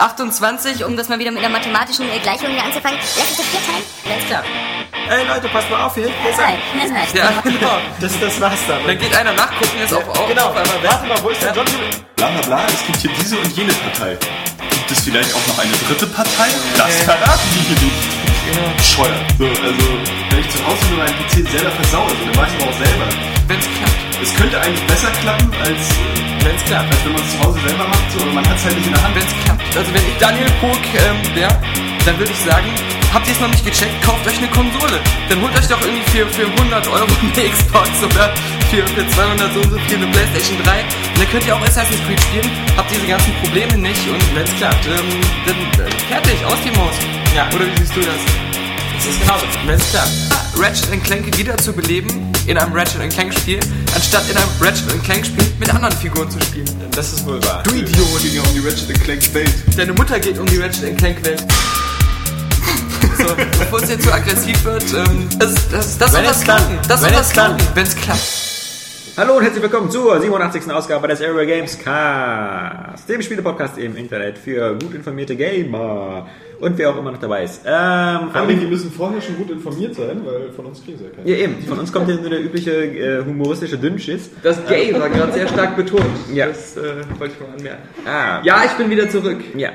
28, um das mal wieder mit einer mathematischen Gleichung hier anzufangen. Lass uns das vier teilen. Alles klar. Ey Leute, passt mal auf, hier hinten ist. Ja, genau. Das, das war's dann. Dann geht einer nachgucken, ist auf, auf, genau, auf einmal warte mal, wo ist der John? Bla bla bla, es gibt hier diese und jene Partei. Gibt es vielleicht auch noch eine dritte Partei? Das verraten die hier nicht. Bescheuert. So, also, wenn ich zu Hause nur meinen PC selber versaue, so, dann weiß ich aber auch selber. Wenn's klappt. Es könnte eigentlich besser klappen, als, Wenn's klappt. als wenn man es zu Hause selber macht, so, aber man hat es halt nicht in der Hand. Wenn's klappt. Also wenn ich Daniel Pog ähm, wäre, dann würde ich sagen, habt ihr es noch nicht gecheckt, kauft euch eine Konsole. Dann holt euch doch irgendwie für, für 100 Euro eine Xbox oder für, für 200 so und so viel eine Playstation 3. Und dann könnt ihr auch Assassin's Creed spielen, habt diese ganzen Probleme nicht und wenn's klappt, ähm, dann äh, fertig, aus die Maus. Ja. Oder wie siehst du das? Das ist genauso. Wenn's klappt. Ratchet Clank wieder zu beleben in einem Ratchet Clank Spiel, anstatt in einem Ratchet Clank Spiel mit anderen Figuren zu spielen. Das ist wohl wahr. Du Idiot! Ging ja um die Ratchet Clank Welt. Deine Mutter geht um die Ratchet Clank Welt. So, bevor es jetzt zu aggressiv wird, ähm, das, das, das Wenn soll es das klappt. klappen. Das soll Wenn das es klappt. klappen, wenn es klappt. Hallo und herzlich willkommen zur 87. Ausgabe des Airway Games Cast, dem Spielepodcast im Internet für gut informierte Gamer und wer auch immer noch dabei ist. Ähm, Vor allem, die müssen vorher schon gut informiert sein, weil von uns kriegen sie ja keinen. ja, eben, von uns kommt ja nur der übliche äh, humoristische Dünnschiss. Das Gay war gerade sehr stark betont. Ja. Das äh, wollte ich mal anmerken. Ah, Ja, ich bin wieder zurück. ja.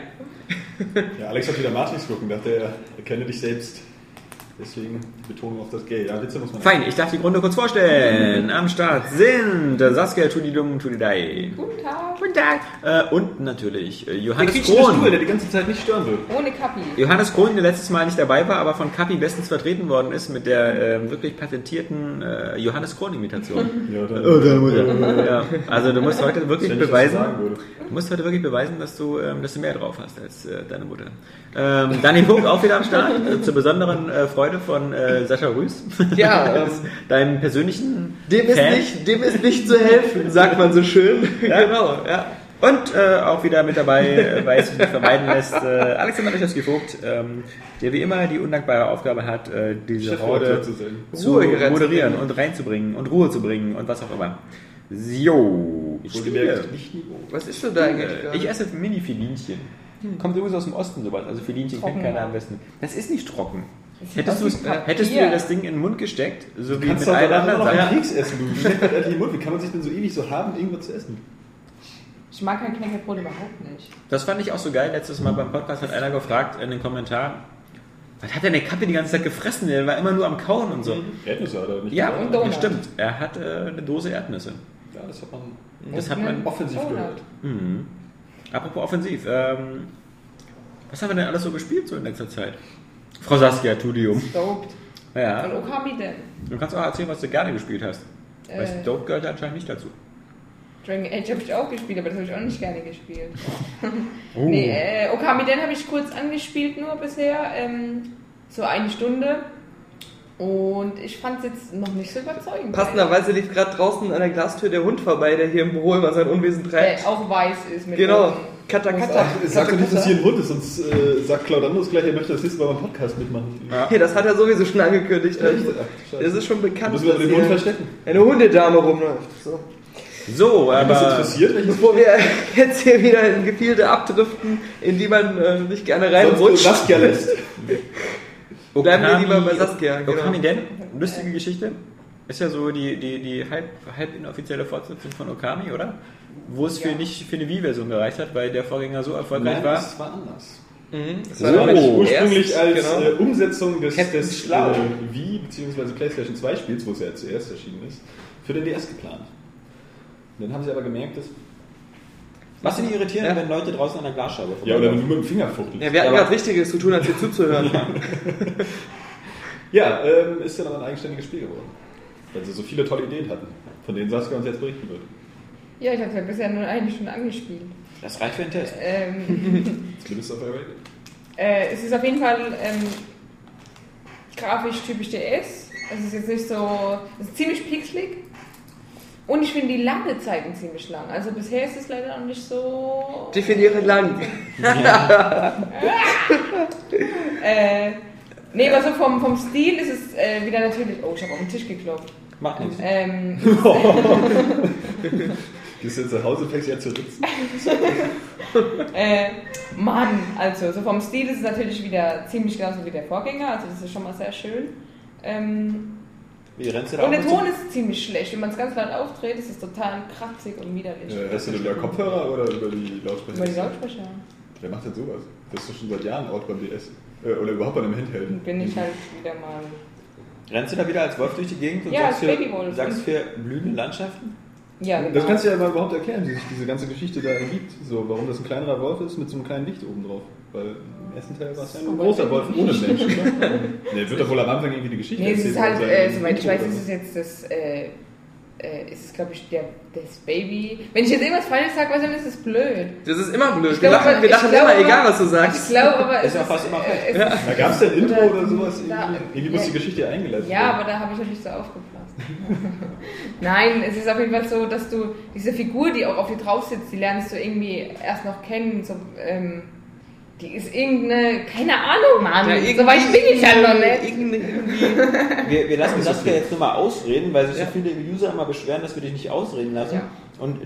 Ja, Alex hat wieder Matrix gucken, dachte er, erkenne dich selbst. Deswegen die Betonung auf das Gay. Ja, Witze muss man. Fein, ich darf die Grunde kurz vorstellen. Am Start sind äh, Saskia Tudidum Tudidai. Guten Tag. Guten Tag. Äh, und natürlich äh, Der Johannes Stuhl, Krohn. der die ganze Zeit nicht stören will. Ohne Kapi. Johannes Krohn, der letztes Mal nicht dabei war, aber von Kapi bestens vertreten worden ist mit der ähm, wirklich patentierten äh, Johannes Krohn-Imitation. Ja, dann, Oh, deine Mutter. ja, also du musst heute wirklich Wenn beweisen, du musst heute wirklich beweisen, dass du, ähm, dass du mehr drauf hast als äh, deine Mutter. Ähm, Dani Vogt auch wieder am Start, äh, zur besonderen äh, Freude von äh, Sascha Rüß. Ja, ähm, deinem persönlichen Dem ist, Fan. nicht, dem ist nicht zu helfen, sagt man so schön. Ja. Genau, ja. Und äh, auch wieder mit dabei, äh, weil es sich nicht vermeiden lässt, äh, Alexander Lichowski Vogt, ähm, der wie immer die undankbare Aufgabe hat, äh, diese Horde zu sein. zu moderieren und reinzubringen und Ruhe zu bringen und was auch immer. Jo, ich spiele. Was ist du da eigentlich gerade? Ich esse Mini-Filinchen. Kommt übrigens aus dem Osten sowas. Also Filinchen kennt keiner am besten. Das ist nicht trocken. Hättest, wie Papier. hättest du dir das Ding in den Mund gesteckt, so wie mit allen anderen Sachen. Keks essen, du. Wie kann man sich denn so ewig so haben, irgendwas zu essen? Ich mag kein Knäckebrot überhaupt nicht. Das fand ich auch so geil. Letztes Mal beim Podcast hat einer gefragt in den Kommentaren, was hat denn der Kappe die ganze Zeit gefressen? Der war immer nur am Kauen und so. Erdnüsse hat er nicht. Ja, Und Donut. das stimmt. Er hat äh, eine Dose Erdnüsse. Ja, das hat man Das hat man. offensiv Donut. gehört. Mhm. Apropos offensiv. Ähm, was haben wir denn alles so gespielt so in letzter Zeit? Frau Saskia, Tudium. Stoked. Ja. Und Okami denn? Du kannst auch erzählen, was du gerne gespielt hast. Weil Äh. Dope gehört anscheinend nicht dazu. Dragon Age habe ich auch gespielt, aber das habe ich auch nicht gerne gespielt. Oh. Nee, äh, Okami Den habe ich kurz angespielt nur bisher. Ähm, so eine Stunde. Und ich fand es jetzt noch nicht so überzeugend. Passenderweise lief gerade draußen an der Glastür der Hund vorbei, der hier im Büro immer sein Unwesen Der treibt. auch weiß ist mit Genau. roten. Kata Muss Kata. auch- Sag doch nicht, dass hier ein Hund ist, sonst äh, sagt Claudanus gleich, er möchte das nächste Mal beim Podcast mitmachen. Ja. Hier, das hat er sowieso schon angekündigt. Ach. Es ist schon bekannt, Müssen wir den Hund verstecken. eine Hundedame rumläuft. So. So, Was aber. interessiert? Welches Bevor wir jetzt hier wieder in Gefilde abdriften, in die man äh, nicht gerne sonst reinrutscht, Saskia lässt. bleiben wir lieber bei Saskia. Genau. Okami Den, lustige Geschichte. Ist ja so die, die, die halb, halb inoffizielle Fortsetzung von Okami, oder? Wo es für Ja. nicht für eine Wii-Version gereicht hat, weil der Vorgänger so erfolgreich Nein, war. das war anders. Mhm. Das So. war Ursprünglich erst, als genau. äh, Umsetzung des, Captain des Schlau. äh, Wii bzw. PlayStation 2 Spiels, wo es ja zuerst erschienen ist, für den DS geplant. Und dann haben sie aber gemerkt, dass. Was sind die irritierend, Ja. wenn Leute draußen an der Glasscheibe Ja, oder wenn du mit dem Finger fuchtelst. Ja, wir hatten Aber- gerade Wichtiges zu tun, als hier zuzuhören. Ja, ähm, ist dann aber ein eigenständiges Spiel geworden. Weil sie so viele tolle Ideen hatten, von denen Saskia uns jetzt berichten wird. Ja, ich habe es ja bisher nur eine Stunde angespielt. Das reicht für einen Test. Ähm, Das Limit of Array. äh, es ist auf jeden Fall ähm, grafisch typisch DS. Es ist jetzt nicht so. Es ist ziemlich pixelig. Und ich finde die Ladezeiten ziemlich lang. Also bisher ist es leider noch nicht so. Definiere lang. Äh, nee, aber so vom, vom Stil ist es äh, wieder natürlich. Oh, ich habe auf den Tisch geklopft. Macht nichts. Ähm, Gehst du jetzt nach Hause fängst ja zu ritzen? Äh, Mann, also so vom Stil ist es natürlich wieder ziemlich genauso wie der Vorgänger, also das ist schon mal sehr schön. Ähm, Wie rennst du da und der Ton ist ziemlich schlecht. Wenn man es ganz laut aufdreht, ist es total kratzig und widerlich. Äh, hörst du den über Kopfhörer oder über die Lautsprecher? Über die Lautsprecher Wer macht denn sowas? Das ist doch schon seit Jahren out beim DS. Äh, oder überhaupt bei einem Handheld. bin ich halt wieder mal. Rennst du da wieder als Wolf durch die Gegend und Ja, sagst, für, sagst für blühende Landschaften? Ja, genau. Das kannst du ja mal überhaupt erklären, wie sich diese ganze Geschichte da ergibt. So, warum das ein kleinerer Wolf ist mit so einem kleinen Licht oben drauf. Weil im ersten Teil war es ja ein großer Wolf ohne Mensch, oder? Ne, wird doch wohl am Anfang irgendwie die Geschichte Nee, es ist halt, äh, soweit ich weiß, ist es jetzt das, äh, äh, ist es glaube ich der, das Baby. Wenn ich jetzt irgendwas Falsches sage, weiß ich nicht, ist es blöd. Das ist immer blöd. Ich Wir glaube, lachen, wir ich lachen immer, egal was du Ich sagst. glaube aber, Ist ja fast immer äh, recht. es Da gab es ja ein Intro Oder- oder sowas. Da- Irgendwie, muss die Geschichte ja eingeleitet ja, werden. aber da habe ich noch nicht so aufgepasst. Nein, es ist auf jeden Fall so, dass du diese Figur, die auch auf dir drauf sitzt, die lernst du irgendwie erst noch kennen. So, ähm, die ist irgendeine, keine Ahnung, Mann. so weit bin ich ja noch nicht. Irgendwie, Wir, wir lassen Saskia jetzt nur mal ausreden, weil sich Ja. so viele User immer beschweren, dass wir dich nicht ausreden lassen. Ja. Und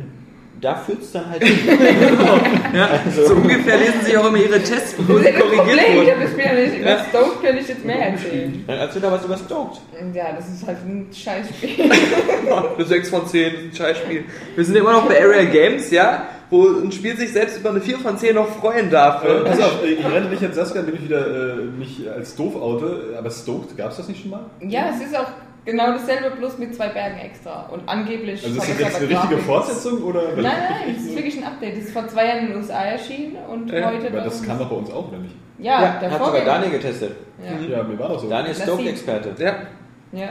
da führt es dann halt ja, so ungefähr lesen sich auch immer ihre Tests, Das sie ja das korrigiert Problem, ich habe das Spiel ja nicht über Stoked, könnte ich jetzt mehr erzählen. Dann erzähl da was über Stoked. Ja, das ist halt ein Scheißspiel. Eine 6 von 10, das ist ein Scheißspiel. Wir sind immer noch bei Area Games, ja, wo ein Spiel sich selbst über eine 4 von 10 noch freuen darf. Äh, pass auf, äh, ich renne nicht als Saskia, bin ich wieder äh, nicht als doof oute, aber Stoked, gab es das nicht schon mal? Ja, es ist auch genau dasselbe, bloß mit zwei Bergen extra. Und angeblich. Also ist das jetzt eine richtige. Fortsetzung oder? Nein, nein, es ist wirklich ein Update. Das ist vor zwei Jahren in den USA erschienen und Ja, heute. Aber das kam doch bei uns auch, oder nicht? Ja, Ja, der hat sogar. Daniel getestet. Ja. Ja, mir war doch so. Daniel ist. Stoked-Experte. Ja, ja,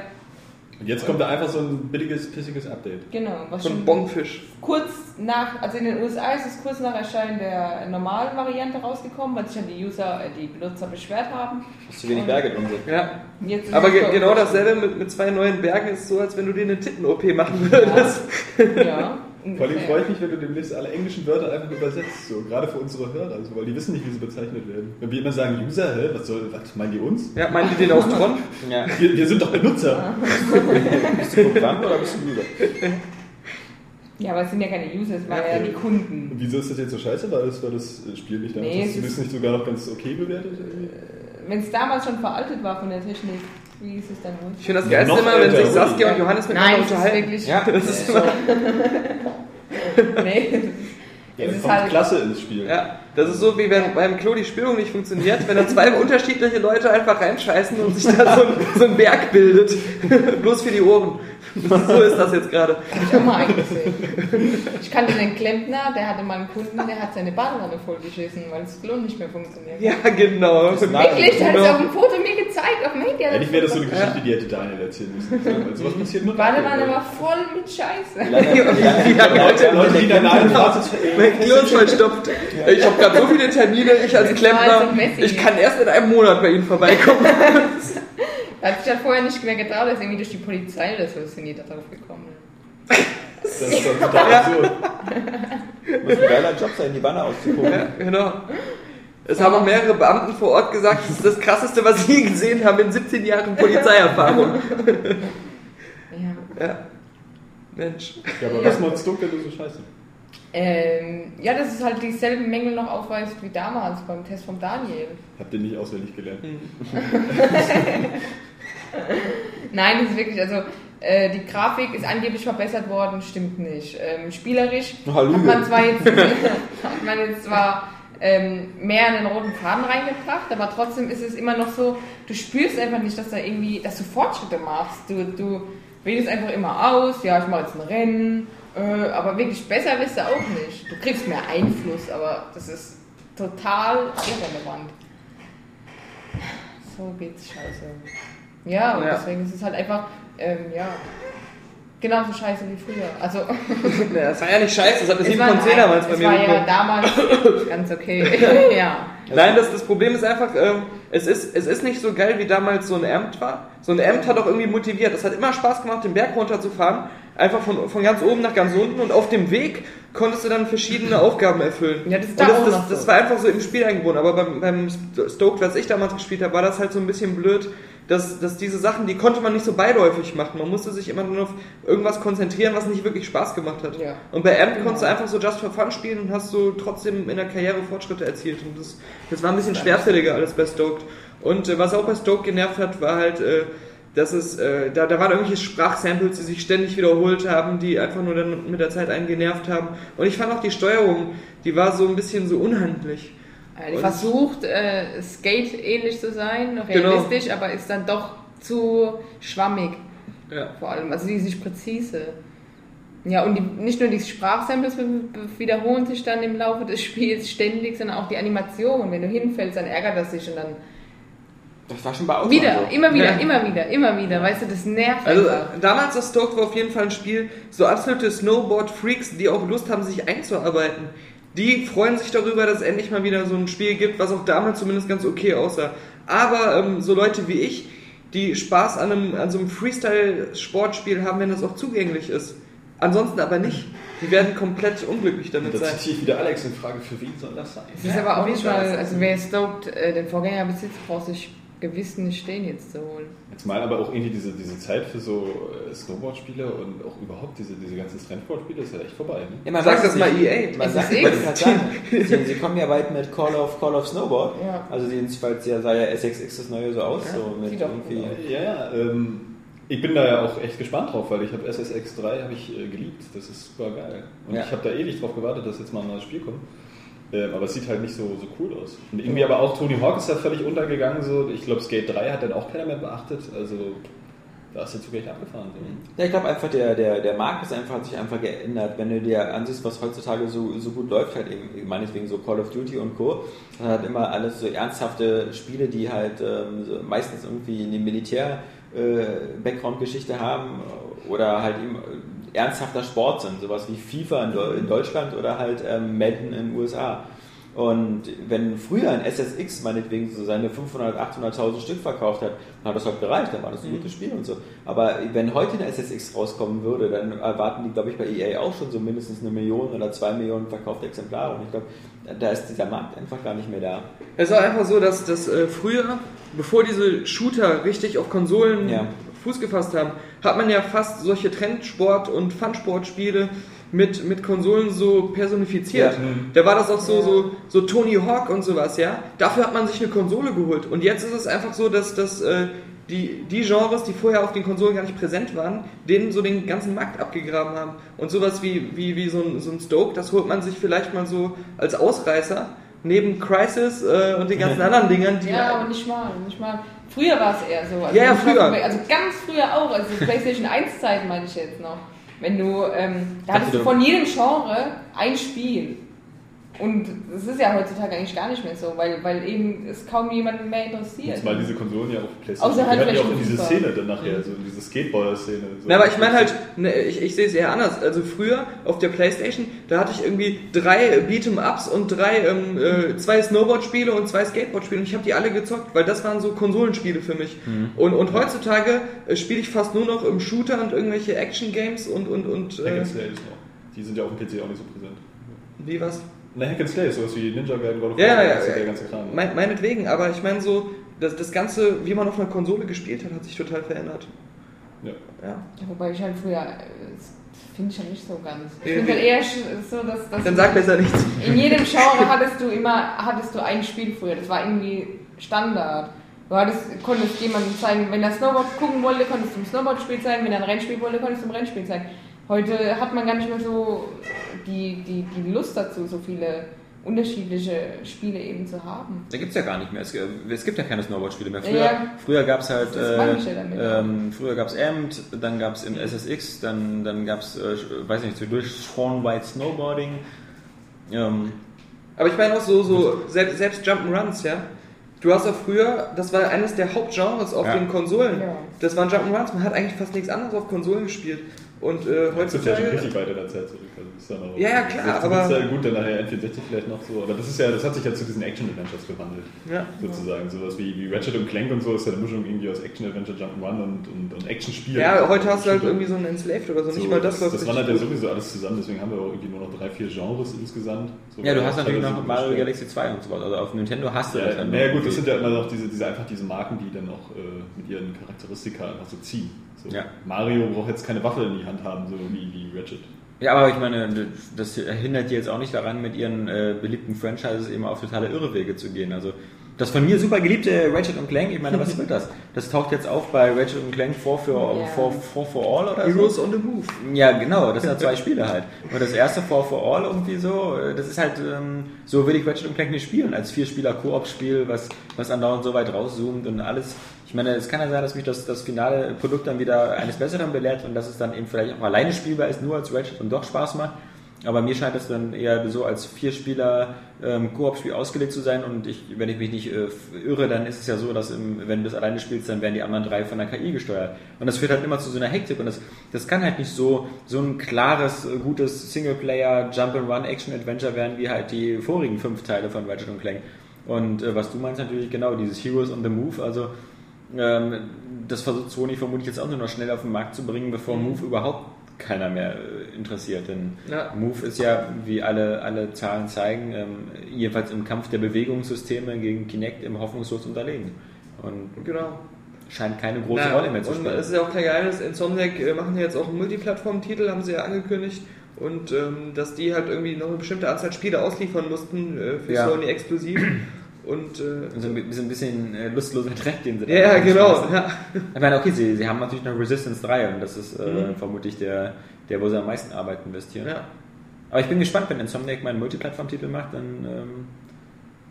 Und jetzt kommt da einfach so ein billiges, pissiges Update. genau. Was so ein Bonfisch. kurz nach, also in den USA ist es kurz nach Erscheinen der normalen Variante rausgekommen, weil sich ja die User, äh, die Benutzer beschwert haben. Dass zu wenig Berge drin sind. Ja. Jetzt ist Aber es ge genau dasselbe mit, mit zwei neuen Bergen ist so, als wenn du dir eine Titten-OP machen würdest. Ja, Vor allem freue ich mich, wenn du demnächst alle englischen Wörter einfach übersetzt, so gerade für unsere Hörer, also, weil die wissen nicht, wie sie bezeichnet werden. Wenn wir immer sagen User, hä, was soll, was meinen die uns? Ja, meinen die den aus Tron? Ja. Wir, wir sind doch Benutzer. Bist du Programm oder bist du User? Ja, aber es sind ja keine User, es waren Ja, ja die Kunden. Und wieso ist das jetzt so scheiße? War das, war das Spiel nicht damals? Nee, das ist- nicht sogar noch ganz okay bewertet? Wenn es damals schon veraltet war von der Technik, wie ist es dann? Ich finde das Ja, Geilste immer, wenn sich Saskia und Johannes miteinander Nein, es ist unterhalten. wirklich. Ja, Das ist immer, nee. Ja, dann ist kommt halt. Klasse ins Spiel. ja, das ist so wie wenn beim Klo die Spülung nicht funktioniert, wenn dann zwei unterschiedliche Leute einfach reinscheißen und sich da so ein, so ein Berg bildet. Bloß für die Ohren. So ist das jetzt gerade. Hab ich auch mal eingesehen. Ich kannte den Klempner, der hatte mal einen Kunden, der hat seine Badewanne vollgeschissen, weil das Klo nicht mehr funktioniert. Ja, genau. Wirklich, der hat es Genau. auf dem Foto mir gezeigt, auf dem Handy. Eigentlich wäre das so eine. Geschichte, die hätte Daniel erzählen müssen. Also was passiert nur Die Badewanne war voll mit Scheiße. Leute, Leute, die danach wartet. Mein Klo ist verstopft. Ich habe gerade so viele Termine, ich als Klempner. so messy. Ich kann erst in einem Monat bei Ihnen vorbeikommen. Er hat sich halt vorher nicht mehr getraut, ist irgendwie durch die Polizei oder so sind die da drauf gekommen. Das ist doch total absurd. Muss ein geiler Job sein, die Wanne auszugucken. Ja, genau. Es haben auch mehrere Beamten vor Ort gesagt, das ist das krasseste, was sie je gesehen haben in 17 Jahren Polizeierfahrung. Ja. Ja. Mensch. Ja, aber was macht Stoke denn so scheiße? Ähm, ja, dass es halt dieselben Mängel noch aufweist wie damals beim Test von Daniel. Habt ihr nicht auswendig gelernt? Nein, das ist wirklich, also äh, die Grafik ist angeblich verbessert worden, stimmt nicht. Ähm, spielerisch Hallo. hat man zwar jetzt, hat man jetzt zwar ähm, mehr einen roten Faden reingebracht, aber trotzdem ist es immer noch so, du spürst einfach nicht, dass da irgendwie, dass du Fortschritte machst. Du, du wählst einfach immer aus, ja, ich mache jetzt ein Rennen, äh, aber wirklich besser wirst du auch nicht. Du kriegst mehr Einfluss, aber das ist total irrelevant. So geht's scheiße. Ja, und Ja. deswegen ist es halt einfach, ähm, ja, genauso scheiße wie früher. Also, Ja, das war ja nicht scheiße, das hat eine es 7 war, von 10 damals bei mir war ja damals ganz okay. ja. Nein, das, das Problem ist einfach, ähm, es, ist, es ist nicht so geil, wie damals so ein Amt war. So ein Amt hat auch irgendwie motiviert. Es hat immer Spaß gemacht, den Berg runterzufahren. Einfach von, von ganz oben nach ganz unten. Und auf dem Weg konntest du dann verschiedene Aufgaben erfüllen. Ja, das ist da das, auch das, das so. war einfach so im Spiel eingebunden. Aber beim, beim Stoked, was ich damals gespielt habe, war das halt so ein bisschen blöd, dass, dass diese Sachen, die konnte man nicht so beiläufig machen. Man musste sich immer nur auf irgendwas konzentrieren, was nicht wirklich Spaß gemacht hat. Ja. Und bei Amp Genau. konntest du einfach so just for fun spielen und hast so trotzdem in der Karriere Fortschritte erzielt. Und das, das war ein bisschen schwerfälliger als bei Stoked. Und äh, was auch bei Stoked genervt hat, war halt, äh, dass es, äh, da, da waren irgendwelche Sprachsamples, die sich ständig wiederholt haben, die einfach nur dann mit der Zeit einen genervt haben. Und ich fand auch die Steuerung, die war so ein bisschen so unhandlich. Ja, die versucht, äh, Skate ähnlich zu sein, Genau. realistisch, aber ist dann doch zu schwammig. Ja. Vor allem, also die ist nicht präzise. Ja, und die, nicht nur die Sprachsamples wiederholen sich dann im Laufe des Spiels ständig, sondern auch die Animation. Wenn du hinfällst, dann ärgert das sich und dann Das war schon bei Autos wieder, so. immer wieder, Ja. immer wieder, immer wieder. Weißt du, das nervt Also einfach. damals das Stoked war auf jeden Fall ein Spiel, so absolute Snowboard-Freaks, die auch Lust haben, sich einzuarbeiten. Die freuen sich darüber, dass es endlich mal wieder so ein Spiel gibt, was auch damals zumindest ganz okay aussah. Aber ähm, so Leute wie ich, die Spaß an, einem, an so einem Freestyle-Sportspiel haben, wenn das auch zugänglich ist. Ansonsten aber nicht. Die werden komplett unglücklich damit Da sein. zitiere ich wieder Alex in Frage, für wen soll das sein? Es ist Ja, aber auch auf nicht jeden Fall. mal, also wer Stoked äh, den Vorgänger besitzt, braucht sich gewiss nicht stehen jetzt zu holen. Jetzt mal aber auch irgendwie diese, diese Zeit für so äh, Snowboard-Spiele und auch überhaupt diese, diese ganzen Trendsport-Spiele ist ja echt vorbei. Ne? Ja, man Sag weiß das mal. EA. Man Es sagt, ist ich sagen, sie, sie kommen ja weit mit Call of, Call of Snowboard. Ja. Also jedenfalls ja, sah ja SXX das neue so aus. so mit irgendwie. Ja, ja, ähm, ich bin da ja auch echt gespannt drauf, weil ich habe SSX 3 habe ich äh, geliebt. Das ist super geil. Und Ja. ich habe da ewig drauf gewartet, dass jetzt mal ein neues Spiel kommt. Ähm, aber es sieht halt nicht so, so cool aus. Und irgendwie aber auch Tony Hawk ist da völlig untergegangen. So. Ich glaube, Skate 3 hat dann auch keiner mehr beachtet. Also da ist der Zug echt abgefahren. So. Ja, ich glaube einfach, der, der, der Markt ist einfach, hat sich einfach geändert. Wenn du dir ansiehst, was heutzutage so, so gut läuft, halt eben, meinetwegen so Call of Duty und Co., dann hat immer alles so ernsthafte Spiele, die halt ähm, so meistens irgendwie eine Militär-Background-Geschichte haben oder halt eben äh, ernsthafter Sport sind, sowas wie FIFA in, in Deutschland oder halt ähm, Madden in den USA. Und wenn früher ein SSX meinetwegen so seine 500, 800.000 Stück verkauft hat, dann hat das halt gereicht, dann war das ein gutes Spiel und so. Aber wenn heute ein SSX rauskommen würde, dann erwarten die, glaube ich, bei EA auch schon so mindestens eine Million oder zwei Millionen verkaufte Exemplare. Und ich glaube, da ist dieser Markt einfach gar nicht mehr da. Es war einfach so, dass, dass äh, früher, bevor diese Shooter richtig auf Konsolen Ja. Fuß gefasst haben, hat man ja fast solche Trendsport- und Funsport-Spiele mit, mit Konsolen so personifiziert. Ja. Da war das auch so, so, so Tony Hawk und sowas, ja. Dafür hat man sich eine Konsole geholt. Und jetzt ist es einfach so, dass, dass äh, die, die Genres, die vorher auf den Konsolen gar nicht präsent waren, denen so den ganzen Markt abgegraben haben. Und sowas wie, wie, wie so, ein, so ein Stoke, das holt man sich vielleicht mal so als Ausreißer neben Crisis äh, und den ganzen anderen Dingern, die Ja, aber nicht mal, nicht mal. Früher war es eher so. Also Ja, ja, früher. Also ganz früher auch. Also PlayStation 1 Zeit meine ich jetzt noch. Wenn du, ähm, da hattest du von jedem Genre ein Spiel. Und das ist ja heutzutage eigentlich gar nicht mehr so, weil, weil eben es kaum jemanden mehr interessiert. Jetzt mal diese Konsolen ja auch PlayStation. Außer halt ja auch vielleicht in diese. Szene dann nachher, so in diese Skateboarder-Szene. So. Na, aber ich meine halt, ne, ich, ich sehe es eher anders. Also früher auf der Playstation, da hatte ich irgendwie drei Beat'em-Ups und drei, ähm, äh, zwei Snowboard-Spiele und zwei Skateboard-Spiele und ich habe die alle gezockt, weil das waren so Konsolenspiele für mich. Und, und heutzutage äh, spiele ich fast nur noch im Shooter und irgendwelche Action-Games und, und, und, äh. Die sind ja auf dem PC auch nicht so präsent. wie was? Na, Hack and Slay ist sowas wie Ninja Gaiden, God of Ja, War, ja, also ja. der ganze Kram. Mein, meinetwegen, aber ich meine so, das, das Ganze, wie man auf einer Konsole gespielt hat, hat sich total verändert. Ja. Ja. Ja, wobei ich halt früher, das finde ich ja nicht so ganz. Ich Ja, finde halt eher so, dass, dass Dann sag besser nichts. in jedem Genre hattest du immer hattest du ein Spiel früher. Das war irgendwie Standard. Du hattest, konntest jemandem zeigen, wenn er Snowboard gucken wollte, konntest du im Snowboard-Spiel sein, wenn er ein Rennspiel wollte, konntest du im Rennspiel sein. Heute hat man gar nicht mehr so die, die, die Lust dazu, so viele unterschiedliche Spiele eben zu haben. Da gibt es ja gar nicht mehr. Es, äh, es gibt ja keine Snowboard-Spiele mehr. Früher, ja. früher gab es halt. Damit. ähm, früher gab es Amt, dann gab es im SSX, dann, dann gab es, äh, weiß nicht, zwischendurch Sean White Snowboarding. Ähm, Aber ich meine auch so, so selbst, selbst Jump'n'Runs, ja. Du hast auch früher, das war eines der Hauptgenres auf Ja. den Konsolen. Ja. Das waren Jump'n'Runs, man hat eigentlich fast nichts anderes auf Konsolen gespielt. Und äh, Das ist ja schon heutzutage. richtig weit in der Zeit zurück. Also ist dann auch Ja, ja, klar, 16 aber- Ist ja gut, dann nachher N64 vielleicht noch so. Aber das ist ja, das hat sich ja zu diesen Action-Adventures gewandelt. Ja. Sozusagen. Sowas wie, wie Ratchet und Clank und so ist ja eine Mischung irgendwie aus Action-Adventure, Jump'n'Run und, und, und Action-Spiel. Ja, heute hast du halt irgendwie so ein Enslaved oder so. So, Nicht mal das, das, was das wandert ja sowieso alles zusammen, deswegen haben wir auch irgendwie nur noch drei, vier Genres insgesamt. So Ja, du hast natürlich noch Mario gestellt. Galaxy 2 und so weiter. Also auf Nintendo hast du das Ja, dann naja, noch gut, das sind ja immer noch diese, diese, einfach diese Marken, die dann auch äh, mit ihren Charakteristika einfach so ziehen. So, Ja. Mario braucht jetzt keine Waffe in die Hand haben, so wie, wie Ratchet. Ja, aber ich meine, das hindert die jetzt auch nicht daran, mit ihren äh, beliebten Franchises eben auf totale Irrewege zu gehen. Also das von mir super geliebte Ratchet und Clank, ich meine, was wird das? Das taucht jetzt auf bei Ratchet und Clank 4 for, Ja. for, for, for All oder so. Heroes on the Move. Ja, genau, das sind ja zwei Spiele halt. Und das erste For for All irgendwie so, das ist halt, ähm, so will ich Ratchet und Clank nicht spielen, als Vier-Spieler-Koop-Spiel, was, was andauernd so weit rauszoomt und alles. Ich meine, es kann ja sein, dass mich das, das finale Produkt dann wieder eines Besseren belehrt und dass es dann eben vielleicht auch alleine spielbar ist, nur als Ratchet und doch Spaß macht. Aber mir scheint das dann eher so als Vier-Spieler ähm, Koop-Spiel ausgelegt zu sein und ich, wenn ich mich nicht äh, irre, dann ist es ja so, dass im, wenn du das alleine spielst, dann werden die anderen drei von der KI gesteuert. Und das führt halt immer zu so einer Hektik und das, das kann halt nicht so, so ein klares, äh, gutes Singleplayer Jump-and-Run Action-Adventure werden wie halt die vorigen fünf Teile von Ratchet und Clank. Und äh, was du meinst natürlich genau, dieses Heroes on the Move, also ähm, das versucht Sony vermutlich jetzt auch nur noch schnell auf den Markt zu bringen, bevor Move überhaupt keiner mehr interessiert. Denn Ja. Move ist ja, wie alle, alle Zahlen zeigen, ähm, jedenfalls im Kampf der Bewegungssysteme gegen Kinect im hoffnungslos unterlegen. Und Genau. scheint keine große Na, Rolle mehr zu und spielen. es ist ja auch kein Geheimnis, Insomniac äh, machen ja jetzt auch einen Multiplattform-Titel, haben sie ja angekündigt. Und ähm, dass die halt irgendwie noch eine bestimmte Anzahl Spiele ausliefern mussten äh, für Ja. Sony exklusiv. Und äh, so ein bisschen äh, lustloser Dreck, den sie da ja, genau. Ja. Ich meine, okay, sie, sie haben natürlich noch Resistance 3 und das ist äh, Mhm. vermutlich der, der, wo sie am meisten Arbeit investieren. Ja. Aber ich bin gespannt, wenn Insomniac mal einen Multiplattform-Titel macht, dann ähm,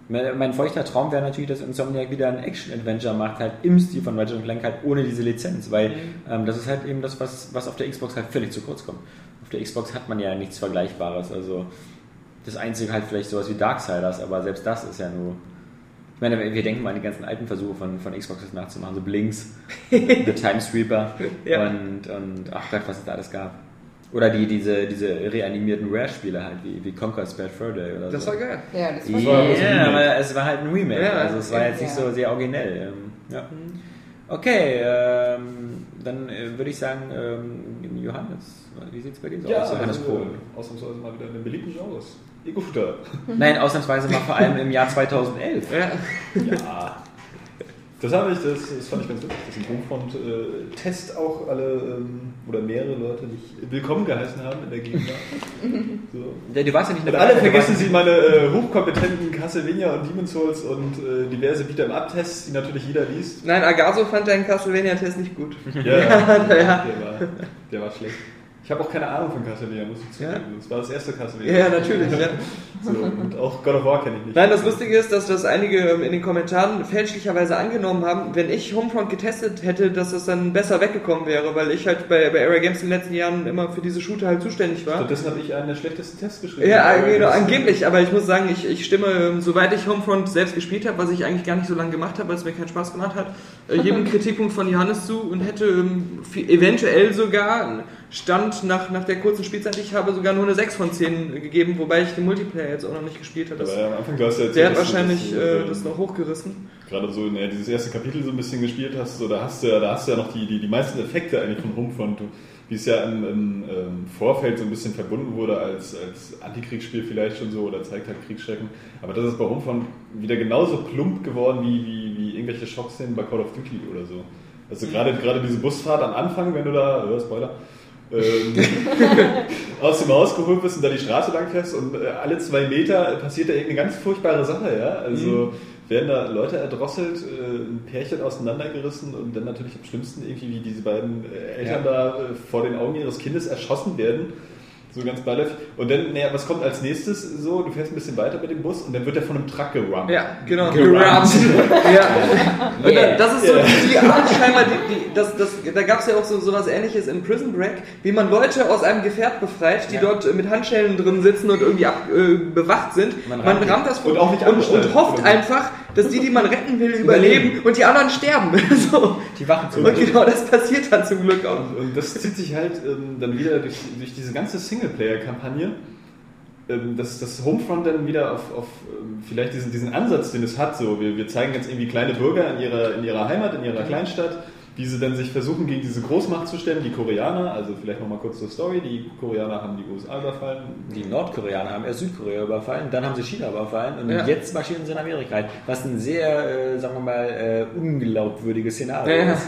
mein, mein feuchter Traum wäre natürlich, dass Insomniac wieder ein Action-Adventure macht, halt im Stil von Ratchet Clank, halt ohne diese Lizenz, weil ähm, das ist halt eben das, was, was auf der Xbox halt völlig zu kurz kommt. Auf der Xbox hat man ja nichts Vergleichbares, also das Einzige halt vielleicht sowas wie Darksiders, aber selbst das ist ja nur... Ich meine, wir denken mal an die ganzen alten Versuche von, von Xbox das nachzumachen, so Blinks, The Time Sweeper Ja. und, und ach Gott, was es da alles gab. Oder die, diese, diese reanimierten Rare-Spiele halt, wie, wie Conquer's Bad Fur Day oder Das so. war geil. Ja, das war Ja, so ein Remake. aber es war halt ein Remake, Ja, also es war jetzt nicht ja. so sehr originell. Ähm, ja. Okay, ähm, dann äh, würde ich sagen, ähm, Johannes, wie sieht es bei dir so aus? Johannes also, Pohl. ausnahmsweise mal wieder in den beliebten Genres. Ego-Shooter. Nein, ausnahmsweise mal vor allem im Jahr 2011. Ja. Ja. Das habe ich, das, das fand ich ganz witzig, dass im Homefront-Test auch alle ähm, oder mehrere Leute dich willkommen geheißen haben in der Gegenwart. So. Ja, Du warst ja nicht dabei, alle vergessen sie meine äh, hochkompetenten Castlevania und Demon's Souls und äh, diverse Beat'em-Up-Tests, die natürlich jeder liest. Nein, Agaso fand deinen Castlevania-Test nicht gut. Ja, ja. ja. Der, war, der war schlecht. Ich habe auch keine Ahnung von Castlevania, muss ich Ja. zugeben. Das war das erste Castlevania. Ja, natürlich. Ja. So, und auch God of War kenne ich nicht. Nein, das Lustige ist, dass das einige ähm, in den Kommentaren fälschlicherweise angenommen haben, wenn ich Homefront getestet hätte, dass das dann besser weggekommen wäre, weil ich halt bei, bei Area Games in den letzten Jahren immer für diese Shooter halt zuständig war. Stattdessen habe ich einen der schlechtesten Tests geschrieben. Ja, genau, angeblich, aber ich muss sagen, ich, ich stimme, ähm, soweit ich Homefront selbst gespielt habe, was ich eigentlich gar nicht so lange gemacht habe, weil es mir keinen Spaß gemacht hat, äh, jedem Kritikpunkt von Johannes zu und hätte ähm, eventuell sogar Stand nach, nach der kurzen Spielzeit, ich habe sogar nur eine 6 von 10 gegeben, wobei ich den Multiplayer jetzt auch noch nicht gespielt habe. Das, ja, am Anfang, du hast ja der hat wahrscheinlich dass du, äh, ähm, das noch hochgerissen. gerade so in, ja, dieses erste Kapitel so ein bisschen gespielt hast, so, da hast du ja, da hast du ja noch die, die, die meisten Effekte eigentlich von Homefront, wie es ja im, im ähm, Vorfeld so ein bisschen verbunden wurde als, als Antikriegsspiel vielleicht schon so oder zeigt halt Kriegsschrecken. Aber das ist bei Homefront wieder genauso plump geworden wie, wie, wie irgendwelche Schockszenen bei Call of Duty oder so. Also gerade, gerade diese Busfahrt am Anfang, wenn du da, äh, Spoiler, ähm, aus dem Haus geholt bist und da die Straße lang fährst und äh, alle zwei Meter passiert da irgendeine ganz furchtbare Sache, ja. Also werden da Leute erdrosselt, äh, ein Pärchen auseinandergerissen und dann natürlich am schlimmsten irgendwie, wie diese beiden äh, Eltern da äh, vor den Augen ihres Kindes erschossen werden. So ganz beiläufig. Und dann, naja, was kommt als nächstes? So, du fährst ein bisschen weiter mit dem Bus und dann wird er von einem Truck gerammt. Ja, genau. Gerammt. ja. Yeah. das ist so Yeah. die Art scheinbar, die, die, das, das, da gab es ja auch so sowas ähnliches in Prison Break, wie man Leute aus einem Gefährt befreit, die Ja. dort mit Handschellen drin sitzen und irgendwie ab, äh, bewacht sind. Man Man, rammt rammt das Und auch nicht und, und hofft Oder so. einfach, dass die, die man retten will, überleben und die anderen sterben. so. Die wachen zu. Und genau das passiert dann zum Glück auch. Und, und das zieht sich halt ähm, dann wieder durch, durch diese ganze Singleplayer-Kampagne, ähm, dass das Homefront dann wieder auf, auf ähm, vielleicht diesen, diesen Ansatz, den es hat, so wir, wir zeigen jetzt irgendwie kleine Bürger in ihrer, in ihrer Heimat, in ihrer Kleinstadt, wie sie dann sich versuchen gegen diese Großmacht zu stellen, die Koreaner, also vielleicht nochmal kurz zur Story, die Koreaner haben die USA überfallen, Die Nordkoreaner haben erst Südkorea überfallen, dann haben sie China überfallen und Ja. jetzt marschieren sie in Amerika ein. Was ein sehr, äh, sagen wir mal, äh, unglaubwürdiges Szenario Ja, ja. ist.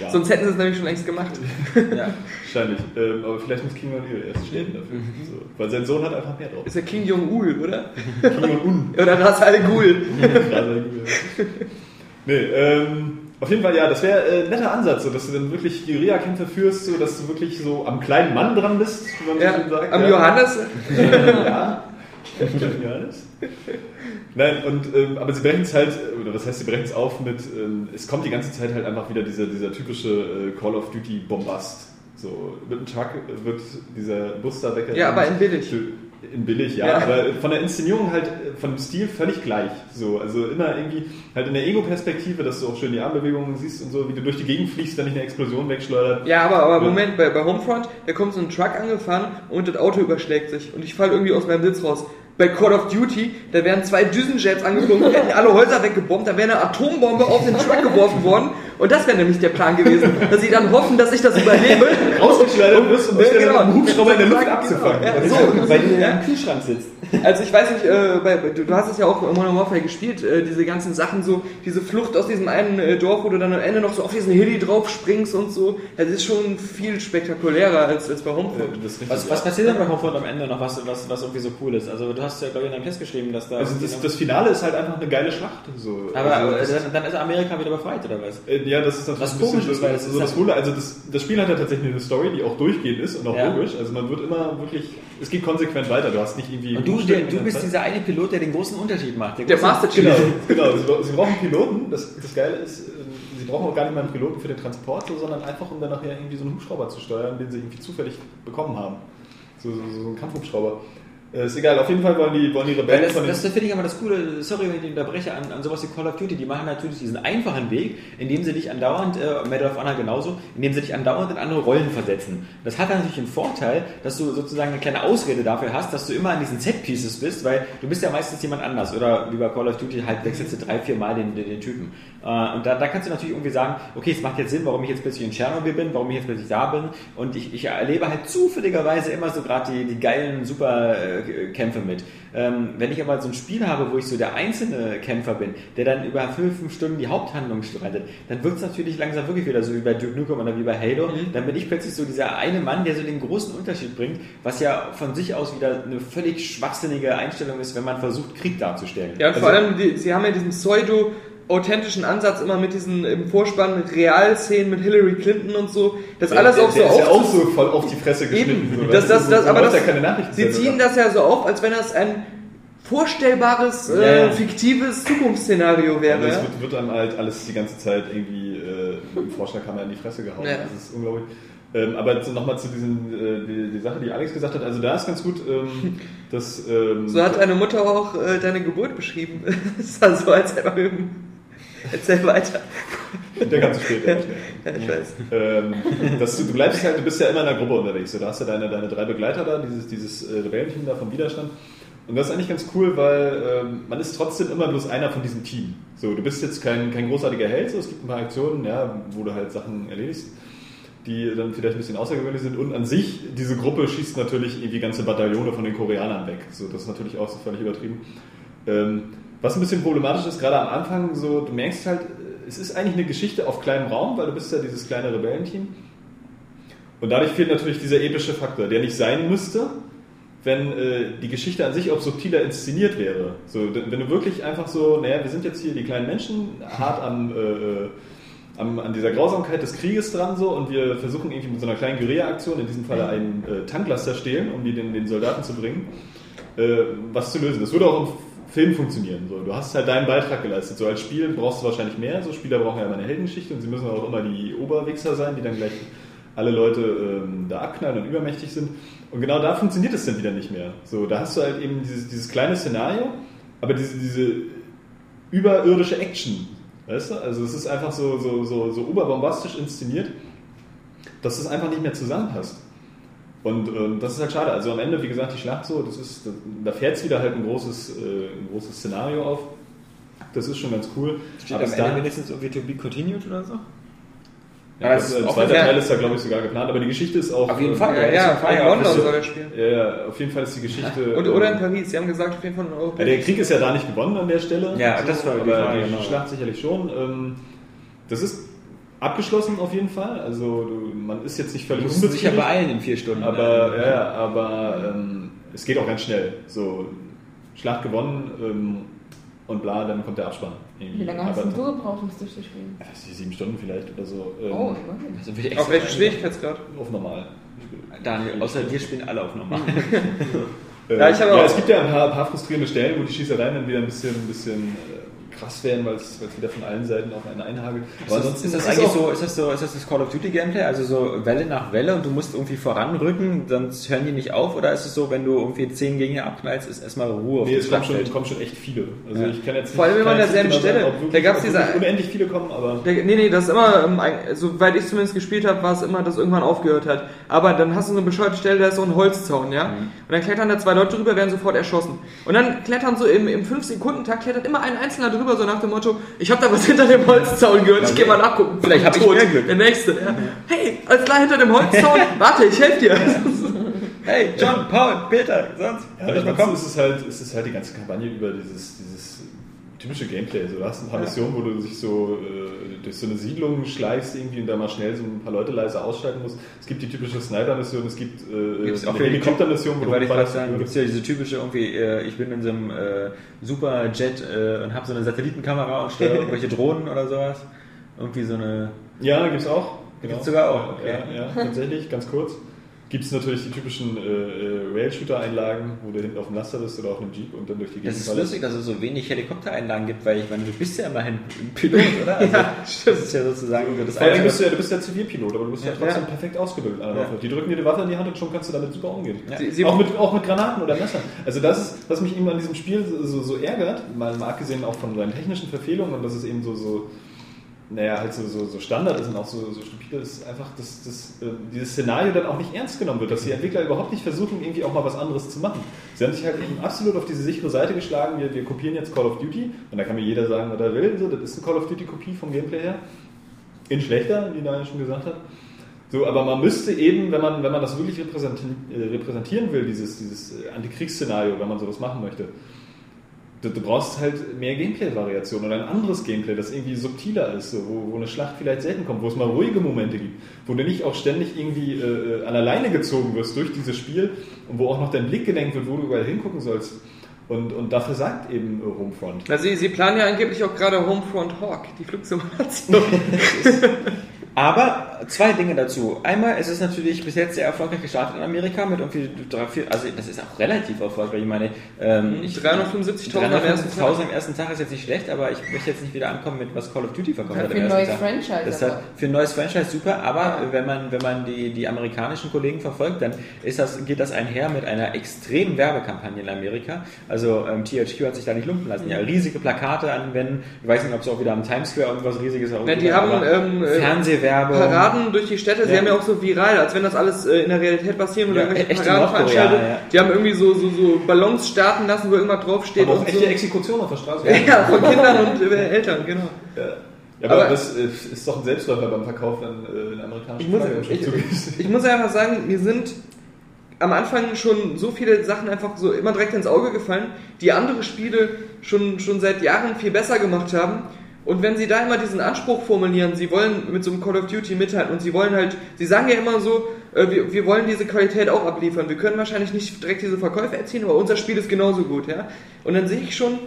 Ja, Sonst hätten sie es nämlich schon längst gemacht. Ja. wahrscheinlich, ähm, aber vielleicht muss Kim Jong-il erst stehen dafür, so, weil sein Sohn hat einfach mehr drauf. Ist ja Kim Jong-un, oder? Kim Jong-un. Oder Ras Al Ghul. Nee, ähm, auf jeden Fall, ja, das wäre äh, ein netter Ansatz, so, dass du dann wirklich Guerilla-Kämpfe führst, so, dass du wirklich so am kleinen Mann dran bist, wie man so Ja, schön sagt. am ja. Johannes. ja. Johannes. Nein, und, ähm, aber sie brechen es halt, oder was heißt, sie brechen es auf mit, ähm, es kommt die ganze Zeit halt einfach wieder dieser, dieser typische äh, Call of Duty Bombast. So, mit dem Truck wird dieser Bus da weg. Ja, aber in billig. In billig, ja, Ja. aber von der Inszenierung halt, von dem Stil völlig gleich. So, also immer irgendwie halt in der Ego-Perspektive, dass du auch schön die Armbewegungen siehst und so, wie du durch die Gegend fliegst, wenn dich eine Explosion wegschleudert. Ja, aber, aber. Moment, bei, bei Homefront, da kommt so ein Truck angefahren und das Auto überschlägt sich und ich falle irgendwie aus meinem Sitz raus. Bei Call of Duty, da wären zwei Düsenjets angeflogen, hätten alle Häuser weggebombt, da wäre eine Atombombe auf den Truck geworfen worden und das wäre nämlich der Plan gewesen, dass sie dann hoffen, dass ich das überlebe. Rausgeschleudert wirst und dich Ja, genau. mit dem Hubschrauber in der Luft abzufangen. Ja, So, so, weil du ja im Kühlschrank sitzt. Also ich weiß nicht, äh, bei, du, du hast es ja auch in Modern Warfare gespielt, äh, diese ganzen Sachen so, diese Flucht aus diesem einen äh, Dorf, wo du dann am Ende noch so auf diesen Hilly drauf springst und so, das ist schon viel spektakulärer als, als bei Homefront. Richtig, Was, was passiert denn bei Homefront am Ende noch, was, was, was irgendwie so cool ist? Also du hast ja, glaube ich, in deinem Test geschrieben, dass da... Also das, das Finale ist halt einfach eine geile Schlacht. So. aber also, äh, dann, dann ist Amerika wieder befreit, oder was? Ja, das ist natürlich Was ein bisschen komisch ist, weil das so ist das Coole. Also das, das Spiel hat ja tatsächlich eine Story, die auch durchgehend ist und auch Ja. logisch. Also man wird immer wirklich, es geht konsequent weiter. Du hast nicht irgendwie. Und du, der, du der bist Zeit. dieser eine Pilot, der den großen Unterschied macht. Der große- Master Chief. Genau, genau. Sie, sie brauchen Piloten. Das, das Geile ist, äh, sie brauchen auch gar nicht mal einen Piloten für den Transport, so, sondern einfach, um dann nachher irgendwie so einen Hubschrauber zu steuern, den sie irgendwie zufällig bekommen haben. So, so, so ein Kampfhubschrauber. Äh, ist egal, auf jeden Fall wollen die, wollen die Rebellen das, von den das finde ich aber das Coole, sorry, wenn ich unterbreche, an, an sowas wie Call of Duty. Die machen natürlich diesen einfachen Weg, indem sie dich andauernd, äh, Medal of Honor genauso, indem sie dich andauernd in andere Rollen versetzen. Das hat natürlich den Vorteil, dass du sozusagen eine kleine Ausrede dafür hast, dass du immer an diesen Set-Pieces bist, weil du bist ja meistens jemand anders. Oder wie bei Call of Duty, halt wechselst du drei, vier Mal den, den, den Typen. Äh, und da, da kannst du natürlich irgendwie sagen, okay, es macht jetzt Sinn, warum ich jetzt plötzlich in Tschernobyl bin, warum ich jetzt plötzlich da bin. Und ich, ich erlebe halt zufälligerweise immer so gerade die, die geilen, super äh, Kämpfe mit. Ähm, wenn ich aber so ein Spiel habe, wo ich so der einzelne Kämpfer bin, der dann über fünf, fünf Stunden die Haupthandlung streitet, dann wird es natürlich langsam wirklich wieder so wie bei Duke Nukem oder wie bei Halo. Dann bin ich plötzlich so dieser eine Mann, der so den großen Unterschied bringt, was ja von sich aus wieder eine völlig schwachsinnige Einstellung ist, wenn man versucht, Krieg darzustellen. Ja, und vor allem, die, sie haben ja diesen Pseudo- authentischen Ansatz immer mit diesen im Vorspann Realszenen mit Hillary Clinton und so, das alles der, auch so ist ja auf auch so voll auf die Fresse geschnitten. Eben. So, Das, das, das, so aber das, ja sie ziehen das ja so auf, als wenn das ein vorstellbares, Ja, äh, ja. fiktives Zukunftsszenario wäre. Das Ja, wird, wird dann halt alles die ganze Zeit irgendwie äh, im Vorschlaghammer in die Fresse gehauen. Ja. Das ist unglaublich. Ähm, aber nochmal zu diesen, äh, die, die Sache, die Alex gesagt hat, also da ist ganz gut, ähm, dass... Ähm, So hat deine Mutter auch äh, deine Geburt beschrieben. Das war so, als er Erzähl weiter. der kannst du später. Ja, ich weiß. ähm, dass du, bleibst halt, du bist ja immer in einer Gruppe unterwegs. So, Da hast du deine, deine drei Begleiter da, dieses, dieses äh, da vom Widerstand. Und das ist eigentlich ganz cool, weil ähm, man ist trotzdem immer bloß einer von diesem Team. So, du bist jetzt kein, kein großartiger Held, so, es gibt ein paar Aktionen, ja, wo du halt Sachen erledigst, die dann vielleicht ein bisschen außergewöhnlich sind. Und an sich, diese Gruppe schießt natürlich irgendwie ganze Bataillone von den Koreanern weg. So, das ist natürlich auch so völlig übertrieben. Ähm, was ein bisschen problematisch ist, gerade am Anfang, so, du merkst halt, es ist eigentlich eine Geschichte auf kleinem Raum, weil du bist ja dieses kleine Rebellenteam. Und dadurch fehlt natürlich dieser epische Faktor, der nicht sein müsste, wenn äh, die Geschichte an sich auch subtiler inszeniert wäre. So, wenn du wirklich einfach so, naja, wir sind jetzt hier die kleinen Menschen, hart am, äh, äh, am, an dieser Grausamkeit des Krieges dran so und wir versuchen irgendwie mit so einer kleinen Guerilla-Aktion, in diesem Falle einen äh, Tanklaster stehlen, um die den, den Soldaten zu bringen, äh, was zu lösen. Das würde auch im Film funktionieren. So. Du hast halt deinen Beitrag geleistet. So als Spiel brauchst du wahrscheinlich mehr. So Spieler brauchen ja immer eine Heldengeschichte und sie müssen auch immer die Oberwichser sein, die dann gleich alle Leute ähm, da abknallen und übermächtig sind. Und genau da funktioniert es dann wieder nicht mehr. So, da hast du halt eben dieses, dieses kleine Szenario, aber diese, diese überirdische Action. Weißt du? Also es ist einfach so, so, so, so oberbombastisch inszeniert, dass es einfach nicht mehr zusammenpasst. Und ähm, das ist halt schade. Also am Ende, wie gesagt, die Schlacht so, das ist, da fährt es wieder halt ein großes, äh, ein großes Szenario auf. Das ist schon ganz cool. Steht Aber am Ende wenigstens irgendwie to be continued oder so? ja, Ja, das, auch zweiter. Teil ist da, glaube ich, sogar geplant. Aber die Geschichte ist auch. Auf jeden äh, Fall. Ja, ja, Ja, in ja, London soll er spielen. Ja, ja, auf jeden Fall ist die Geschichte. Und, äh, oder in Paris, sie haben gesagt, auf jeden Fall in Ja, Europa. der Krieg ist ja da nicht gewonnen an der Stelle. Ja, das war die aber Frage, die genau. Schlacht sicherlich schon. Ähm, Das ist abgeschlossen auf jeden Fall. Also du, man ist jetzt nicht Du völlig musst dich ja unbefriedigt, beeilen in vier Stunden. aber, ja, ja, aber ähm, es geht auch ganz schnell. So, Schlacht gewonnen ähm, und bla, dann kommt der Abspann. irgendwie. Wie lange hast aber, denn du gebraucht, um es durchzuspielen? Ja, sieben Stunden vielleicht oder so. Ähm, Oh, immerhin. Also Auf welchem Schwierigkeitsgrad? Auf normal. Daniel, außer dir spielen alle auf normal. Ja, ich habe ja, auch- es gibt ja ein paar, paar frustrierende Stellen, wo die Schießereien dann wieder ein bisschen, ein bisschen äh, krass werden, weil es es wieder von allen Seiten auf einen einhagelt. Aber ansonsten ist das es eigentlich so, ist das so, ist das das Call of Duty Gameplay? Also so Welle nach Welle und du musst irgendwie voranrücken, sonst hören die nicht auf? Oder ist es so, wenn du irgendwie zehn Gegner abknallst, ist erstmal Ruhe auf Nee, es kommen schon, kommen schon echt viele. Also Ja. ich kann jetzt Vor allem immer an derselben nicht genau Stelle. Da gab's ob diese- unendlich viele kommen, aber Der, nee, nee, das ist immer, ähm, soweit ich zumindest gespielt habe, war es immer, dass irgendwann aufgehört hat. Aber dann hast du so eine bescheuerte Stelle, da ist so ein Holzzaun, ja? Und dann klettern da zwei Leute drüber, werden sofort erschossen. Und dann klettern so im, im 5-Sekunden-Takt, klettert immer ein Einzelner drüber, so nach dem Motto, ich habe da was hinter dem Holzzaun gehört, ich gehe mal nachgucken. Vielleicht hab ich mehr Glück. Der Nächste. Ja. Hey, alles klar hinter dem Holzzaun, warte, ich helfe dir. Hey, John, Paul, Peter, sonst? ja, Soll ich mal kommen? ist es halt, ist es halt die ganze Kampagne über dieses, dieses typische Gameplay. So, du hast ein paar Missionen, wo du dich so äh, durch so eine Siedlung schleichst irgendwie und da mal schnell so ein paar Leute leise ausschalten musst. Es gibt die typische Sniper-Mission, es gibt äh, Gibt's auch eine Helikopter-Mission, wo Ja, du gerade sagen, gibt es ja diese typische irgendwie, äh, ich bin in so einem äh, Superjet äh, und habe so eine Satellitenkamera und steuere irgendwelche Drohnen oder sowas. Irgendwie so eine. Ja, gibt's auch. Genau. Gibt's sogar auch, okay. Ja, ja, tatsächlich, ganz kurz. Gibt es natürlich die typischen äh, äh, Rail-Shooter-Einlagen, wo du hinten auf dem Laster bist oder auf einem Jeep und dann durch die Das ist lustig, dass es so wenig Helikoptereinlagen gibt, weil ich meine, du bist ja immerhin ein Pilot, oder? Also, das ist ja sozusagen so das Vor allem bist du ja, du bist ja Zivilpilot, aber du bist ja, Ja. trotzdem Ja. perfekt ausgebildet an der Ja. Waffe. Die drücken dir die Waffe in die Hand und schon kannst du damit super umgehen. Ja. Sie, sie auch, mit, auch mit Granaten oder Messern. Also das ist, was mich eben an diesem Spiel so, so, so ärgert, mal, mal abgesehen auch von seinen technischen Verfehlungen und dass es eben so, so naja, halt so, so, so Standard ist und auch so, so stupide ist, einfach, dass, dass äh, dieses Szenario dann auch nicht ernst genommen wird, dass die Entwickler überhaupt nicht versuchen, irgendwie auch mal was anderes zu machen. Sie haben sich halt eben absolut auf diese sichere Seite geschlagen, wir, wir kopieren jetzt Call of Duty und da kann mir jeder sagen, was er will, so, das ist eine Call of Duty-Kopie vom Gameplay her. In schlechter, wie Daniel schon gesagt hat. So, aber man müsste eben, wenn man, wenn man das wirklich repräsentieren, äh, repräsentieren will, dieses, dieses äh, Antikriegsszenario, wenn man sowas machen möchte, du, du brauchst halt mehr Gameplay-Variation oder ein anderes Gameplay, das irgendwie subtiler ist, wo, wo eine Schlacht vielleicht selten kommt, wo es mal ruhige Momente gibt, wo du nicht auch ständig irgendwie äh, äh, an alleine gezogen wirst durch dieses Spiel und wo auch noch dein Blick gelenkt wird, wo du überall hingucken sollst. Und, und dafür sagt eben äh, Homefront. Na, sie, sie planen ja angeblich auch gerade Homefront Hawk, die Flugsimulation. Aber zwei Dinge dazu. Einmal ist es natürlich bis jetzt sehr erfolgreich gestartet in Amerika mit irgendwie drei, vier, also das ist auch relativ erfolgreich. Ich meine, ähm, ich 375.000 am ersten 350.000 Tag. am ersten Tag ist jetzt nicht schlecht, aber ich möchte jetzt nicht wieder ankommen mit was Call of Duty verkauft hat für ein neues Tag. Franchise Das halt für ein neues Franchise super, aber Ja. wenn man wenn man die die amerikanischen Kollegen verfolgt, dann ist das geht das einher mit einer extremen Werbekampagne in Amerika. Also ähm, THQ hat sich da nicht lumpen lassen. Ja, riesige Plakate anwenden. Ich weiß nicht, ob es auch wieder am Times Square irgendwas riesiges Ja, die haben ähm, äh, Fernsehwerbung. Paraden durch die Städte, sie Ja. haben ja auch so viral, als wenn das alles äh, in der Realität passieren oder Ja, irgendwelche in Paraden veranstaltet. ja. Die haben irgendwie so, so, so Ballons starten lassen, wo irgendwas draufsteht. Aber auch und echte so. Exekution auf der Straße. Ja, von Kindern und äh, Eltern, genau. Ja. Aber, Aber- das äh, ist doch ein Selbstläufer beim Verkauf, wenn äh, eine amerikanische Ich muss, ich, ist. ich muss einfach sagen, mir sind am Anfang schon so viele Sachen einfach so immer direkt ins Auge gefallen, die andere Spiele schon, schon seit Jahren viel besser gemacht haben. Und wenn sie da immer diesen Anspruch formulieren, sie wollen mit so einem Call of Duty mithalten und sie wollen halt, sie sagen ja immer so, äh, wir, wir wollen diese Qualität auch abliefern. Wir können wahrscheinlich nicht direkt diese Verkäufe erzielen, aber unser Spiel ist genauso gut, ja. Und dann sehe ich schon,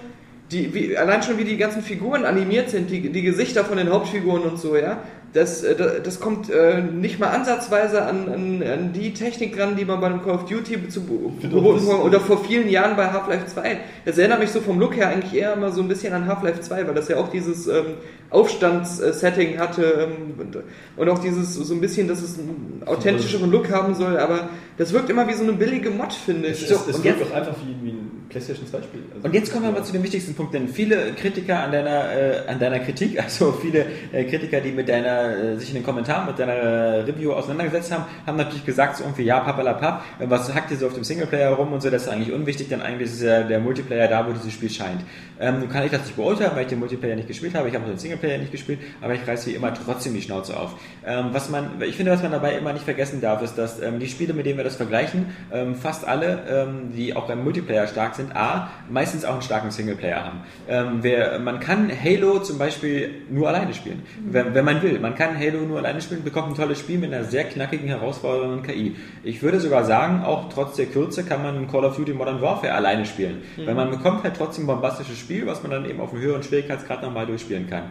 die, wie, allein schon wie die ganzen Figuren animiert sind, die, die Gesichter von den Hauptfiguren und so, ja, das, äh, das, das kommt äh, nicht mal ansatzweise an, an, an die Technik ran, die man bei einem Call of Duty zu wurde oder vor vielen Jahren bei Half-Life 2. Das erinnert mich so vom Look her eigentlich eher immer so ein bisschen an Half-Life 2, weil das ja auch dieses ähm, Aufstandssetting hatte ähm, und, auch dieses so ein bisschen, dass es einen authentischeren Look haben soll, aber Das wirkt immer wie so eine billige Mod, finde ich. Es, es, es wirkt auch einfach wie, wie ein PlayStation 2 Spiel. Also, Und jetzt kommen wir mal zu dem wichtigsten Punkt, denn viele Kritiker an deiner, äh, an deiner Kritik, also viele äh, Kritiker, die mit deiner, äh, sich in den Kommentaren mit deiner äh, Review auseinandergesetzt haben, haben natürlich gesagt, so irgendwie, ja, papalapap, was hackt ihr so auf dem Singleplayer rum und so, das ist eigentlich unwichtig, denn eigentlich ist ja der Multiplayer da, wo dieses Spiel scheint. Ähm, nun kann ich das nicht beurteilen, weil ich den Multiplayer nicht gespielt habe, ich habe auch den Singleplayer nicht gespielt, aber ich reiße wie immer trotzdem die Schnauze auf. Ähm, was man, ich finde, was man dabei immer nicht vergessen darf, ist, dass ähm, die Spiele, mit denen wir das vergleichen, ähm, fast alle, ähm, die auch beim Multiplayer stark sind, A, meistens auch einen starken Singleplayer haben. Ähm, wer, man kann Halo zum Beispiel nur alleine spielen, wenn, wenn man will. Man kann Halo nur alleine spielen, bekommt ein tolles Spiel mit einer sehr knackigen, herausfordernden KI. Ich würde sogar sagen, auch trotz der Kürze kann man Call of Duty Modern Warfare alleine spielen. Weil man bekommt halt trotzdem ein bombastisches Spiel, was man dann eben auf einem höheren Schwierigkeitsgrad nochmal durchspielen kann.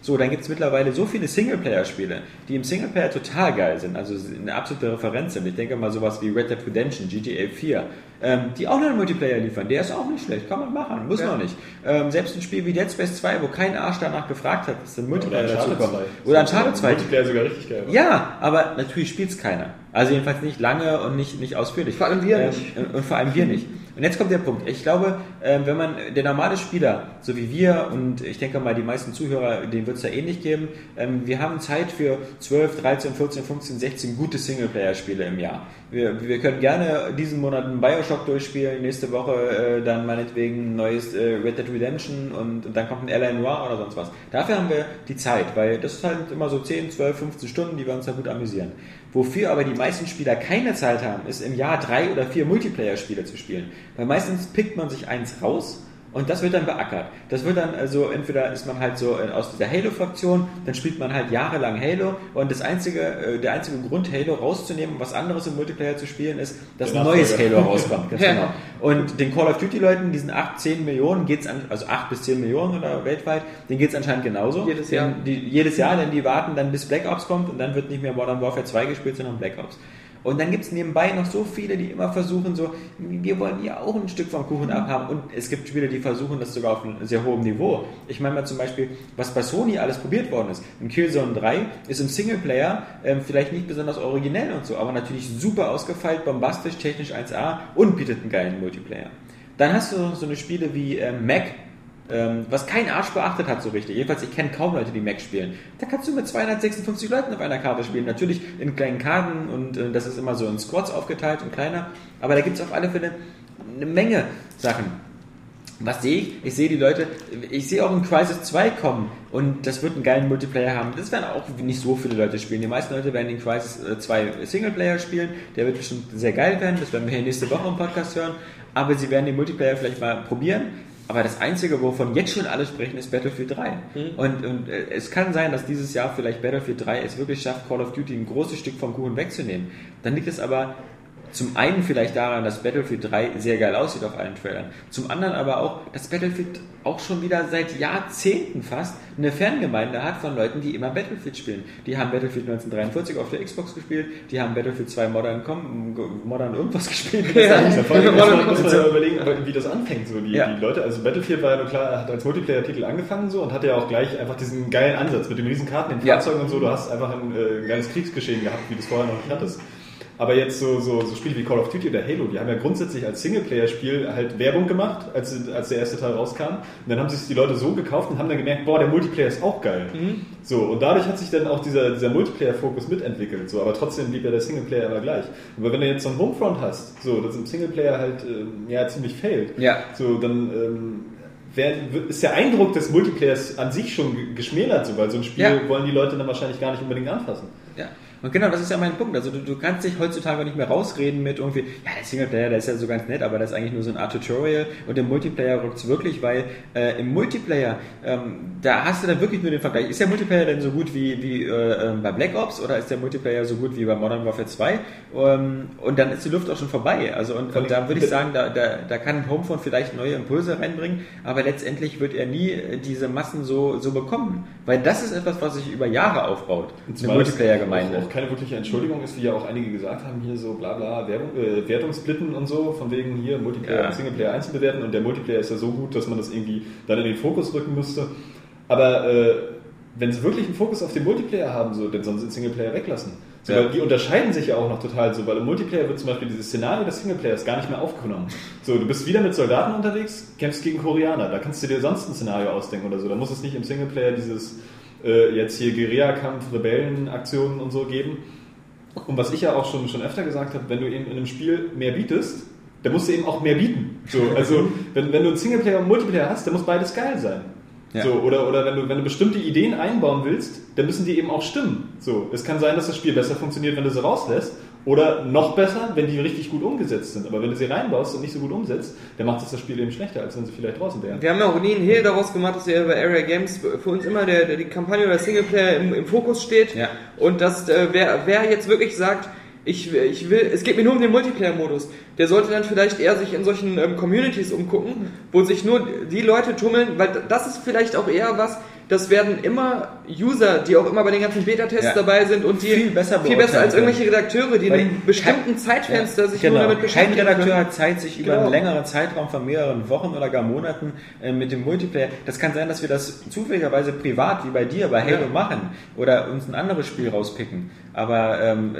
So, dann gibt es mittlerweile so viele Singleplayer-Spiele, die im Singleplayer total geil sind, also eine absolute Referenz sind. Ich denke mal sowas wie Red Dead Redemption, GTA 4, ähm, die auch noch einen Multiplayer liefern. Der ist auch nicht schlecht, kann man machen, muss Ja. noch nicht. Ähm, selbst ein Spiel wie Dead Space 2, wo kein Arsch danach gefragt hat, dass ein Multiplayer dazu Uncharted kommt. 2. Oder Uncharted 2. Multiplayer sogar richtig geil. war. Ja, aber natürlich spielt es keiner. Also jedenfalls nicht lange und nicht, nicht ausführlich. Vor allem wir ähm, nicht. Und, und vor allem wir nicht. Und jetzt kommt der Punkt. Ich glaube, ähm, wenn man, der normale Spieler, so wie wir und ich denke mal die meisten Zuhörer, denen wird es ja ähnlich geben, ähm, wir haben Zeit für 12, 13, 14, 15, 16 gute Singleplayer-Spiele im Jahr. Wir, wir können gerne diesen Monat einen Bioshock durchspielen, nächste Woche äh, dann meinetwegen ein neues äh, Red Dead Redemption und, und dann kommt ein L.A. Noir oder sonst was. Dafür haben wir die Zeit, weil das ist halt immer so 10, 12, 15 Stunden, die wir uns da gut amüsieren. Wofür aber die meisten Spieler keine Zeit haben, ist im Jahr drei oder vier Multiplayer-Spiele zu spielen. Weil meistens pickt man sich eins raus und das wird dann beackert. Das wird dann also, entweder ist man halt so äh, aus dieser Halo-Fraktion, dann spielt man halt jahrelang Halo und das einzige, äh, der einzige Grund, Halo rauszunehmen und was anderes im Multiplayer zu spielen, ist, dass ein neues Nachfolger. Halo rauskommt. Ganz genau. Und den Call of Duty-Leuten, diesen 8, 10 Millionen, geht's an, also 8 bis 10 Millionen oder weltweit, denen geht's anscheinend genauso. Jedes Jahr. Die, jedes Jahr, denn die warten dann bis Black Ops kommt und dann wird nicht mehr Modern Warfare 2 gespielt, sondern Black Ops. Und dann gibt es nebenbei noch so viele, die immer versuchen, so, wir wollen ja auch ein Stück vom Kuchen abhaben. Und es gibt Spiele, die versuchen das sogar auf einem sehr hohen Niveau. Ich meine mal zum Beispiel, was bei Sony alles probiert worden ist. Ein Killzone 3 ist im Singleplayer ähm, vielleicht nicht besonders originell und so, aber natürlich super ausgefeilt, bombastisch, technisch 1A und bietet einen geilen Multiplayer. Dann hast du noch so eine Spiele wie ähm, Mac, ähm, was kein Arsch beachtet hat so richtig. Jedenfalls, ich kenne kaum Leute, die Mac spielen. Da kannst du mit 256 Leuten auf einer Karte spielen. Natürlich in kleinen Karten und äh, das ist immer so in Squads aufgeteilt und kleiner. Aber da gibt es auf alle Fälle eine Menge Sachen. Was sehe ich? Ich sehe die Leute, ich sehe auch in Crisis 2 kommen und das wird einen geilen Multiplayer haben. Das werden auch nicht so viele Leute spielen. Die meisten Leute werden in Crisis äh, 2 Singleplayer spielen. Der wird bestimmt sehr geil werden. Das werden wir hier nächste Woche im Podcast hören. Aber sie werden den Multiplayer vielleicht mal probieren. Aber das Einzige, wovon jetzt schon alle sprechen, ist Battlefield 3. Und, und äh, es kann sein, dass dieses Jahr vielleicht Battlefield 3 es wirklich schafft, Call of Duty ein großes Stück vom Kuchen wegzunehmen. Dann liegt es aber zum einen vielleicht daran, dass Battlefield 3 sehr geil aussieht auf allen Trailern. Zum anderen aber auch, dass Battlefield auch schon wieder seit Jahrzehnten fast eine Fangemeinde hat von Leuten, die immer Battlefield spielen. Die haben Battlefield 1943 auf der Xbox gespielt, die haben Battlefield 2 Modern, Com Modern irgendwas gespielt. Ja. Ja, vor allem muss man, muss man ja überlegen, wie das anfängt. So. Die, Ja. die Leute, also Battlefield war ja nur klar, hat als Multiplayer-Titel angefangen so und hatte ja auch gleich einfach diesen geilen Ansatz mit den riesen Karten, den Ja. Fahrzeugen und so. Du hast einfach ein, äh, ein geiles Kriegsgeschehen gehabt, wie du es vorher noch nicht hattest. Aber jetzt so, so, so Spiele wie Call of Duty oder Halo, die haben ja grundsätzlich als Singleplayer-Spiel halt Werbung gemacht, als, als der erste Teil rauskam. Und dann haben sich die Leute so gekauft und haben dann gemerkt, boah, der Multiplayer ist auch geil. So, und dadurch hat sich dann auch dieser, dieser Multiplayer-Fokus mitentwickelt. So, aber trotzdem blieb ja der Singleplayer immer gleich. Aber wenn du jetzt so einen Homefront hast, so, das im Singleplayer halt ähm, ja ziemlich failt, Ja. so, dann ähm, wär, ist der Eindruck des Multiplayers an sich schon ge- geschmälert, so, weil so ein Spiel Ja. wollen die Leute dann wahrscheinlich gar nicht unbedingt anfassen. Ja, und genau, das ist ja mein Punkt. Also du, du kannst dich heutzutage nicht mehr rausreden mit irgendwie, ja, der Singleplayer, der ist ja so ganz nett, aber das ist eigentlich nur so eine Art Tutorial und im Multiplayer rückt wirklich, weil äh, im Multiplayer, ähm, da hast du dann wirklich nur den Vergleich. Ist der Multiplayer denn so gut wie, wie äh, ähm, bei Black Ops oder ist der Multiplayer so gut wie bei Modern Warfare 2? Ähm, und dann ist die Luft auch schon vorbei. Also und, und da würde ich sagen, da, da, da kann Homefront vielleicht neue Impulse reinbringen, aber letztendlich wird er nie äh, diese Massen so, so bekommen. Weil das ist etwas, was sich über Jahre aufbaut. Eine Multiplayer-Gemeinde. Keine wirkliche Entschuldigung ist, wie ja auch einige gesagt haben, hier so bla bla, Werbung, äh, Wertungsblitten und so, von wegen hier Multiplayer Ja. und Singleplayer einzeln bewerten und der Multiplayer ist ja so gut, dass man das irgendwie dann in den Fokus rücken müsste. Aber äh, wenn sie wirklich einen Fokus auf den Multiplayer haben, so, dann sollen sie den Singleplayer weglassen. So, Ja. die unterscheiden sich ja auch noch total so, weil im Multiplayer wird zum Beispiel dieses Szenario des Singleplayers gar nicht mehr aufgenommen. So, du bist wieder mit Soldaten unterwegs, kämpfst gegen Koreaner, da kannst du dir sonst ein Szenario ausdenken oder so. Da muss es nicht im Singleplayer dieses äh, jetzt hier Guerillakampf, Rebellenaktionen und so geben. Und was ich ja auch schon, schon öfter gesagt habe, wenn du eben in einem Spiel mehr bietest, dann musst du eben auch mehr bieten. So, also wenn, wenn du einen Singleplayer und Multiplayer hast, dann muss beides geil sein. Ja. So, oder oder wenn, du, wenn du bestimmte Ideen einbauen willst, dann müssen die eben auch stimmen. So, es kann sein, dass das Spiel besser funktioniert, wenn du sie rauslässt. Oder noch besser, wenn die richtig gut umgesetzt sind. Aber wenn du sie reinbaust und nicht so gut umsetzt, dann macht das das Spiel eben schlechter, als wenn sie vielleicht draußen wären. Wir haben ja auch nie einen Hehl daraus gemacht, dass ja bei Area Games für uns immer der, der, die Kampagne oder Singleplayer im, im Fokus steht. Ja. Und dass äh, wer, wer jetzt wirklich sagt, ich, ich will, es geht mir nur um den Multiplayer-Modus, der sollte dann vielleicht eher sich in solchen ähm, Communities umgucken, wo sich nur die Leute tummeln, weil das ist vielleicht auch eher was, das werden immer User, die auch immer bei den ganzen Beta-Tests Ja. dabei sind und die Viel besser viel besser als irgendwelche Redakteure, die in einem bestimmten Zeitfenster sich nur genau. damit Kein beschäftigen Redakteur können. hat Zeit, sich über Genau. einen längeren Zeitraum von mehreren Wochen oder gar Monaten äh, mit dem Multiplayer. Das kann sein, dass wir das zufälligerweise privat, wie bei dir, bei Halo Ja. machen oder uns ein anderes Spiel rauspicken. Aber ähm,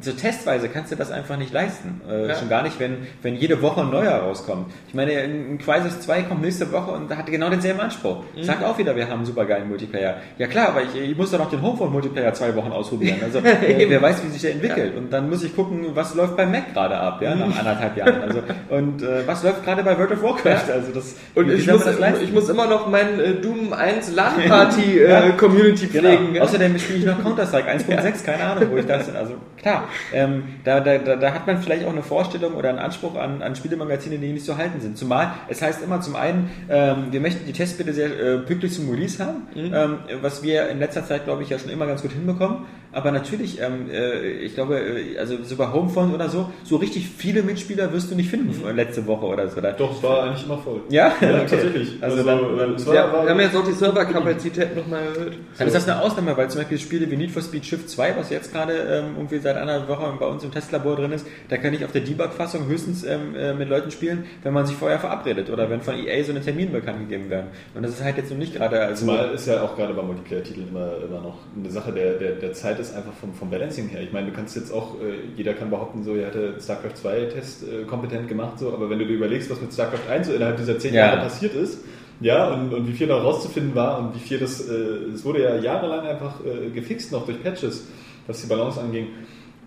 so testweise kannst du das einfach nicht leisten. Äh, Ja. Schon gar nicht, wenn, wenn jede Woche ein neuer rauskommt. Ich meine, ein Crisis 2 kommt nächste Woche und hat genau denselben Anspruch. Mhm. Sagt auch wieder, wir haben einen supergeilen Multiplayer. Ja klar, aber ich, ich muss doch noch den Homephone-Multiplayer zwei Wochen ausprobieren. Also äh, wer weiß, wie sich der entwickelt. Und dann muss ich gucken, was läuft bei Mac gerade ab, ja, nach anderthalb Jahren. Also, und äh, was läuft gerade bei World of Warcraft. Also das, Und ich muss, ich muss immer noch mein äh, Doom 1 LAN-Party Ja. äh, Community Genau. pflegen. gell? Außerdem spiele ich noch Counter-Strike 1.6, keine Ahnung, wo ich das. Also klar, ähm, da, da, da, da hat man vielleicht auch eine Vorstellung oder einen Anspruch an, an Spielemagazine, die nicht zu halten sind. Zumal es heißt immer zum einen, ähm, wir möchten die Tests bitte sehr äh, pünktlich zum Release haben, ähm, was wir in letzter Zeit, glaube ich, ja schon immer ganz gut hinbekommen. Aber natürlich, ähm, äh, ich glaube, äh, also so bei Homefront oder so, so richtig viele Mitspieler wirst du nicht finden letzte Woche oder so. Da, Doch, es war eigentlich immer voll. ja, Ja, Okay. tatsächlich. Also, dann, dann, es war, Ja, war, wir haben jetzt auch die Serverkapazität nochmal erhöht. Dann ist das eine Ausnahme, weil zum Beispiel Spiele wie Need for Speed Shift 2, was jetzt gerade ähm, irgendwie seit einer Woche bei uns im Testlabor drin ist, da kann ich auf der Debug-Fassung höchstens ähm, äh, mit Leuten spielen, wenn man sich vorher verabredet oder wenn von EA so eine Termin bekannt gegeben werden. Und das ist halt jetzt noch nicht gerade, also Zumal ist ja auch gerade bei Multiplayer-Titeln immer, immer noch eine Sache der, der, der Zeit ist einfach vom, vom Balancing her. Ich meine, du kannst jetzt auch, äh, jeder kann behaupten, so, er hatte StarCraft 2 Test äh, kompetent gemacht, so, aber wenn du dir überlegst, was mit StarCraft 1 so innerhalb dieser zehn Ja. Jahre passiert ist, ja, und, und wie viel noch rauszufinden war und wie viel das, äh, es wurde ja jahrelang einfach äh, gefixt noch durch Patches, was die Balance anging.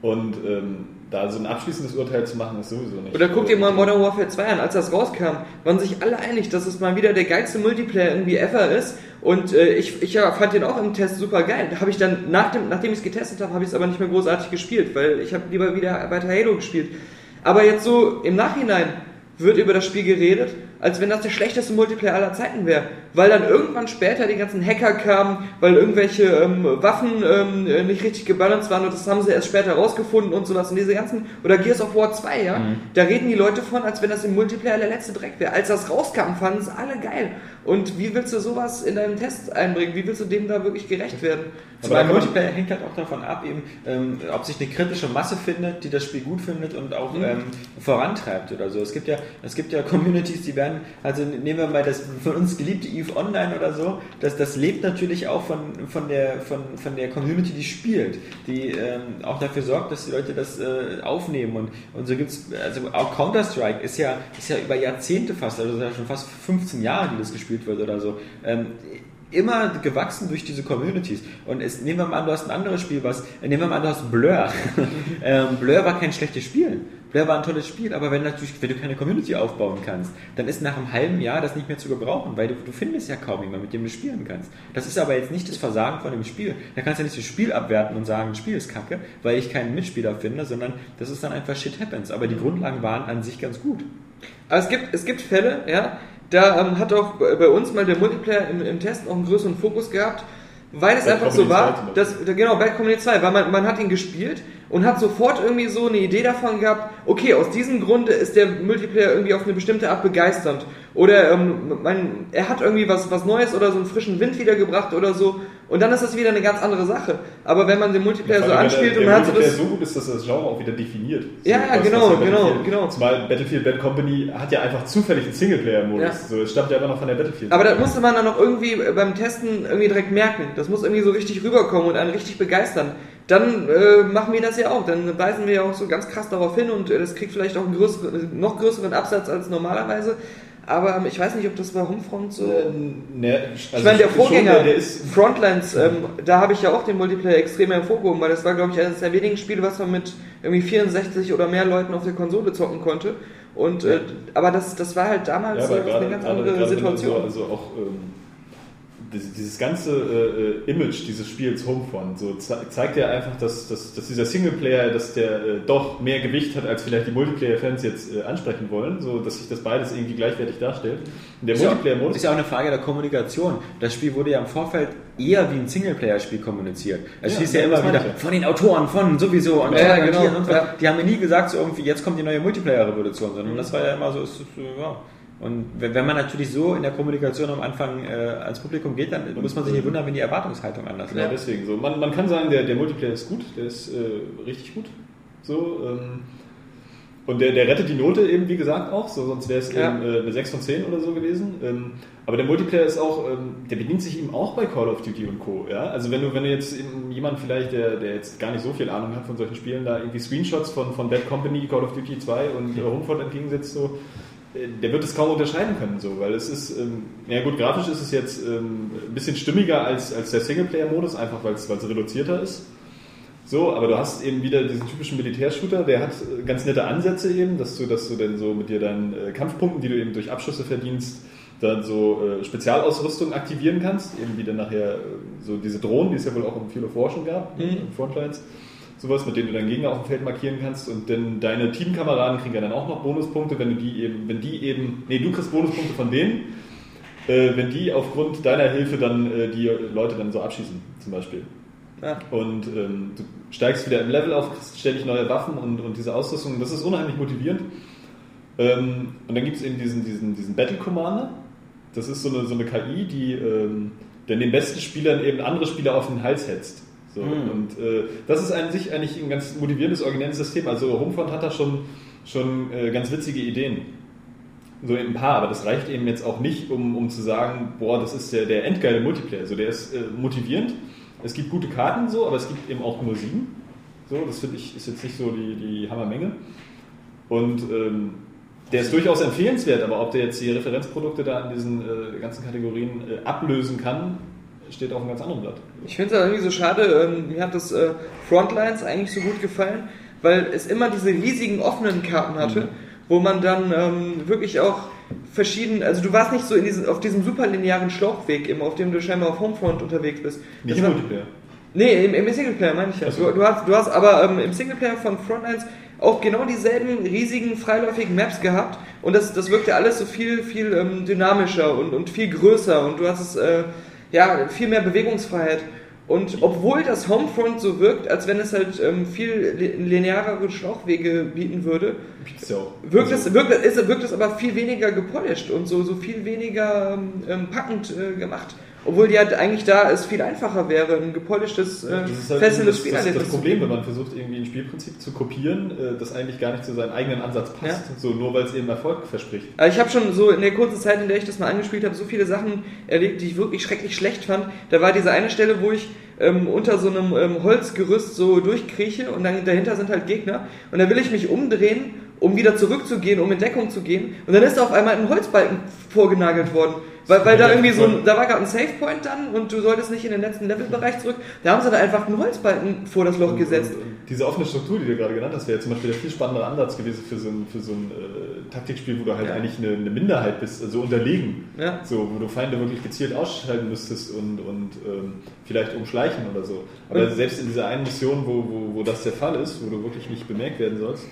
Und ähm, da so ein abschließendes Urteil zu machen, ist sowieso nicht. Oder guck dir mal Modern Warfare 2 an, als das rauskam, waren sich alle einig, dass es mal wieder der geilste Multiplayer irgendwie ever ist. Und äh, ich, ich ja, fand den auch im Test super geil. Da habe ich dann, nach dem, nachdem ich es getestet habe, habe ich es aber nicht mehr großartig gespielt, weil ich habe lieber wieder weiter Halo gespielt. Aber jetzt so im Nachhinein wird über das Spiel geredet, als wenn das der schlechteste Multiplayer aller Zeiten wäre. Weil dann irgendwann später die ganzen Hacker kamen, weil irgendwelche ähm, Waffen ähm, äh, nicht richtig gebalanced waren und das haben sie erst später rausgefunden und sowas. Und diese ganzen, oder Gears of War 2, ja, da reden die Leute von, als wenn das im Multiplayer der letzte Dreck wäre. Als das rauskam, fanden es alle geil. Und wie willst du sowas in deinen Test einbringen? Wie willst du dem da wirklich gerecht werden? Aber man- Multiplayer hängt halt auch davon ab, eben, ähm, ob sich eine kritische Masse findet, die das Spiel gut findet und auch Mhm. ähm, vorantreibt oder so. Es gibt ja, es gibt ja Communities, die werden, also nehmen wir mal das von uns geliebte EVE Online oder so, das, das lebt natürlich auch von, von, der, von, von der Community, die spielt, die ähm, auch dafür sorgt, dass die Leute das äh, aufnehmen und, und so gibt's also auch Counter-Strike ist ja, ist ja über Jahrzehnte fast, also ja schon fast 15 Jahre, die das gespielt wird oder so. Ähm, immer gewachsen durch diese Communities. Und es, nehmen wir mal an, du hast ein anderes Spiel, was, nehmen wir mal an, du hast Blur. ähm, Blur war kein schlechtes Spiel. Blur war ein tolles Spiel, aber wenn, natürlich, wenn du keine Community aufbauen kannst, dann ist nach einem halben Jahr das nicht mehr zu gebrauchen, weil du, du findest ja kaum jemanden, mit dem du spielen kannst. Das ist aber jetzt nicht das Versagen von dem Spiel. Da kannst du nicht das Spiel abwerten und sagen, das Spiel ist kacke, weil ich keinen Mitspieler finde, sondern das ist dann einfach Shit happens. Aber die Grundlagen waren an sich ganz gut. Aber es gibt, es gibt Fälle, ja, da ähm, hat auch bei uns mal der Multiplayer im, im Test auch einen größeren Fokus gehabt, weil es Bad einfach so Company 2 zum war, dass, genau, Bad Company 2, weil man, man hat ihn gespielt und hat sofort irgendwie so eine Idee davon gehabt, okay, aus diesem Grunde ist der Multiplayer irgendwie auf eine bestimmte Art begeisternd. Oder ähm, man, er hat irgendwie was, was Neues oder so einen frischen Wind wiedergebracht oder so. Und dann ist das wieder eine ganz andere Sache. Aber wenn man den Multiplayer so anspielt der, und der man hat so das. so gut ist, dass das Genre auch wieder definiert. Ja, so, ja, genau, ja genau, Battlefield- genau. Zumal Battlefield Bad Company hat ja einfach zufällig einen Singleplayer-Modus. Ja. So, es stammt ja immer noch von der Battlefield. Aber das musste man dann auch irgendwie beim Testen irgendwie direkt merken. Das muss irgendwie so richtig rüberkommen und einen richtig begeistern. Dann äh, machen wir das ja auch. Dann weisen wir ja auch so ganz krass darauf hin und äh, das kriegt vielleicht auch einen größeren, noch größeren Absatz als normalerweise. Aber ähm, ich weiß nicht, ob das bei Homefront so. Äh, ne, ich meine, der schon, Vorgänger, der, der Frontlines, ähm, da habe ich ja auch den Multiplayer extrem hervorgehoben, weil das war, glaube ich, eines der wenigen Spiele, was man mit irgendwie 64 oder mehr Leuten auf der Konsole zocken konnte. Und, äh, aber das, das war halt damals Ja, äh, eine ganz andere Situation. So, also auch ähm, dieses, ganze äh, äh, Image dieses Spiels Homefront so ze zeigt ja einfach, dass, dass, dass dieser Singleplayer, dass der äh, doch mehr Gewicht hat, als vielleicht die Multiplayer-Fans jetzt äh, ansprechen wollen, so dass sich das beides irgendwie gleichwertig darstellt. Und der Ist ja, auch, Multiplayer-Modus ist ja auch eine Frage der Kommunikation. Das Spiel wurde ja im Vorfeld eher wie ein Singleplayer-Spiel kommuniziert. Es Ja, hieß ja das immer wieder ja. von den Autoren, von sowieso und Ja, ja, genau, und so. ja. Die haben mir nie gesagt, so irgendwie, jetzt kommt die neue Multiplayer-Revolution, Mhm. sondern das war ja immer so, ist, ist, ja. Und wenn man natürlich so in der Kommunikation am Anfang äh, ans Publikum geht, dann muss man sich nicht wundern, wenn die Erwartungshaltung anders ist. Genau deswegen so. Man, man kann sagen, der, der Multiplayer ist gut, der ist äh, richtig gut. So, ähm, und der, der rettet die Note eben, wie gesagt, auch, so, sonst wäre es Ja. eben äh, eine 6 von 10 oder so gewesen. Ähm, aber der Multiplayer ist auch, ähm, der bedient sich eben auch bei Call of Duty und Co. Ja? Also wenn du, wenn du jetzt jemand vielleicht, der, der jetzt gar nicht so viel Ahnung hat von solchen Spielen, da irgendwie Screenshots von, von Bad Company, Call of Duty 2 und äh, Homefront entgegensetzt, so, der wird es kaum unterscheiden können, so, weil es ist, ähm, ja gut, grafisch ist es jetzt ähm, ein bisschen stimmiger als, als der Singleplayer-Modus, einfach weil es reduzierter ist. So, aber du hast eben wieder diesen typischen Militärshooter, der hat äh, ganz nette Ansätze eben, dass du, dass du dann so mit dir deinen äh, Kampfpunkten, die du eben durch Abschüsse verdienst, dann so äh, Spezialausrüstung aktivieren kannst, eben wie dann nachher äh, so diese Drohnen, die es ja wohl auch im of War schon gab, Mhm. in Frontlines, sowas, mit denen du deinen Gegner auf dem Feld markieren kannst und dann deine Teamkameraden kriegen ja dann auch noch Bonuspunkte, wenn du die eben, wenn die eben, nee, du kriegst Bonuspunkte von denen, äh, wenn die aufgrund deiner Hilfe dann äh, die Leute dann so abschießen, zum Beispiel. Ja. Und ähm, du steigst wieder im Level auf, kriegst ständig neue Waffen und, und diese Ausrüstung. Das ist unheimlich motivierend. Ähm, und dann gibt es eben diesen, diesen, diesen Battle Commander. Das ist so eine, so eine KI, die ähm, dann den besten Spielern eben andere Spieler auf den Hals hetzt. So, Und äh, das ist an sich eigentlich ein ganz motivierendes, originelles System. Also Homefront hat da schon, schon äh, ganz witzige Ideen. So ein paar, aber das reicht eben jetzt auch nicht, um, um zu sagen, boah, das ist der, der endgeile Multiplayer. Also der ist äh, motivierend. Es gibt gute Karten so, aber es gibt eben auch nur sieben. So, das finde ich ist jetzt nicht so die, die Hammermenge. Und ähm, der ist durchaus empfehlenswert, aber ob der jetzt die Referenzprodukte da in diesen äh, ganzen Kategorien äh, ablösen kann, steht auf einem ganz anderen Blatt. Ich finde es irgendwie so schade, ähm, mir hat das äh, Frontlines eigentlich so gut gefallen, weil es immer diese riesigen offenen Karten hatte, wo man dann ähm, wirklich auch verschieden, also du warst nicht so in diesen, auf diesem superlinearen Schlauchweg, immer, auf dem du scheinbar auf Homefront unterwegs bist. Nicht Das Multiplayer. Nee, im, im Singleplayer meine ich ja. Du, du, hast, du hast aber ähm, im Singleplayer von Frontlines auch genau dieselben riesigen freiläufigen Maps gehabt und das, das wirkte alles so viel, viel ähm, dynamischer und, und viel größer und du hattest äh, ja, viel mehr Bewegungsfreiheit. Und obwohl das Homefront so wirkt, als wenn es halt ähm, viel li- linearere Schlauchwege bieten würde, auch. wirkt, Also- es, wirkt, es, wirkt es aber viel weniger gepolished und so, so viel weniger ähm, ähm, packend äh, gemacht. Obwohl die halt eigentlich da es viel einfacher wäre, ein gepolischtes, äh, Das ist halt fesselndes das, das, das Spielerlebnis. Problem, wenn man versucht, irgendwie ein Spielprinzip zu kopieren, äh, das eigentlich gar nicht zu seinem eigenen Ansatz passt, Ja. so nur weil es eben Erfolg verspricht. Aber ich habe schon so in der kurzen Zeit, in der ich das mal angespielt habe, so viele Sachen erlebt, die ich wirklich schrecklich schlecht fand. Da war diese eine Stelle, wo ich ähm, unter so einem ähm, Holzgerüst so durchkrieche und dann dahinter sind halt Gegner. Und da will ich mich umdrehen, um wieder zurückzugehen, um in Deckung zu gehen. Und dann ist da auf einmal ein Holzbalken vorgenagelt worden. Weil, weil da irgendwie so ein, da war gerade ein Save Point dann und du solltest nicht in den letzten Levelbereich zurück. Da haben sie da einfach einen Holzbalken vor das Loch gesetzt. Und, und diese offene Struktur, die du gerade genannt hast, wäre zum Beispiel der viel spannendere Ansatz gewesen für so ein, für so ein äh, Taktikspiel, wo du halt Ja. eigentlich eine, eine Minderheit bist, also unterlegen. Ja. So, wo du Feinde wirklich gezielt ausschalten müsstest und, und ähm, vielleicht umschleichen oder so. Aber Und- selbst in dieser einen Mission, wo, wo, wo das der Fall ist, wo du wirklich nicht bemerkt werden sollst,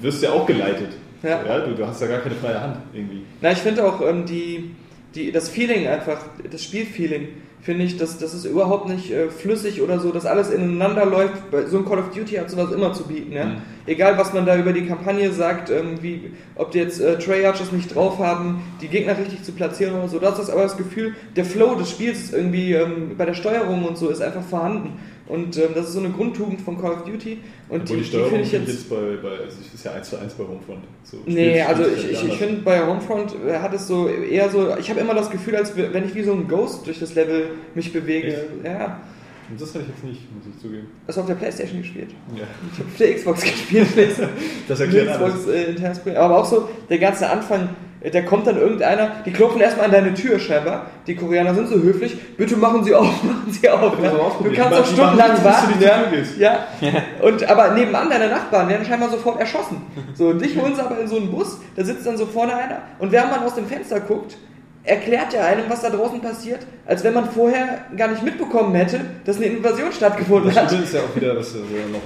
wirst du ja auch geleitet. Ja. du, du hast ja gar keine freie Hand irgendwie. Na, ich finde auch ähm, die, die, das Feeling einfach, das Spielfeeling, finde ich, dass das ist überhaupt nicht äh, flüssig oder so, dass alles ineinander läuft. Bei- So ein Call of Duty hat sowas immer zu bieten, ja. Mhm. Egal, was man da über die Kampagne sagt, ähm, wie, ob die jetzt äh, Treyarch nicht drauf haben, die Gegner richtig zu platzieren oder so. Das ist aber das Gefühl, der Flow des Spiels irgendwie ähm, bei der Steuerung und so ist einfach vorhanden. Und ähm, das ist so eine Grundtugend von Call of Duty. Und Obwohl die, die Steuerung finde ich finde jetzt. bei, bei also ist ja 1 zu 1 bei Homefront. So, Nee, spielt- also spielt ich, ich, ich finde bei Homefront äh, hat es so eher so, ich habe immer das Gefühl, als wenn ich wie so ein Ghost durch das Level mich bewege. Echt? Ja, Und das habe ich jetzt nicht, muss ich zugeben. das auf der Playstation gespielt. Ja. Ich habe auf der Xbox gespielt. Das erklärt alles. Xbox äh, internes Projekt. Aber auch so der ganze Anfang, äh, da kommt dann irgendeiner, die klopfen erstmal an deine Tür scheinbar. Die Koreaner sind so höflich, bitte machen Sie auf, machen Sie auf. Das Ja. Du kannst auch stundenlang nichts, bis du warten. die Ja. Ja. Und, aber nebenan deine Nachbarn werden scheinbar sofort erschossen. So, und dich holen sie aber in so einen Bus, da sitzt dann so vorne einer und während man aus dem Fenster guckt, erklärt er einem, was da draußen passiert, als wenn man vorher gar nicht mitbekommen hätte, dass eine Invasion stattgefunden Das hat. Schlimme ist ja auch wieder, was du noch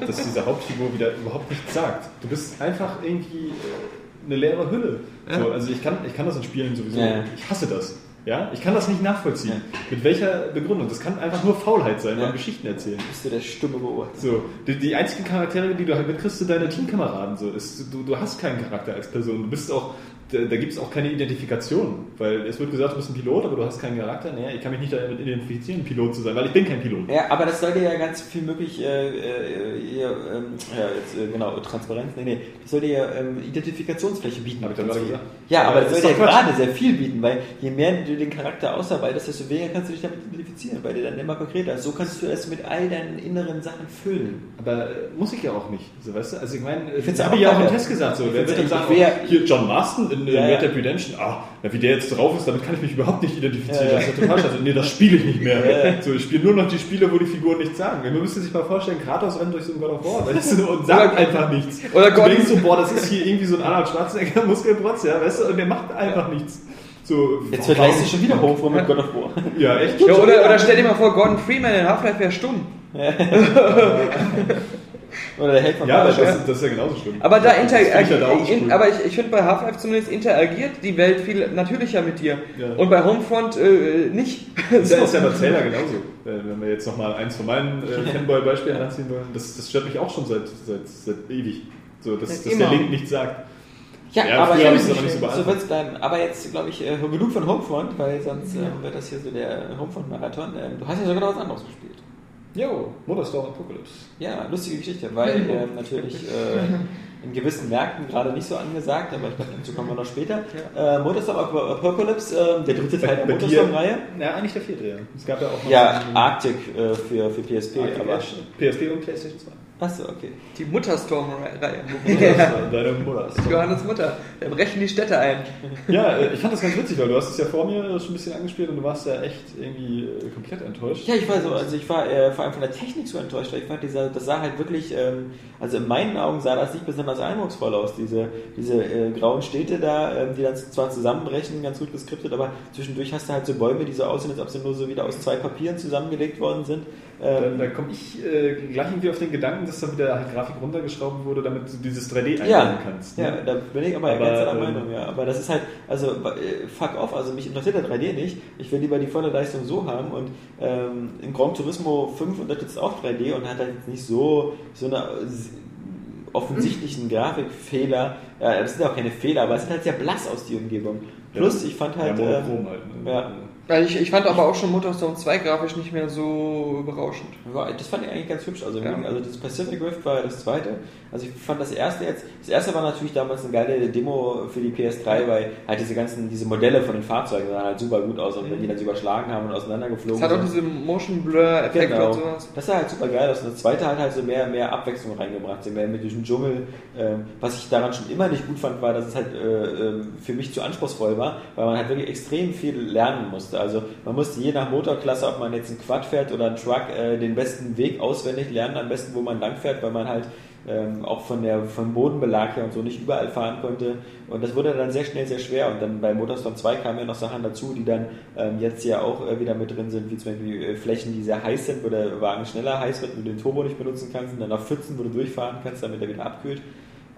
hast, dass diese Hauptfigur wieder überhaupt nichts sagt. Du bist einfach irgendwie äh, eine leere Hülle. So, also ich kann, ich kann das in Spielen sowieso. Ja, ja. Ich hasse das. Ja? Ich kann das nicht nachvollziehen. Mit welcher Begründung? Das kann einfach nur Faulheit sein Ja. beim Geschichten erzählen. Bist du der stumme Beobachter? So, die, die einzigen Charaktere, die du halt mitkriegst, sind deine Teamkameraden. So. Ist, du, du hast keinen Charakter als Person. Du bist auch, da, da gibt es auch keine Identifikation. Weil es wird gesagt, du bist ein Pilot, aber du hast keinen Charakter. Naja, ich kann mich nicht damit identifizieren, Pilot zu sein, weil ich bin kein Pilot. Ja, aber das soll dir ja ganz viel möglich, äh, äh, ähm, ja, jetzt, äh, genau, Transparenz, nee, nee, das soll dir ja ähm, Identifikationsfläche bieten. Hab ich gerade gesagt. Ja, aber Ja, das das soll ist dir doch Quatsch. gerade sehr viel bieten, weil je mehr du den Charakter ausarbeitest, desto weniger kannst du dich damit identifizieren, weil der dann immer konkreter ist. So kannst du es mit all deinen inneren Sachen füllen. Aber äh, muss ich ja auch nicht. So, weißt du? Also ich meine, ich find's habe ja auch im. Test gesagt, so, Ich wer wird dann sagen, ich oh, hier John Marston in äh, Ja. Red Dead Redemption, ah, na, wie der jetzt drauf ist, damit kann ich mich überhaupt nicht identifizieren. Das ist ja total scheiße. Nee, das spiele ich nicht mehr. So, ich spiele nur noch die Spiele, wo die Figuren nichts sagen. Man müsste sich mal vorstellen, Kratos rennt durch so ein God of War du, und sagt einfach nichts. oder du Gott- denkst so, boah, das ist hier irgendwie so ein Arnold Schwarzenegger Muskelprotz, ja, weißt du, und der macht einfach nichts. So, Jetzt vergleichst du schon wieder Homefront mit God of War. Ja, echt? Ja, oder, oder stell dir mal vor, Gordon Freeman in Half-Life wäre stumm. Oder der Held von Ja, aber Bioshock. das, das ist ja genauso schlimm. Aber da Das ich ja interagiert, cool. aber ich, ich finde bei Half-Life zumindest interagiert die Welt viel natürlicher mit dir. Ja. Und bei Homefront äh, nicht. Das ist ja bei Zelda genauso. Äh, Wenn wir jetzt nochmal eins von meinen äh, Fanboy-Beispielen heranziehen wollen, das, das stört mich auch schon seit, seit, seit ewig. So, dass, Seit dass der Link nichts sagt. Ja, Ja, aber ich's aber nicht so so bleiben. Aber jetzt, glaube ich, äh, genug von Homefront, weil sonst ähm, wird das hier so der Homefront-Marathon. Ähm, du hast ja sogar noch was anderes gespielt. Jo, Motorstorm Apocalypse. Ja, lustige Geschichte, weil ähm, natürlich äh, in gewissen Märkten gerade nicht so angesagt, aber ich glaube, dazu kommen wir noch später. Äh, Motorstorm Ap- Apocalypse, äh, der dritte Teil der Bei Motorstorm-Reihe. Ja, eigentlich der vierte, ja. Es gab ja auch noch Ja, Arctic äh, für, für PSP, Arctic aber. PSP und PlayStation 2. Achso, okay. Die Mutterstorm-Reihe. Deine Mutter. Johannes Mutter. Wir brechen die Städte ein. Ja, äh, ich fand das ganz witzig, weil du hast es ja vor mir schon ein bisschen angespielt und du warst ja echt irgendwie äh, komplett enttäuscht. Ja, ich war so, also ich war äh, vor allem von der Technik so enttäuscht, weil ich fand, dieser, das sah halt wirklich, ähm, also in meinen Augen sah das nicht besonders eindrucksvoll aus, diese, diese äh, grauen Städte da, ähm, die dann zwar zusammenbrechen, ganz gut geskriptet, aber zwischendurch hast du halt so Bäume, die so aussehen, als ob sie nur so wieder aus zwei Papieren zusammengelegt worden sind. Da, Ähm, da komme ich äh, gleich irgendwie auf den Gedanken, dass dann wieder halt Grafik runtergeschraubt wurde, damit du dieses 3D einbauen ja, kannst. ja, ne? da bin ich aber, Aber, ganz anderer ähm, Meinung, ja. Aber das ist halt, also äh, fuck off, also mich interessiert der 3D nicht. Ich will lieber die volle Leistung so haben und ähm, in Gran Turismo 5 unterstützt auch 3D und hat halt jetzt nicht so, so eine äh, offensichtlichen Grafikfehler. Ja, das sind ja auch keine Fehler, aber es sieht halt sehr blass aus, die Umgebung. Plus, ich fand halt. ja, monochrom halt. Ne? ja. Ich, ich fand aber auch schon Motorstorm 2 grafisch nicht mehr so berauschend. Das fand ich eigentlich ganz hübsch. Also, Ja. also das Pacific Rift war das zweite. Also ich fand das erste jetzt, das erste war natürlich damals eine geile Demo für die PS3, weil halt diese ganzen, diese Modelle von den Fahrzeugen sahen halt super gut aus und wenn die dann so überschlagen haben und Es auseinandergeflogen hat auch sind. diese Motion Blur-Effekte Genau. und sowas. Das sah halt super geil aus. Und das zweite hat halt so mehr, mehr Abwechslung reingebracht, so mehr mit diesem Dschungel. Ähm, was ich daran schon immer nicht gut fand, war, dass es halt äh, ähm, für mich zu anspruchsvoll war, weil man halt wirklich extrem viel lernen musste. Also man musste je nach Motorklasse, ob man jetzt einen Quad fährt oder einen Truck, äh, den besten Weg auswendig lernen, am besten, wo man lang fährt, weil man halt ähm, auch von der, vom Bodenbelag her und so nicht überall fahren konnte. Und das wurde dann sehr schnell sehr schwer. Und dann bei Motorstorm 2 kamen ja noch Sachen dazu, die dann ähm, jetzt ja auch äh, wieder mit drin sind, wie zum Beispiel äh, Flächen, die sehr heiß sind, wo der Wagen schneller heiß wird und du den Turbo nicht benutzen kannst und dann auf Pfützen, wo du durchfahren kannst, damit er wieder abkühlt.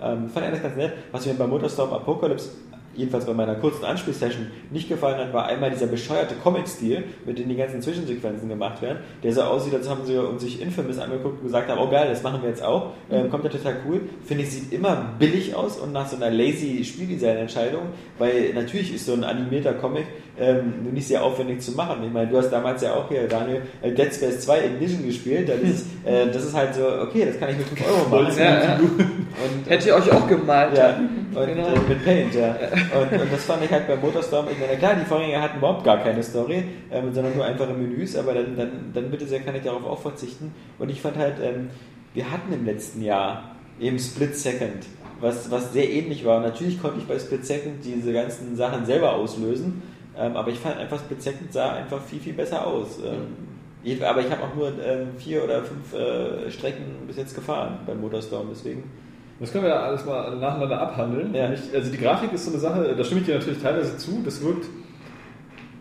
Ähm, fand ich alles ganz nett. Was mir bei Motorstorm Apocalypse jedenfalls bei meiner kurzen Anspielsession, nicht gefallen hat, war einmal dieser bescheuerte Comic-Stil, mit dem die ganzen Zwischensequenzen gemacht werden, der so aussieht, als haben sie uns sich Infamous angeguckt und gesagt haben, oh geil, das machen wir jetzt auch, ähm, kommt ja total cool. Finde ich, sieht immer billig aus und nach so einer lazy Spieldesign-Entscheidung, weil natürlich ist so ein animierter Comic ähm, nicht sehr aufwendig zu machen. Ich meine, du hast damals ja auch hier, Daniel, äh, Dead Space 2 in Vision gespielt, das ist, äh, das ist halt so, okay, das kann ich mit 5 Euro machen. Ja, ja. Und, Hätte ich euch auch gemalt. ja, und Genau. äh, mit Paint, ja. Und, und das fand ich halt bei Motorstorm, ich meine, klar, die Vorgänger hatten überhaupt gar keine Story, ähm, sondern nur einfache Menüs, aber dann, dann, dann bitte sehr kann ich darauf auch verzichten. Und ich fand halt, ähm, wir hatten im letzten Jahr eben Split Second, was, was sehr ähnlich war. Und natürlich konnte ich bei Split Second diese ganzen Sachen selber auslösen, ähm, aber ich fand einfach, Second sah einfach viel, viel besser aus. Ähm, je- aber ich habe auch nur ähm, vier oder fünf äh, Strecken bis jetzt gefahren bei Motorstorm, deswegen. Das können wir ja alles mal nacheinander abhandeln. Ja. Also die Grafik ist so eine Sache, da stimme ich dir natürlich teilweise zu, das wirkt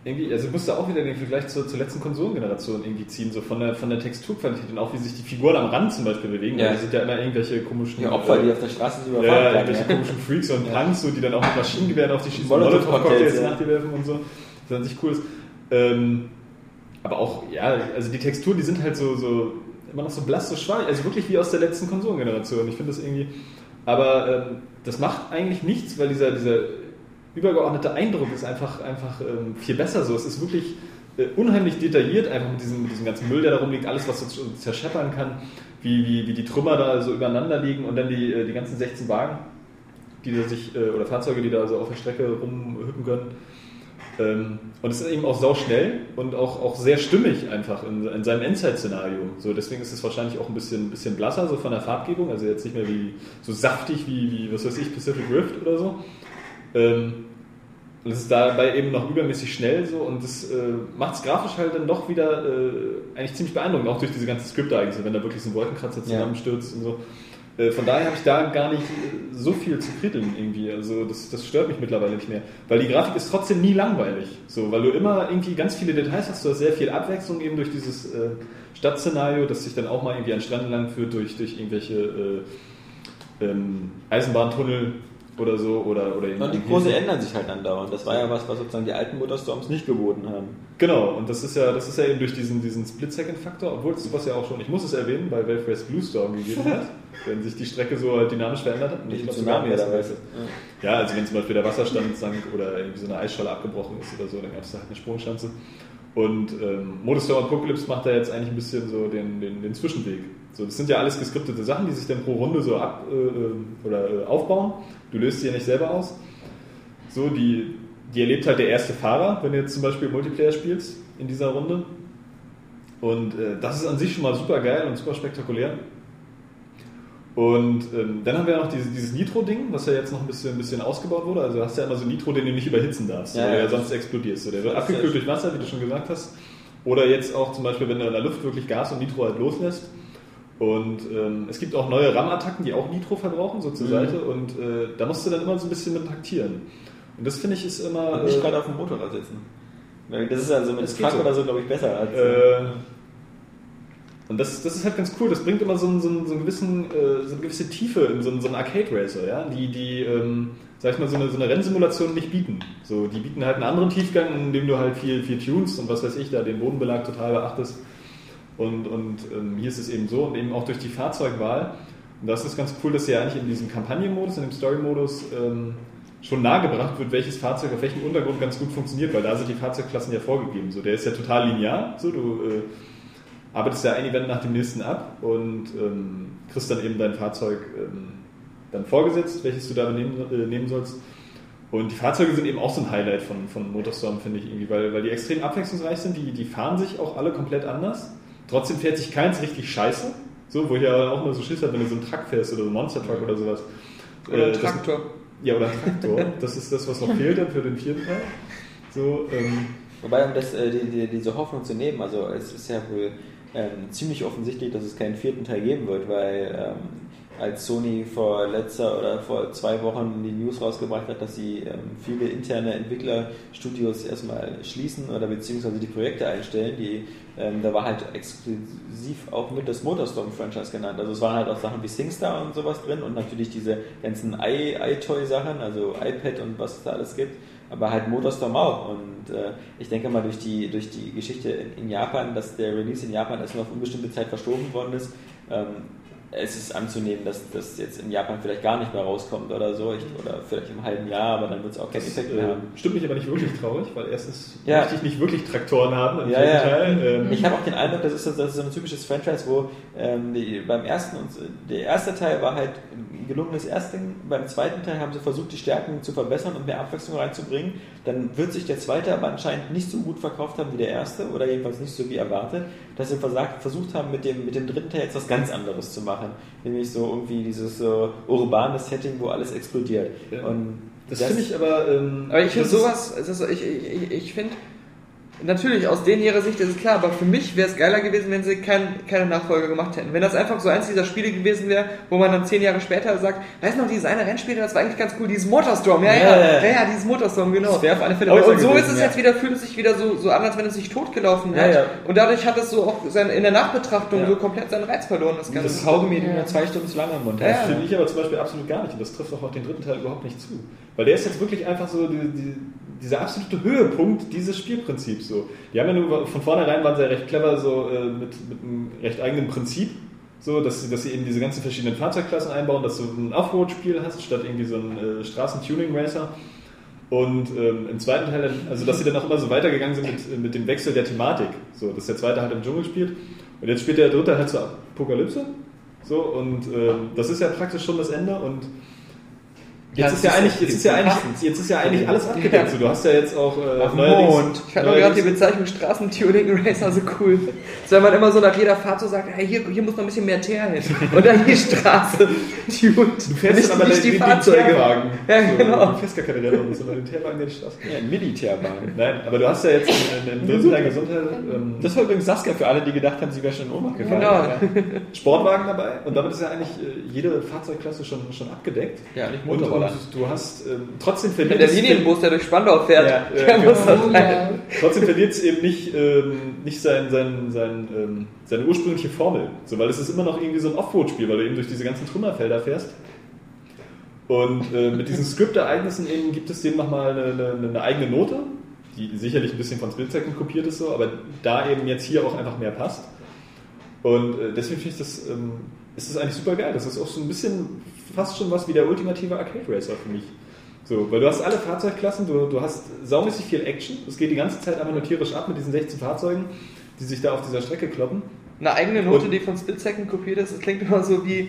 irgendwie, also ich musste auch wieder den Vergleich zur, zur letzten Konsolengeneration irgendwie ziehen, so von der, von der Texturqualität und auch wie sich die Figuren am Rand zum Beispiel bewegen. Ja. Ja. Das sind ja immer irgendwelche komischen Die Opfer, äh, die auf der Straße ja, überfahren ja, werden. irgendwelche komischen Freaks und Ja. Punks, so, die dann auch mit Maschinengewehren auf die schießen, Molotov-Cocktails, ja. nach dir werfen und so. Das an sich cool ist. Ähm, aber auch, ja, also die Texturen, die sind halt so, so immer noch so blass, so schwarz, also wirklich wie aus der letzten Konsolengeneration. Ich finde das irgendwie, aber ähm, das macht eigentlich nichts, weil dieser, dieser übergeordnete Eindruck ist einfach, einfach ähm, viel besser so. Es ist wirklich äh, unheimlich detailliert, einfach mit diesem, mit diesem ganzen Müll, der da rumliegt, alles, was so zerscheppern kann, wie, wie, wie die Trümmer da so übereinander liegen und dann die, äh, die ganzen 16 Wagen, die da sich, äh, oder Fahrzeuge, die da so auf der Strecke rumhüppen können. Ähm, und es ist eben auch sau schnell und auch, auch sehr stimmig einfach in, in seinem Endzeit-Szenario. So, deswegen ist es wahrscheinlich auch ein bisschen, bisschen blasser, so von der Farbgebung, also jetzt nicht mehr wie so saftig wie, wie was weiß ich, Pacific Rift oder so. Ähm, und es ist dabei eben noch übermäßig schnell so und das äh, macht es grafisch halt dann doch wieder äh, eigentlich ziemlich beeindruckend, auch durch diese ganzen Skriptereignisse, wenn da wirklich so ein Wolkenkratzer Ja. zusammenstürzt und so. Äh, von daher habe ich da gar nicht äh, so viel zu kritteln irgendwie. Also das, das stört mich mittlerweile nicht mehr. Weil die Grafik ist trotzdem nie langweilig. So, weil du immer irgendwie ganz viele Details hast, du hast sehr viel Abwechslung eben durch dieses äh, Stadtszenario, das sich dann auch mal irgendwie an Strand lang führt, durch, durch irgendwelche äh, ähm, Eisenbahntunnel oder so. Oder, oder Und die Kurse ändern sich halt andauernd. Das war ja was, was sozusagen die alten Motorstorms nicht geboten haben. Genau, und das ist ja, das ist ja eben durch diesen, diesen Split-Second-Faktor, obwohl es sowas ja auch schon, ich muss es erwähnen, bei Wave Race Blue Storm gegeben hat, wenn sich die Strecke so halt dynamisch verändert hat. Und Nicht Tsunami sogar was? ist. Ja, also wenn zum Beispiel der Wasserstand sank oder irgendwie so eine Eisscholle abgebrochen ist oder so, dann gab es da halt eine Sprungschanze. Und ähm, Modestar Apocalypse macht da jetzt eigentlich ein bisschen so den, den, den Zwischenweg. So, das sind ja alles geskriptete Sachen, die sich dann pro Runde so ab äh, äh, oder äh, aufbauen. Du löst sie ja nicht selber aus. So, die, die erlebt halt der erste Fahrer, wenn du jetzt zum Beispiel Multiplayer spielst in dieser Runde. Und äh, das ist an sich schon mal super geil und super spektakulär. Und ähm, dann haben wir noch diese, dieses Nitro-Ding, was ja jetzt noch ein bisschen, ein bisschen ausgebaut wurde. Also du hast ja immer so Nitro, den du nicht überhitzen darfst, Ja, weil ja. du ja sonst explodierst. So, der wird abgekühlt ja durch Wasser, wie du schon gesagt hast. Oder jetzt auch zum Beispiel, wenn du in der Luft wirklich Gas und Nitro halt loslässt. Und ähm, es gibt auch neue RAM-Attacken, die auch Nitro verbrauchen, so zur Mhm. Seite. Und äh, da musst du dann immer so ein bisschen mit taktieren. Und das finde ich ist immer. Und nicht äh, gerade auf dem Motorrad sitzen. Das ist also mit Truck so. oder so, glaube ich, besser. Als, Äh, und das, das ist halt ganz cool, das bringt immer so, einen, so, einen, so, einen gewissen, äh, so eine gewisse Tiefe in so einen, so einen Arcade-Racer, ja? die, die ähm, sag ich mal, so eine, so eine Rennsimulation nicht bieten. So, die bieten halt einen anderen Tiefgang, indem du halt viel, viel tunst und was weiß ich, da den Bodenbelag total beachtest. Und, und ähm, hier ist es eben so und eben auch durch die Fahrzeugwahl. Und das ist ganz cool, dass ja eigentlich in diesem Kampagnenmodus, in dem Story-Modus ähm, schon nahegebracht wird, welches Fahrzeug auf welchem Untergrund ganz gut funktioniert, weil da sind die Fahrzeugklassen ja vorgegeben. So, der ist ja total linear. So, du äh, arbeitest ja ein Event nach dem nächsten ab und ähm, kriegst dann eben dein Fahrzeug ähm, dann vorgesetzt, welches du da nehmen, äh, nehmen sollst. Und die Fahrzeuge sind eben auch so ein Highlight von, von Motorstorm, finde ich irgendwie, weil, weil die extrem abwechslungsreich sind, die, die fahren sich auch alle komplett anders. Trotzdem fährt sich keins richtig scheiße. So, wo ich ja auch immer so Schiss habe, wenn du so einen Truck fährst oder so einen Monster Truck oder sowas. Oder Äh, ein das- Traktor. ja, oder Traktor. Das ist das, was noch fehlt dann für den vierten Teil. So, ähm, Wobei, um das, äh, die, die, diese Hoffnung zu nehmen, also es ist ja wohl ähm, ziemlich offensichtlich, dass es keinen vierten Teil geben wird, weil ähm, als Sony vor letzter oder vor zwei Wochen die News rausgebracht hat, dass sie ähm, viele interne Entwicklerstudios erstmal schließen oder beziehungsweise die Projekte einstellen, die ähm, da war halt exklusiv auch mit das Motorstorm-Franchise genannt. Also es waren halt auch Sachen wie SingStar und sowas drin und natürlich diese ganzen iToy-Sachen, also iPad und was es da alles gibt aber halt Motorstorm auch. Und äh, ich denke mal durch die, durch die Geschichte in, in, Japan, dass der Release in Japan erstmal auf unbestimmte Zeit verschoben worden ist, ähm, es ist anzunehmen, dass das jetzt in Japan vielleicht gar nicht mehr rauskommt oder so, ich, oder vielleicht im halben Jahr, aber dann wird es auch keinen Effekt mehr äh, haben. Stimmt mich aber nicht wirklich traurig, weil erstens Ja. möchte ich nicht wirklich Traktoren haben im Ja, ja. Gegenteil. Ähm, Ich habe auch den Eindruck, das ist, so- das ist so ein typisches Franchise, wo ähm, die, beim ersten und der erste Teil war halt ein gelungenes Ersting, beim zweiten Teil haben sie versucht, die Stärken zu verbessern und mehr Abwechslung reinzubringen. Dann wird sich der zweite aber anscheinend nicht so gut verkauft haben wie der erste oder jedenfalls nicht so wie erwartet, dass sie versucht haben, mit dem, mit dem dritten Teil jetzt was ganz anderes zu machen. Nämlich so irgendwie dieses so urbane Setting, wo alles explodiert. Ja. Und das finde ich aber. Ähm, Aber ich finde das ist- sowas, es ist so, ich, ich, ich, ich finde, natürlich aus denen ihrer Sicht ist es klar, aber für mich wäre es geiler gewesen, wenn sie kein, keine Nachfolge gemacht hätten. Wenn das einfach so eins dieser Spiele gewesen wäre, wo man dann zehn Jahre später sagt, weißt du noch, dieses eine Rennspiel, das war eigentlich ganz cool, dieses Motorstorm, ja, ja, Ja, ja, ja. ja, ja dieses Motorstorm, genau. Das wäre auf alle Fälle Und, und so gewesen, ist es ja. jetzt wieder, fühlt es sich wieder so, so an, als wenn es sich totgelaufen Ja, hat. ja. Und dadurch hat es so auch sein, in der Nachbetrachtung Ja. so komplett seinen Reiz verloren. Das Ganze. das Kaugummi, den man zwei Stunden zu lange im Mund Ja, ja. Finde ich aber zum Beispiel absolut gar nicht. Und das trifft auch auf den dritten Teil überhaupt nicht zu. Weil der ist jetzt wirklich einfach so die, die, dieser absolute Höhepunkt dieses Spielprinzips. So. Die haben ja nur von vornherein waren sie ja recht clever so äh, mit, mit einem recht eigenen Prinzip. So, dass sie, dass sie eben diese ganzen verschiedenen Fahrzeugklassen einbauen, dass du ein Offroad-Spiel hast, statt irgendwie so ein äh, Straßen-Tuning-Racer. Und ähm, im zweiten Teil, also dass sie dann auch immer so weitergegangen sind mit, mit dem Wechsel der Thematik. So, dass der zweite halt im Dschungel spielt. Und jetzt spielt der dritte halt zur Apokalypse. So, und ähm, das ist ja praktisch schon das Ende. Und jetzt ist ja ist eigentlich, ja jetzt ist ja eigentlich, jetzt ist ja eigentlich alles abgedeckt. Du hast ja jetzt auch äh, Auf Mond. Ich fand gerade die Bezeichnung Straßentuning-Racer so cool. So, wenn man immer so nach jeder Fahrt so sagt, hey, hier, hier muss noch ein bisschen mehr Teer hin. Und dann die Straße tuned. Du fährst nicht, dann aber nicht die Fahrzeuge. Teerwagen. Ja, so, genau. Du fährst gar keine Räder, sondern den Teerwagen, der die Straße Ja, ein Militärwagen. Nein, aber du hast ja jetzt in, in, im dritten Teil Gesundheit ähm, Das war übrigens Saskia für alle, die gedacht haben, sie wäre schon in Ohnmacht gefallen. Genau. Sportwagen dabei und damit ist ja eigentlich äh, jede Fahrzeugklasse schon, schon abgedeckt. Ja, nicht Und, Motorroller. und du hast ähm, trotzdem Der verliert es- Linienbus, der durch Spandau fährt, Ja, der genau. muss das sein. ja. Trotzdem verliert es eben nicht, ähm, nicht sein, sein, sein, ähm, seine ursprüngliche Formel. So, weil es ist immer noch irgendwie so ein Offroad-Spiel, weil du eben durch diese ganzen Trümmerfelder fährst. Und äh, mit diesen Script-Ereignissen eben gibt es denen nochmal eine, eine, eine eigene Note, die sicherlich ein bisschen von Second kopiert ist, so, aber da eben jetzt hier auch einfach mehr passt. Und äh, deswegen finde ich das, ähm, ist das eigentlich super geil. Das ist auch so ein bisschen fast schon was wie der ultimative Arcade Racer für mich. So, weil du hast alle Fahrzeugklassen, du, du hast saumäßig viel Action. Es geht die ganze Zeit einfach nur tierisch ab mit diesen 16 Fahrzeugen, die sich da auf dieser Strecke kloppen. Eine eigene Note, Und- die von Split Second kopiert ist, das klingt immer so wie,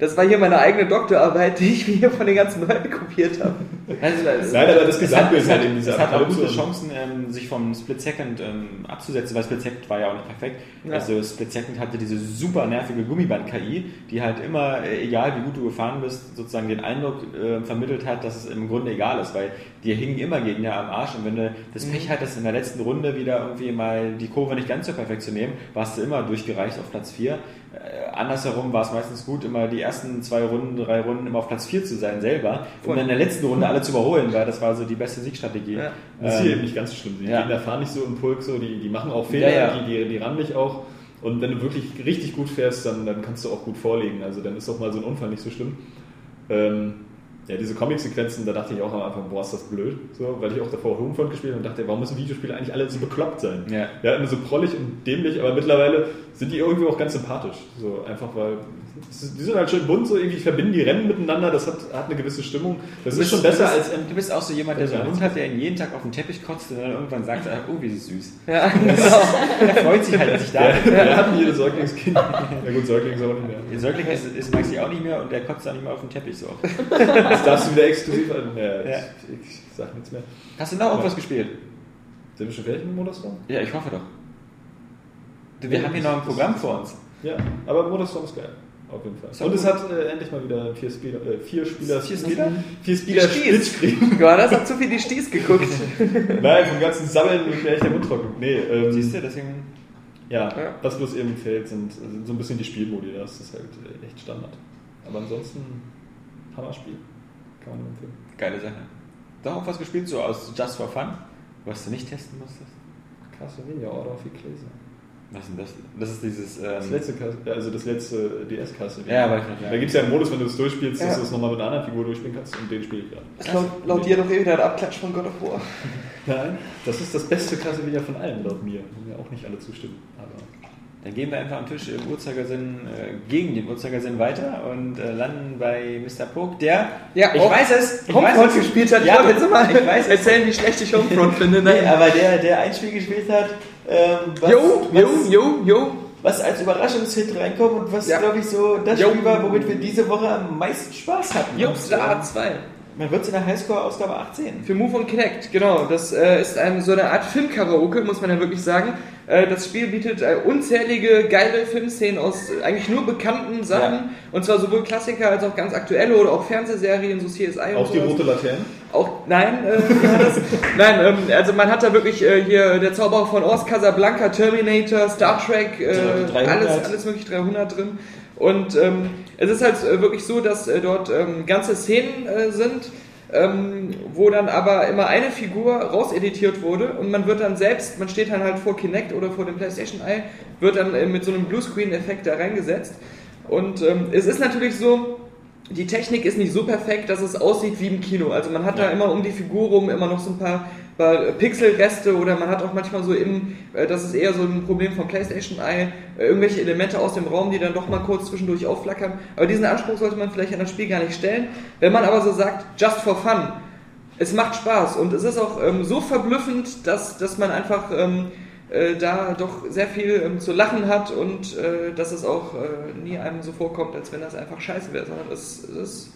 das war hier meine eigene Doktorarbeit, die ich mir hier von den ganzen Leuten kopiert habe. Also, es- Nein, aber das es Gesamtbild halt hat, eben diese es hat auch gute Chancen, ähm, sich vom Split Second ähm, abzusetzen, weil Split Second war ja auch nicht perfekt. Ja. Also Split Second hatte diese super nervige Gummiband-KI, die halt immer, äh, egal wie gut du gefahren bist, sozusagen den Eindruck äh, vermittelt hat, dass es im Grunde egal ist, weil dir hingen immer Gegner am Arsch und wenn du das Pech hattest, in der letzten Runde wieder irgendwie mal die Kurve nicht ganz so perfekt zu nehmen, warst du immer durchgereicht auf Platz 4. Äh, andersherum war es meistens gut, immer die ersten zwei Runden, drei Runden immer auf Platz 4 zu sein selber, um dann in der letzten Runde alle zu überholen, weil das war so die beste Siegstrategie. Ja. Das ist hier Ähm, eben nicht ganz so schlimm. Die ja. Gegner fahren nicht so im Pulk, so, die, die machen auch Fehler, Ja, ja. Die, die, die rammen dich auch. Und wenn du wirklich richtig gut fährst, dann, dann kannst du auch gut vorlegen. Also dann ist auch mal so ein Unfall nicht so schlimm. Ähm, ja, diese Comic-Sequenzen, da dachte ich auch am Anfang, boah, ist das blöd. So, weil ich auch davor Homefront gespielt habe und dachte, warum müssen Videospiele eigentlich alle so bekloppt sein? Ja. Ja, immer so prollig und dämlich, aber mittlerweile sind die irgendwie auch ganz sympathisch. So einfach weil die sind halt schön bunt, so irgendwie verbinden die Rennen miteinander, das hat, hat eine gewisse Stimmung. Das Du ist bist- schon besser du bist, als Du bist auch so jemand, der so einen. Hund hat, der ihn jeden Tag auf den Teppich kotzt und dann irgendwann sagt, ah, oh, wie ist süß. Ja, genau. Er freut sich halt, dass ich da Ja, bin. wir hatten jedes Säuglingskind. Ja gut, Säugling ist aber nicht mehr. Der Säugling ist, ist Maxi auch nicht mehr und der kotzt auch nicht mehr auf den Teppich so. Das darfst du wieder exklusiv an. Ja, Ja. Ich, ich sag nichts mehr. Hast du noch irgendwas gespielt? Sind wir schon fertig mit Motorstorm? Ja, ich hoffe doch. Wir Ja, haben hier das- noch ein Programm vor uns. Ja, aber Motorstorm ist geil. Auf jeden Fall. Und es hat äh, endlich mal wieder vier Spieler, äh, vier Spieler, Vier Spieler? vier Spieler. Splitscreen. Johannes hat zu viel die Sties geguckt. Nein, vom ganzen Sammeln wird mir echt der Mund trocken. Nee, ähm, Siehst du, deswegen. Ja, Ja. was bloß eben fehlt, sind, sind so ein bisschen die Spielmodi. Das ist halt äh, echt Standard. Aber ansonsten, Hammer-Spiel. Kann man nur empfehlen. Geile Sache. Doch auch was gespielt, so aus Just for Fun, was du nicht testen musstest? Castlevania, Order of Ecclesia. Was ist denn das? Das ist dieses. Ähm, Das letzte, Cas- also das letzte DS Castlevania. Ja, aber ich noch, ja. Da gibt es ja einen Modus, wenn du es durchspielst, dass Ja. du es nochmal mit einer anderen Figur durchspielen kannst und den spiele ich gerade. Ist laut, laut dir doch eh wieder ein Abklatsch von God of War. Nein, das ist das beste Castlevania von allen, laut mir. Wo mir auch nicht alle zustimmen. Aber Dann gehen wir einfach am Tisch im Uhrzeigersinn äh, gegen den Uhrzeigersinn weiter und äh, landen bei Mr. Poke, der. Ja, ich weiß es. Ich Homefront weiß es. gespielt hat. Ja, ich jetzt mal ich weiß es. erzählen, wie schlecht ich Homefront finde. Nee, Nein. aber der, der ein Spiel gespielt hat, ähm, was, Jo, was, jo, jo, jo. was als Überraschungshit reinkommt und was, Ja. glaube ich, so das Jo. Spiel war, womit wir diese Woche am meisten Spaß hatten. Jo, Star ähm, 2. Man wird es in der Highscore-Ausgabe 18. Für Move und Kinect, genau. Das äh, ist ein, so eine Art Filmkaraoke, muss man ja wirklich sagen. Äh, das Spiel bietet äh, unzählige geile Filmszenen aus äh, eigentlich nur bekannten Sachen. Ja. Und zwar sowohl Klassiker als auch ganz aktuelle oder auch Fernsehserien, so CSI und auch die sowas. rote Laterne. Auch, nein, äh, das, nein, ähm, also man hat da wirklich äh, hier der Zauberer von Oz, Casablanca, Terminator, Star Trek, äh, 300. alles, alles wirklich 300 drin. Und ähm, es ist halt äh, wirklich so, dass äh, dort ähm, ganze Szenen äh, sind, ähm, wo dann aber immer eine Figur rauseditiert wurde und man wird dann selbst, man steht dann halt vor Kinect oder vor dem PlayStation Eye, wird dann äh, mit so einem Bluescreen-Effekt da reingesetzt. Und ähm, es ist natürlich so, die Technik ist nicht so perfekt, dass es aussieht wie im Kino. Also man hat da immer um die Figur rum immer noch so ein paar, paar Pixelreste oder man hat auch manchmal so im, äh, das ist eher so ein Problem vom PlayStation Eye, äh, irgendwelche Elemente aus dem Raum, die dann doch mal kurz zwischendurch aufflackern. Aber diesen Anspruch sollte man vielleicht an das Spiel gar nicht stellen. Wenn man aber so sagt, just for fun, es macht Spaß und es ist auch ähm, so verblüffend, dass, dass man einfach ähm, äh, da doch sehr viel ähm, zu lachen hat und äh, dass es auch äh, nie einem so vorkommt, als wenn das einfach scheiße wäre, sondern es, es ist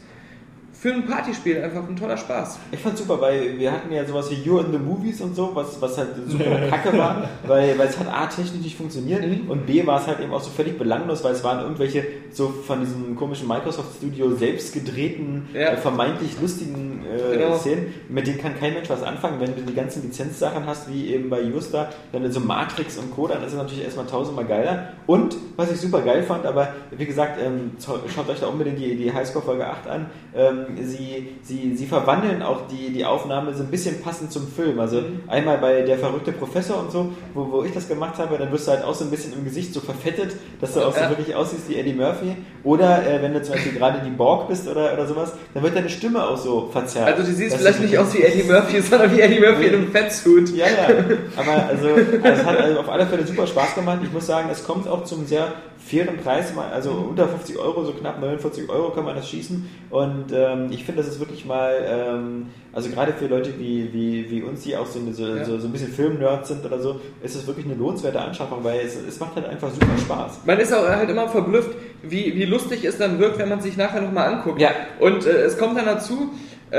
für ein Partyspiel einfach ein toller Spaß. Ich fand's super, weil wir hatten ja sowas wie You in the Movies und so, was, was halt super kacke war, weil, weil es hat A technisch nicht funktioniert Mhm. und B war es halt eben auch so völlig belanglos, weil es waren irgendwelche so von diesem komischen Microsoft Studio selbst gedrehten, Ja. äh, vermeintlich lustigen äh, Genau. Szenen, mit denen kann kein Mensch was anfangen. Wenn du die ganzen Lizenzsachen hast, wie eben bei Justa, dann so Matrix und Co., dann ist es natürlich erstmal tausendmal geiler. Und, was ich super geil fand, aber wie gesagt, ähm, schaut euch da unbedingt die, die Highscore Folge 8 an, ähm, sie, sie, sie verwandeln auch die, die Aufnahme so ein bisschen passend zum Film. Also Mhm. einmal bei der verrückte Professor und so, wo, wo ich das gemacht habe, dann wirst du halt auch so ein bisschen im Gesicht so verfettet, dass du auch so Ja. wirklich aussiehst wie Eddie Murphy. Oder äh, wenn du zum Beispiel gerade die Borg bist oder, oder sowas, dann wird deine Stimme auch so verzerrt. Also du siehst Das vielleicht nicht aus wie Eddie Murphy, sondern wie Eddie Murphy in einem Fettsuit. ja, ja. Aber also, also es hat also auf alle Fälle super Spaß gemacht. Ich muss sagen, es kommt auch zum sehr fairen Preis. Also unter 50 Euro, so knapp 49 Euro kann man das schießen. Und ähm, ich finde, das ist wirklich mal, ähm, also gerade für Leute wie, wie, wie uns, die auch so, so, Ja. so, so ein bisschen Filmnerds sind oder so, ist es wirklich eine lohnenswerte Anschaffung, weil es, es macht halt einfach super Spaß. Man ist auch halt immer verblüfft, wie, wie lustig es dann wirkt, wenn man sich nachher nochmal anguckt. Ja. Und äh, es kommt dann dazu,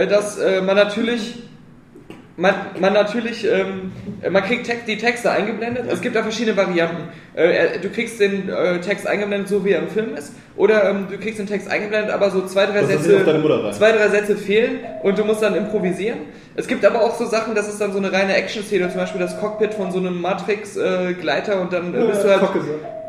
dass äh, man natürlich man, man natürlich, ähm, man kriegt die Texte eingeblendet. Es gibt da verschiedene Varianten. Äh, du kriegst den äh, Text eingeblendet, so wie er im Film ist, oder ähm, du kriegst den Text eingeblendet, aber so zwei, drei Sätze, zwei, drei Sätze fehlen und du musst dann improvisieren. Es gibt aber auch so Sachen, das ist dann so eine reine Action-Szene, zum Beispiel das Cockpit von so einem Matrix-Gleiter und dann äh, bist du halt.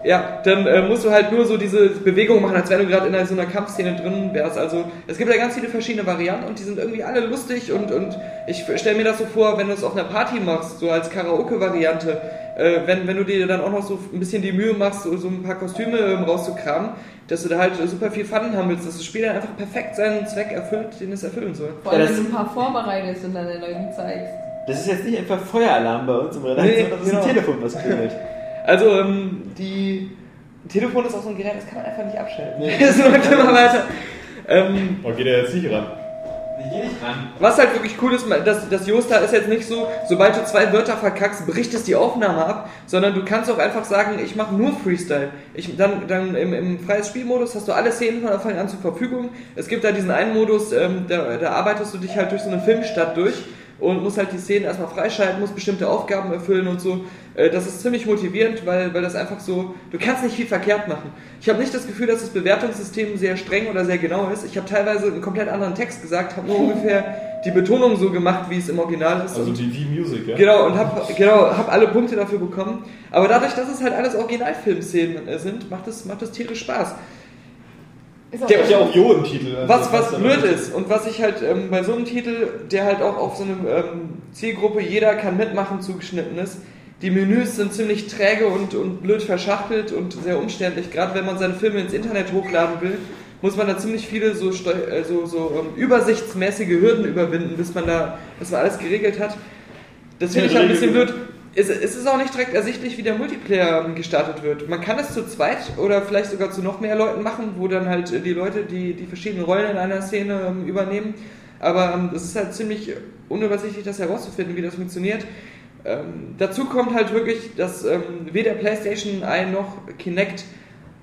Ja, dann äh, musst du halt nur so diese Bewegung machen, als wenn du gerade in einer, so einer Kampfszene drin wärst. Also es gibt da ganz viele verschiedene Varianten und die sind irgendwie alle lustig und, und ich stelle mir das so vor, wenn du es auf einer Party machst, so als Karaoke-Variante, äh, wenn, wenn du dir dann auch noch so ein bisschen die Mühe machst, so, so ein paar Kostüme ähm, rauszukramen, dass du da halt super viel Fun haben willst, dass das Spiel dann einfach perfekt seinen Zweck erfüllt, den es erfüllen soll. Vor allem, Ja, wenn du ein paar vorbereitest und dann den Leuten zeigst. Das ist jetzt nicht einfach Feueralarm bei uns im Redaktion, Nee, das ist genau. ein Telefon, was klingelt. Also ähm, die Telefon ist auch so ein Gerät, das kann man einfach nicht abschalten. Nee. Es läuft immer weiter. Ähm, Oh, geht er jetzt nicht ran? Ich geh nicht ran. Was halt wirklich cool ist, dass das Josta ist jetzt nicht so, sobald du zwei Wörter verkackst, bricht es die Aufnahme ab, sondern du kannst auch einfach sagen, ich mache nur Freestyle. Ich, dann dann im, im freies Spielmodus hast du alle Szenen von Anfang an zur Verfügung. Es gibt da diesen einen Modus, ähm, da, da arbeitest du dich halt durch so eine Filmstadt durch und musst halt die Szenen erstmal freischalten, musst bestimmte Aufgaben erfüllen und so. Äh, Das ist ziemlich motivierend, weil, weil das einfach so, du kannst nicht viel verkehrt machen. Ich habe nicht das Gefühl, dass das Bewertungssystem sehr streng oder sehr genau ist. Ich habe teilweise einen komplett anderen Text gesagt, habe nur ungefähr die Betonung so gemacht, wie es im Original ist. Also die V-Music, ja? genau, und habe genau, hab alle Punkte dafür bekommen. Aber dadurch, dass es halt alles Originalfilmszenen äh, sind, macht es, macht es tierisch Spaß. Ist Der hat ja auch Jo im Titel. also Was, was blöd ist und was ich halt ähm, bei so einem Titel, der halt auch auf so eine ähm, Zielgruppe, jeder kann mitmachen, zugeschnitten ist, die Menüs sind ziemlich träge und, und blöd verschachtelt und sehr umständlich. Gerade wenn man seine Filme ins Internet hochladen will, muss man da ziemlich viele so, äh, so, so ähm, übersichtsmäßige Hürden überwinden, bis man da, bis man alles geregelt hat. Das finde ich halt ein bisschen blöd. Es, es ist auch nicht direkt ersichtlich, wie der Multiplayer ähm, gestartet wird. Man kann es zu zweit oder vielleicht sogar zu noch mehr Leuten machen, wo dann halt äh, die Leute, die die verschiedenen Rollen in einer Szene ähm, übernehmen. Aber es ist halt ziemlich unübersichtlich, das herauszufinden, wie das funktioniert. Ähm, dazu kommt halt wirklich, dass ähm, weder PlayStation Eye noch Kinect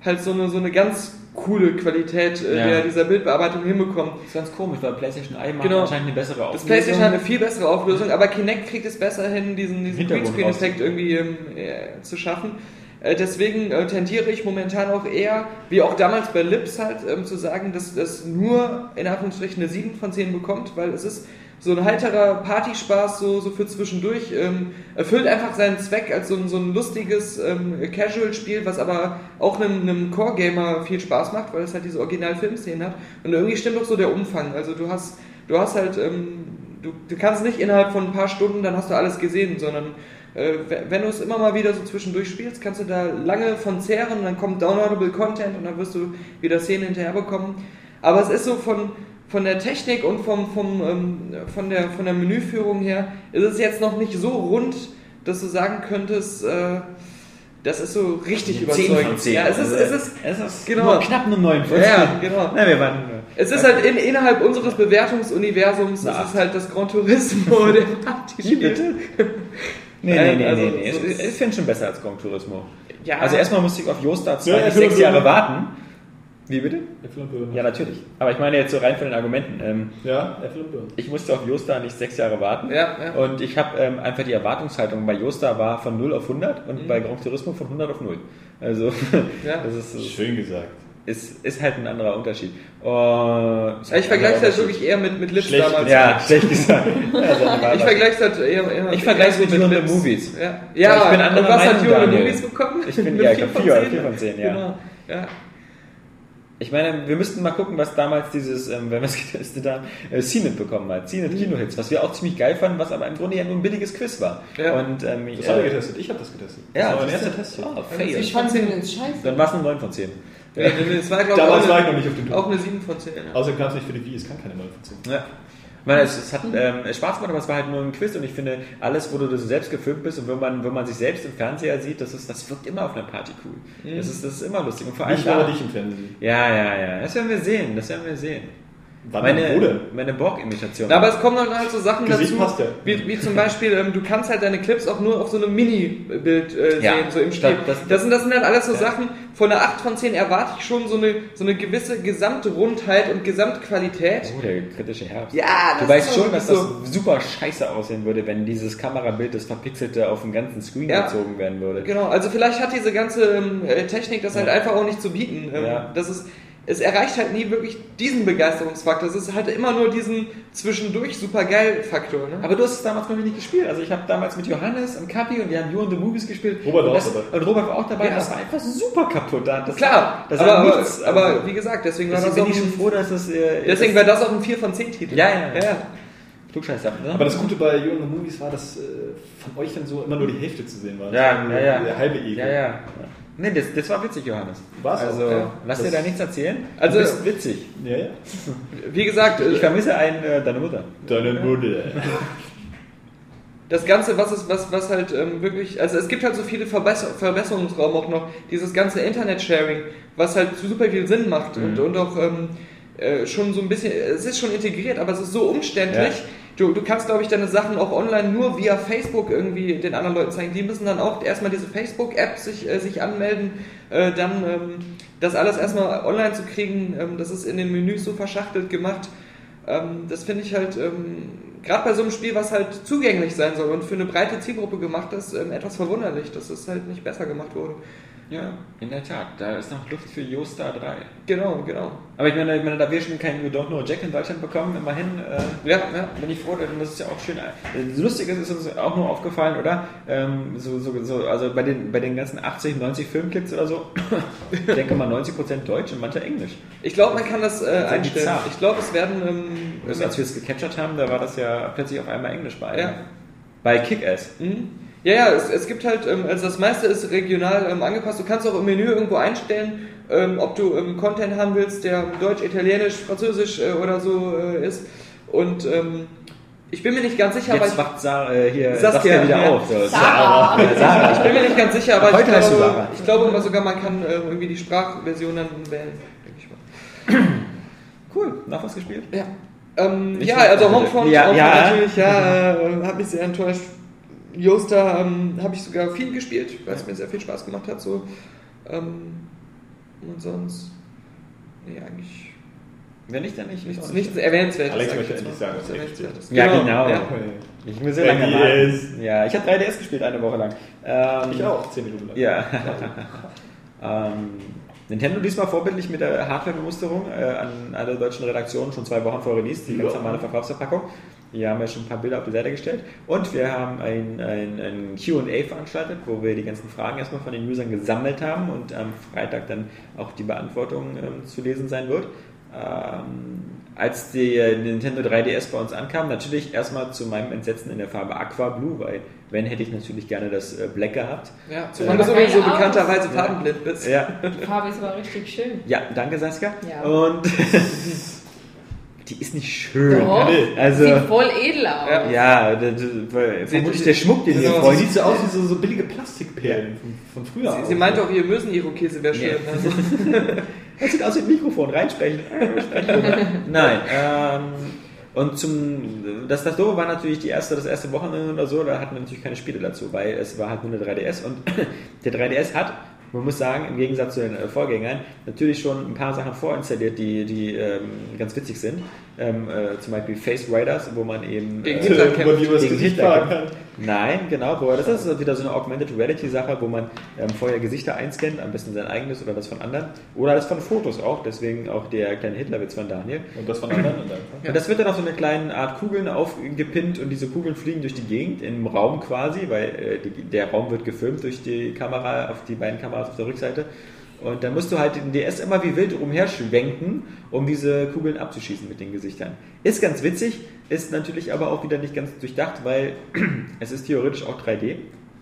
halt so eine, so eine ganz coole Qualität äh, Ja. der, dieser Bildbearbeitung hinbekommen. Das ist ganz komisch, weil PlayStation Eye macht Genau. anscheinend eine bessere Auflösung. Das PlayStation hat eine viel bessere Auflösung, aber Kinect kriegt es besser hin, diesen, diesen Greenscreen-Effekt irgendwie ähm, äh, zu schaffen. Äh, deswegen äh, tendiere ich momentan auch eher, wie auch damals bei Lips halt, ähm, zu sagen, dass das nur in Anführungsstrichen eine 7 von 10 bekommt, weil es ist so ein heiterer Partyspaß, so, so für zwischendurch, ähm, erfüllt einfach seinen Zweck als so ein, so ein lustiges ähm, Casual-Spiel, was aber auch einem, einem Core-Gamer viel Spaß macht, weil es halt diese Original-Filmszenen hat. Und irgendwie stimmt auch so der Umfang. Also du hast, du hast halt, ähm, du, du kannst nicht innerhalb von ein paar Stunden, dann hast du alles gesehen, sondern äh, we- wenn du es immer mal wieder so zwischendurch spielst, kannst du da lange von zehren, dann kommt downloadable Content und dann wirst du wieder Szenen hinterher bekommen. Aber es ist so von, von der Technik und vom, vom, ähm, von, der, von der Menüführung her, ist es jetzt noch nicht so rund, dass du sagen könntest, äh, das ist so richtig überzeugend. Ja, es ist, es ist, es ist genau. nur knapp eine 9 von Ja, genau. Na, wir waren, es ist halt in, innerhalb unseres Bewertungsuniversums, es ist halt das Gran Turismo der Wie bitte? Nee, nee, Ähm, nee, also, nee, nee. so- Ich, finde schon besser als Gran Turismo. Ja. Also erstmal musste ich auf Josta zwei Ja, bis Äpfel sechs und Jahre warten. Wie bitte? Äpfel und Birnen. Ja, natürlich. Aber ich meine jetzt so rein von den Argumenten. Ähm, Ja, Äpfel und Birnen. ich musste auf Josta nicht sechs Jahre warten. Ja, ja. Und ich habe ähm, einfach die Erwartungshaltung bei Josta war von 0 auf 100 und bei Gran Turismo von 100 auf 0. Also, Ja. das ist, ist, Schön gesagt. ist, ist halt ein anderer Unterschied. Und ich vergleiche es halt wirklich eher mit, mit Lips Schlecht damals. Ja, schlecht gesagt. Ich vergleiche es halt eher, eher Ich vergleiche es mit You and the Lips. Movies. Ja, Ja, ja ich bin und anderer was hat Meinung, You and the Daniel. Movies bekommen? Ich bin- ja, ich vier hab von vier- zehn. vier von zehn, ja. Genau. ja. Ich meine, wir müssten mal gucken, was damals dieses, ähm, wenn wir es getestet haben, äh, CNET bekommen hat. CNET Kinohits, was wir auch ziemlich geil fanden, was aber im Grunde ja nur ein billiges Quiz war. Ja. Und, ähm, Das hat er äh, getestet. Ich habe das getestet. Ja, das war mein erster Test. Oh, Also fail. ich fand den jetzt scheiße. Dann war es eine 9 von 10. Nee, nee, es war, glaub, Damals auch war eine- ich noch nicht auf dem Tour. Auch eine 7 von 10. Ja. Außerdem kam es nicht für die Wii, es kann keine 9 von 10. Ja. Ich meine, es, es hat ähm, Spaß gemacht, aber es war halt nur ein Quiz und ich finde, alles, wo du das selbst gefilmt bist und wenn man, wenn man sich selbst im Fernseher sieht, das, ist, das wirkt immer auf einer Party cool. Das, ist, das ist immer lustig. Und vor allem Nicht da, dich im Fernsehen. Ja, ja, ja. Das werden wir sehen. Das werden wir sehen. Wann Meine, meine Borg-Imitation. Aber es kommen dann halt so Sachen Gesicht dazu, passt ja. wie, wie zum Beispiel, ähm, du kannst halt deine Clips auch nur auf so einem Mini-Bild äh, Ja, sehen, so im Spiel. das- Das, das- sind, das sind halt alles so Ja. Sachen, von einer 8 von 10 erwarte ich schon so eine, so eine gewisse Gesamtrundheit und Gesamtqualität. Oh, der kritische Herbst. Ja, Du das weißt ist schon, dass das so. super scheiße aussehen würde, wenn dieses Kamerabild, das verpixelte, auf den ganzen Screen Ja. gezogen werden würde. Genau, also vielleicht hat diese ganze ähm, äh, Technik das halt einfach auch nicht zu bieten. Ähm, Ja. das ist, es erreicht halt nie wirklich diesen Begeisterungsfaktor. Es ist halt immer nur diesen zwischendurch super geil Faktor. Ne? Aber du hast es damals noch nicht gespielt. Also ich habe damals mit Johannes und Kapi und wir haben You and the Movies gespielt. Robert war auch dabei. Und Robert war auch dabei. Ja. Das war einfach super kaputt. Da- Das Klar, war, das aber, war aber, nichts. aber Also, wie gesagt, deswegen war deswegen das bin auch ich schon ein, froh, dass das... Äh, deswegen war das auch ein 4 von 10 Titel. Ja, ja, ja. ja. Ne? Aber das Gute bei You and the Movies war, dass äh, von euch dann so immer nur die Hälfte zu sehen war. Ja, ja, ja. Der halbe Ekel. Ja, ja. Nee, das, das war witzig, Johannes. Auch, Also, ja. lass dir da nichts erzählen. Also- du bist witzig. Ja, ja. Wie gesagt, Ich äh, vermisse einen, äh, deine Mutter. Deine Mutter. das Ganze, was ist, was, was halt ähm, wirklich, also es gibt halt so viele Verbesser Verbesserungsraum auch noch, dieses ganze Internet-Sharing, was halt super viel Sinn macht und, und auch ähm, äh, schon so ein bisschen, es ist schon integriert, aber es ist so umständlich. Ja. Du, du kannst, glaube ich, deine Sachen auch online nur via Facebook irgendwie den anderen Leuten zeigen. Die müssen dann auch erstmal diese Facebook-App sich, äh, sich anmelden, äh, dann ähm, das alles erstmal online zu kriegen, ähm, das ist in den Menüs so verschachtelt gemacht. Ähm, das finde ich halt, ähm, gerade bei so einem Spiel, was halt zugänglich sein soll und für eine breite Zielgruppe gemacht ist, ähm, etwas verwunderlich, dass es halt nicht besser gemacht wurde. Ja, in der Tat. Da ist noch Luft für Joestar 3. Genau, genau. Aber ich meine, ich meine, da wir schon keinen You Don't Know Jack in Deutschland bekommen, immerhin äh, Ja, ja. bin ich froh, denn das ist ja auch schön. Das Lustige ist, ist uns auch nur aufgefallen, oder? Ähm, so, so, so, also bei den, bei den ganzen 80, 90 Filmklicks oder so, ich denke mal 90% Deutsch und manche Englisch. Ich glaube, man kann das äh, einstellen. bizarr. Ich glaube, es werden. Ähm, Das, als wir es gecaptured haben, da war das ja plötzlich auf einmal Englisch bei. Ja. Bei Kick-Ass. Mhm. Ja, ja, es, es gibt halt, ähm, also das meiste ist regional ähm, angepasst. Du kannst auch im Menü irgendwo einstellen, ähm, ob du ähm, Content haben willst, der Deutsch, Italienisch, Französisch äh, oder so äh, ist. Und ähm, ich bin mir nicht ganz sicher, aber Jetzt ich, wacht Sa äh, hier Saskia, Saskia, wieder ja. auf. So. Sarah. Sarah. ich bin mir nicht ganz sicher, aber Heute ich du glaube, Sarah. ich glaube immer sogar, man kann äh, irgendwie die Sprachversion dann wählen. denke ich mal. Cool. Noch was gespielt? Ja. Ähm, ja, also Homefront, Ja, Homefront ja. natürlich, ja, äh, hat mich sehr enttäuscht. Yoasta ähm, habe ich sogar viel gespielt, weil es mir sehr viel Spaß gemacht hat. So. Ähm, und sonst, nee, eigentlich Wenn nicht, dann nicht. nichts, nichts Erwähnenswertes. Alex möchte jetzt endlich sagen, was er Erwähnenswertes. Ja, genau. Ja. Ich muss sehr lange 3DS. warten. Ja, ich habe 3DS gespielt eine Woche lang. Ähm, Ich auch, 10 Minuten lang. Ja. ähm, Nintendo diesmal vorbildlich mit der Hardware-Bemusterung äh, an alle deutschen Redaktionen schon zwei Wochen vor Release, die ganz Ja. normale Verkaufsverpackung. Hier haben wir schon ein paar Bilder auf die Seite gestellt. Und wir haben ein, ein, ein QA veranstaltet, wo wir die ganzen Fragen erstmal von den Usern gesammelt haben und am Freitag dann auch die Beantwortung ähm, zu lesen sein wird. Ähm, als der Nintendo 3DS bei uns ankam, natürlich erstmal zu meinem Entsetzen in der Farbe Aqua Blue, weil wenn hätte ich natürlich gerne das äh, Black gehabt. Ja, Äh, zumal du sowieso aus. bekannterweise Ja. farbenblind bist. Ja, Die Farbe ist aber richtig schön. ja danke Saskia. Ja. Und die ist nicht schön. Doch. Also, Sieht voll edel aus. Ja. ja, das- das- vermutlich der Schmuck, den ihr Genau. Die freut. sieht so aus wie so, so billige Plastikperlen von, von früher. Sie, auch. sie meinte auch, ihr Mösen-Irokese wäre schön. Nee. Also, Das sieht aus wie ein Mikrofon, reinsprechen. Sprechen. Nein, ähm, und zum, das, das Doofe war natürlich die erste, das erste Wochenende oder so, da hatten wir natürlich keine Spiele dazu, weil es war halt nur eine 3DS und der 3DS hat, man muss sagen, im Gegensatz zu den äh, Vorgängern, natürlich schon ein paar Sachen vorinstalliert, die, die ähm, ganz witzig sind. Ähm, äh, zum Beispiel Face Riders, wo man eben Gegen äh, Hitler die übers Gegen Gesicht Hitler fahren kämpft. kann. Nein, genau, wo das ist wieder so eine Augmented Reality Sache, wo man ähm, vorher Gesichter einscannt, am besten sein eigenes oder das von anderen oder das von Fotos auch, deswegen auch der kleine Hitlerwitz von Daniel. Und das von anderen in deinem Fall. Und das wird dann auf so eine kleine Art Kugeln aufgepinnt und diese Kugeln fliegen durch die Gegend im Raum quasi, weil äh, die, der Raum wird gefilmt durch die Kamera, auf die beiden Kameras auf der Rückseite. Und dann musst du halt den DS immer wie wild umherschwenken, um diese Kugeln abzuschießen mit den Gesichtern. Ist ganz witzig, ist natürlich aber auch wieder nicht ganz durchdacht, weil es ist theoretisch auch 3D.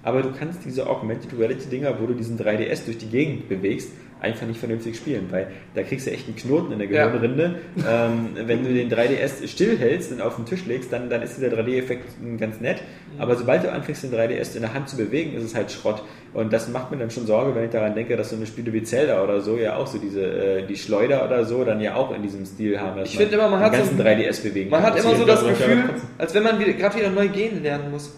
Aber du kannst diese Augmented Reality Dinger, wo du diesen 3DS durch die Gegend bewegst, einfach nicht vernünftig spielen, weil da kriegst du echt einen Knoten in der Ja. Gehirnrinde. ähm, wenn du den 3DS stillhältst und auf den Tisch legst, dann, dann ist dieser 3D-Effekt ganz nett. Aber sobald du anfängst, den 3DS in der Hand zu bewegen, ist es halt Schrott. Und das macht mir dann schon Sorge, wenn ich daran denke, dass so eine Spiele wie Zelda oder so ja auch so diese, äh, die Schleuder oder so dann ja auch in diesem Stil haben. Ich finde immer, man hat so ganzen ein- 3DS bewegen man hat immer so das ja Gefühl, als wenn man wieder- gerade wieder neu gehen lernen muss.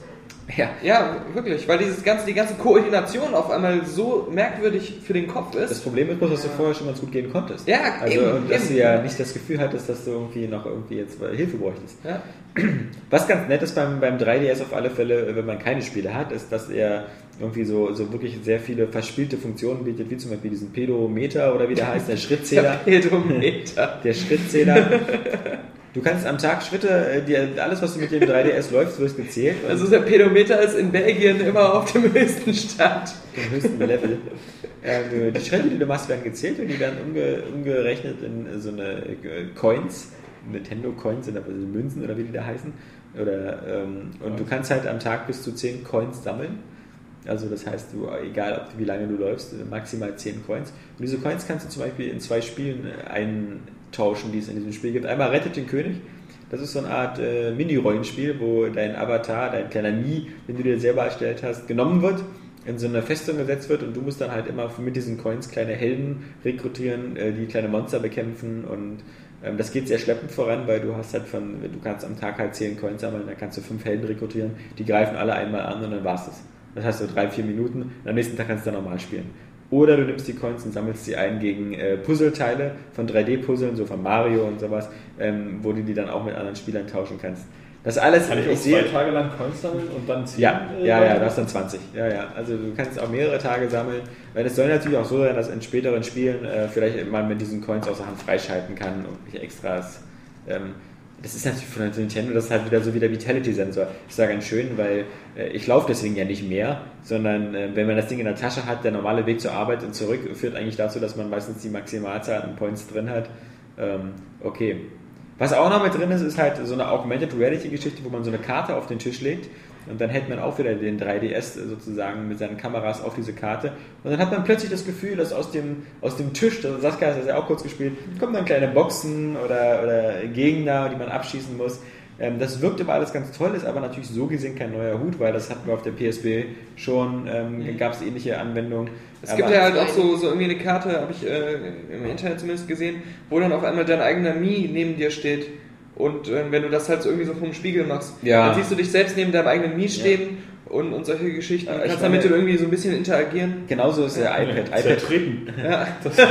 Ja. Ja, wirklich, weil dieses ganze, die ganze Koordination auf einmal so merkwürdig für den Kopf Das ist. Problem ist bloß, dass du vorher schon ganz gut gehen konntest. Ja, also, eben, und dass eben. du ja nicht das Gefühl hattest, dass du irgendwie noch irgendwie jetzt Hilfe bräuchtest. Ja. Was ganz nett ist beim, beim 3DS auf alle Fälle, wenn man keine Spiele hat, ist, dass er irgendwie so, so wirklich sehr viele verspielte Funktionen bietet, wie zum Beispiel diesen Pedometer oder wie der heißt, der Schrittzähler. Pedometer. Der Schrittzähler. Du kannst am Tag Schritte, äh, die, alles was du mit dem 3DS läufst, wird gezählt. Also der Pedometer ist in Belgien immer auf dem höchsten Stand. dem höchsten Level. Ähm, die Schritte, die du machst, werden gezählt und die werden umge umgerechnet in so eine äh, Coins. Nintendo Coins sind aber so Münzen oder wie die da heißen. Oder, ähm, und du kannst halt am Tag bis zu 10 Coins sammeln. Also das heißt, du, egal ob, wie lange du läufst, maximal 10 Coins. Und diese Coins kannst du zum Beispiel in zwei Spielen eintauschen, die es in diesem Spiel gibt. Einmal Rettet den König. Das ist so eine Art äh, Mini-Rollenspiel, wo dein Avatar, dein kleiner Mii, den du dir selber erstellt hast, genommen wird, in so eine Festung gesetzt wird und du musst dann halt immer mit diesen Coins kleine Helden rekrutieren, äh, die kleine Monster bekämpfen und ähm, das geht sehr schleppend voran, weil du hast halt von, du kannst am Tag halt 10 Coins sammeln, dann kannst du fünf Helden rekrutieren, die greifen alle einmal an und dann war's das. Das heißt so drei, vier Minuten und am nächsten Tag kannst du dann nochmal spielen. Oder du nimmst die Coins und sammelst sie ein gegen äh, Puzzleteile von 3D-Puzzeln, so von Mario und sowas, ähm, wo du die dann auch mit anderen Spielern tauschen kannst. Das alles, Kann ich, ich auch zwei sehe, Tage lang Coins sammeln und dann ziehen? Ja, äh, ja, ja, weiter? du hast dann 20. Ja, ja. Also du kannst auch mehrere Tage sammeln, weil es soll natürlich auch so sein, dass in späteren Spielen äh, vielleicht man mit diesen Coins aus der Hand freischalten kann und welche Extras. Ähm, das ist natürlich von Nintendo, das ist halt wieder so wie der Vitality-Sensor. Ist ja ganz schön, weil äh, ich laufe deswegen ja nicht mehr, sondern äh, wenn man das Ding in der Tasche hat, der normale Weg zur Arbeit und zurück führt eigentlich dazu, dass man meistens die Maximalzahl an Points drin hat. Ähm, okay. Was auch noch mit drin ist, ist halt so eine Augmented Reality Geschichte, wo man so eine Karte auf den Tisch legt und dann hält man auch wieder den 3DS sozusagen mit seinen Kameras auf diese Karte und dann hat man plötzlich das Gefühl, dass aus dem, aus dem Tisch, das Saskia hat das ja auch kurz gespielt, kommen dann kleine Boxen oder, oder Gegner, die man abschießen muss. Ähm, das wirkt immer alles ganz toll, ist aber natürlich so gesehen kein neuer Hut, weil das hatten wir auf der PSP schon, ähm, gab es ähnliche Anwendungen. Es gibt Aber- ja halt auch so, so irgendwie eine Karte, habe ich äh, im Internet zumindest gesehen, wo dann auf einmal dein eigener Mii neben dir steht. Und äh, wenn du das halt so irgendwie so vom Spiegel machst, Ja. dann siehst du dich selbst neben deinem eigenen Mii stehen und, und solche Geschichten. Ja, kannst damit du irgendwie so ein bisschen interagieren. Genauso ist der iPad. iPad Zertreten. Ja, Das ja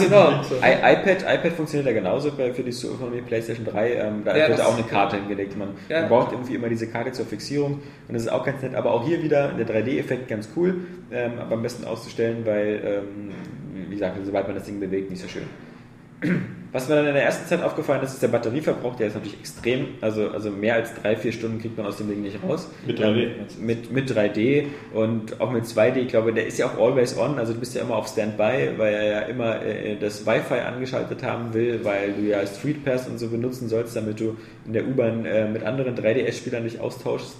genau. IPad, iPad funktioniert ja genauso für die von der PlayStation 3. Ähm, da Ja, wird auch eine Karte hingelegt. Man, Ja. man braucht irgendwie immer diese Karte zur Fixierung und das ist auch ganz nett. Aber auch hier wieder der 3D-Effekt ganz cool, ähm, aber am besten auszustellen, weil, ähm, wie gesagt, sobald man das Ding bewegt, nicht so schön. Was mir dann in der ersten Zeit aufgefallen ist, ist der Batterieverbrauch, der ist natürlich extrem. Also, also mehr als drei, vier Stunden kriegt man aus dem Ding nicht raus. Mit 3D. Ähm, mit, mit 3D und auch mit 2D. Ich glaube, der ist ja auch always on. Also du bist ja immer auf Standby, weil er ja immer äh, das Wi-Fi angeschaltet haben will, weil du ja Street Pass und so benutzen sollst, damit du in der U-Bahn äh, mit anderen 3DS-Spielern dich austauschst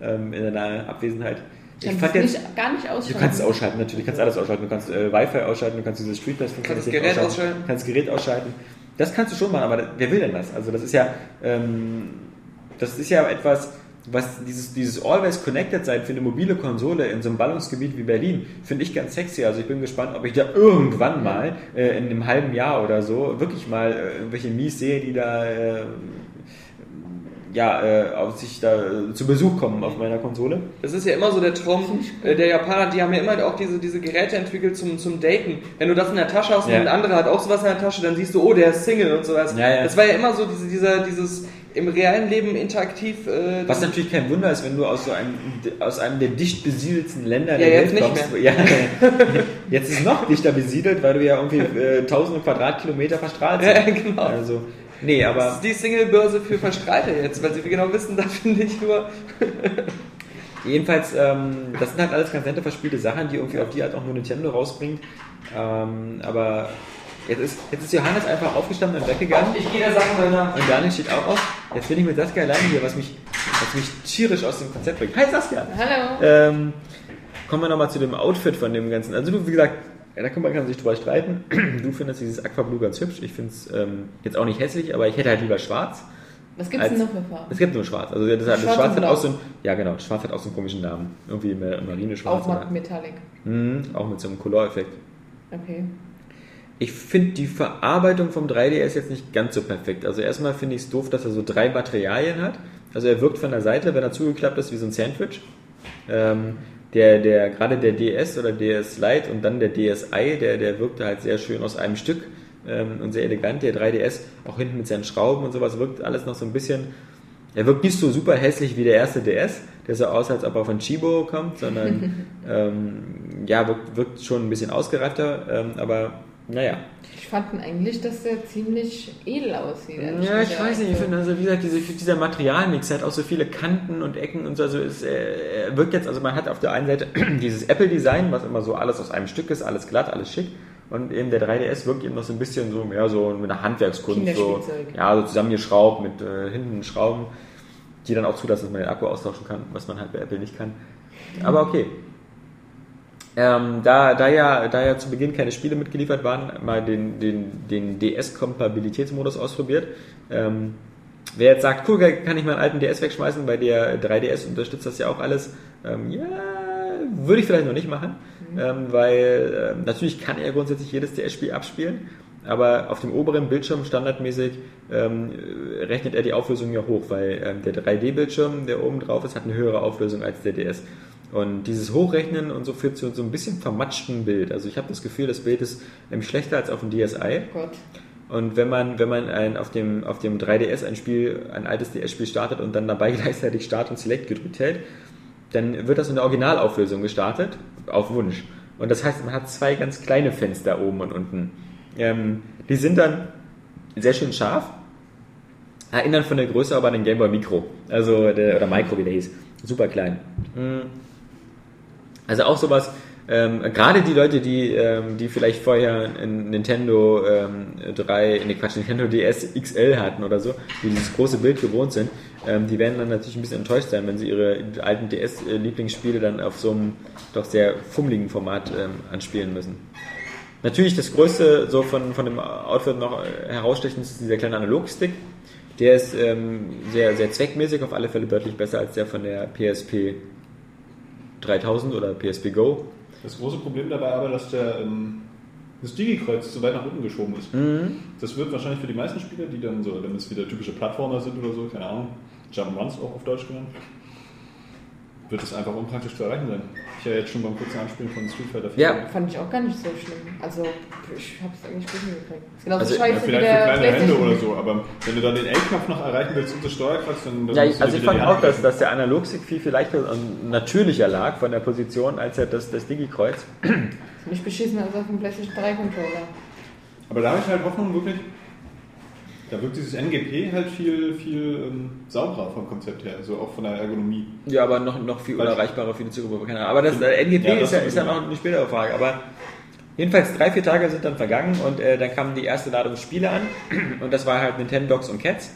ähm, in deiner Abwesenheit. Ich Kannst fand jetzt, nicht, gar nicht ausschalten. Du kannst es ausschalten, natürlich. Du kannst alles ausschalten. Du kannst äh, Wi-Fi ausschalten, du kannst dieses Street Pass Kannst das Gerät ausschalten. Du kannst das Gerät ausschalten. Das kannst du schon machen, aber wer will denn das? Also das ist ja, ähm, das ist ja etwas, was dieses, dieses Always Connected sein für eine mobile Konsole in so einem Ballungsgebiet wie Berlin, finde ich ganz sexy. Also ich bin gespannt, ob ich da irgendwann mal äh, in einem halben Jahr oder so wirklich mal äh, irgendwelche Mies sehe, die da äh, ja, äh, auf sich da äh, zu Besuch kommen auf meiner Konsole. Das ist ja immer so der Traum äh, der Japaner, die haben ja immer auch diese, diese Geräte entwickelt zum, zum Daten. Wenn du das in der Tasche hast und Ja. ein anderer hat auch sowas in der Tasche, dann siehst du, oh, der ist Single und sowas. Ja, ja. Das war ja immer so diese, dieser, dieses im realen Leben interaktiv. Äh, Was natürlich kein Wunder ist, wenn du aus so einem, aus einem der dicht besiedelten Länder Ja, der jetzt Welt nicht kommst. Ja, jetzt ist es noch dichter besiedelt, weil du ja irgendwie äh, tausende Quadratkilometer verstrahlt Ja, sind. genau. Also, nee, das aber ist die Single-Börse für Verstrahlte jetzt, weil sie genau wissen, da finde ich nur. jedenfalls, ähm, das sind halt alles ganz nette verspielte Sachen, die irgendwie auf die Art auch nur Nintendo rausbringt. Ähm, aber jetzt ist, jetzt ist Johannes einfach aufgestanden und weggegangen. Ich gehe der Sache mal nach. Und Daniel steht auch auf. Jetzt bin ich mit Saskia alleine hier, was mich, was mich tierisch aus dem Konzept bringt. Hi Saskia! Hallo. Ähm, kommen wir nochmal zu dem Outfit von dem Ganzen. Also du, wie gesagt, ja, da kann man, kann man sich drüber streiten. Du findest dieses Aquablue ganz hübsch. Ich finde es ähm, jetzt auch nicht hässlich, aber ich hätte halt lieber schwarz. Was gibt es denn noch für Farben? Es gibt nur schwarz. Also das, Schwarz Schwarz hat auch so ein, ja genau, schwarz hat auch so einen komischen Namen. Irgendwie Mar- Marineschwarz. Auch oder- Metallic. Mhm, auch mit so einem Color-Effekt. Okay. Ich finde die Verarbeitung vom 3DS jetzt nicht ganz so perfekt. Also erstmal finde ich es doof, dass er so drei Materialien hat. Also er wirkt von der Seite, wenn er zugeklappt ist, wie so ein Sandwich. Ähm, der, der, gerade der DS oder DS Lite und dann der DSi, der, der wirkte halt sehr schön aus einem Stück ähm, und sehr elegant. Der 3DS, auch hinten mit seinen Schrauben und sowas, wirkt alles noch so ein bisschen. Er wirkt nicht so super hässlich wie der erste DS, der so aus, als ob er von Chibo kommt, sondern ähm, ja, wirkt, wirkt schon ein bisschen ausgereifter, ähm, aber naja. Ich fand ihn eigentlich, dass der ziemlich edel aussieht. Ja, ich weiß nicht, ich finde, also wie gesagt, diese, dieser Materialmix hat auch so viele Kanten und Ecken und so, also es äh, wirkt jetzt, also man hat auf der einen Seite dieses Apple-Design, was immer so alles aus einem Stück ist, alles glatt, alles schick und eben der 3DS wirkt eben noch so ein bisschen so mehr so mit einer Handwerkskunst, so, Kinderspielzeug. ja, so zusammengeschraubt mit äh, hinten Schrauben, die dann auch zulassen, dass man den Akku austauschen kann, was man halt bei Apple nicht kann. Aber okay. Ähm, da, da, ja, da ja zu Beginn keine Spiele mitgeliefert waren, mal den, den, den DS-Kompatibilitätsmodus ausprobiert. Ähm, wer jetzt sagt, cool, kann ich meinen alten DS wegschmeißen, weil der 3DS unterstützt das ja auch alles, ähm, ja, würde ich vielleicht noch nicht machen, ähm, weil ähm, natürlich kann er grundsätzlich jedes DS-Spiel abspielen, aber auf dem oberen Bildschirm standardmäßig ähm, rechnet er die Auflösung ja hoch, weil ähm, der 3D-Bildschirm, der oben drauf ist, hat eine höhere Auflösung als der DS. Und dieses Hochrechnen und so führt zu so ein bisschen vermatschten Bild. Also ich habe das Gefühl, das Bild ist nämlich schlechter als auf dem DSi. Oh Gott. Und wenn man, wenn man ein, auf, dem, auf dem 3DS ein Spiel, ein altes DS-Spiel startet und dann dabei gleichzeitig Start und Select gedrückt hält, dann wird das in der Originalauflösung gestartet, auf Wunsch. Und das heißt, man hat zwei ganz kleine Fenster oben und unten. Ähm, die sind dann sehr schön scharf, erinnern von der Größe aber an den Game Boy Micro, also der, oder Micro, wie der hieß. Super klein. Mm. Also auch sowas, ähm, gerade die Leute, die, ähm, die vielleicht vorher ein Nintendo ähm, 3, ne Quatsch, Nintendo DS XL hatten oder so, die dieses große Bild gewohnt sind, ähm, die werden dann natürlich ein bisschen enttäuscht sein, wenn sie ihre alten DS-Lieblingsspiele dann auf so einem doch sehr fummeligen Format ähm, anspielen müssen. Natürlich das größte, so von, von dem Outfit noch äh, herausstechend ist dieser kleine Analogstick. Der ist ähm, sehr, sehr zweckmäßig, auf alle Fälle deutlich besser als der von der PSP 3000 oder PSP Go. Das große Problem dabei aber, dass der, ähm, das Digi-Kreuz zu weit nach unten geschoben ist. Mhm. Das wird wahrscheinlich für die meisten Spieler, die dann so, wenn es wieder typische Plattformer sind oder so, keine Ahnung, Jump'n'Runs auch auf Deutsch genannt, wird es einfach unpraktisch zu erreichen sein. Ich ja jetzt schon beim kurzen Anspielen von Street Fighter 4. Ja. Fand ich auch gar nicht so schlimm. Also, ich hab's eigentlich gut hingekriegt. Ist genauso Also, Ja, scheiße wie vielleicht der für kleine Hände oder so, aber wenn du dann den L-Knopf noch erreichen willst und das Steuerkreuz, dann, dann Ja, musst du also ich fand auch, dass, dass der Analogstick viel, viel leichter und natürlicher lag von der Position als ja das, das Digi-Kreuz. Ziemlich beschissen als auf dem PlayStation 3 Controller. Aber da habe ich halt Hoffnung wirklich, da wirkt dieses NGP halt viel, viel ähm, sauberer vom Konzept her, also auch von der Ergonomie. Ja, aber noch, noch viel Weil- unerreichbarer für die Zielgruppe. Keine Ahnung. Aber das äh, NGP Ja, das ist, ja, ist ja noch eine spätere Frage. Aber jedenfalls drei, vier Tage sind dann vergangen und äh, dann kam die erste Ladung Spiele an. Und das war halt Nintendo Dogs und Cats,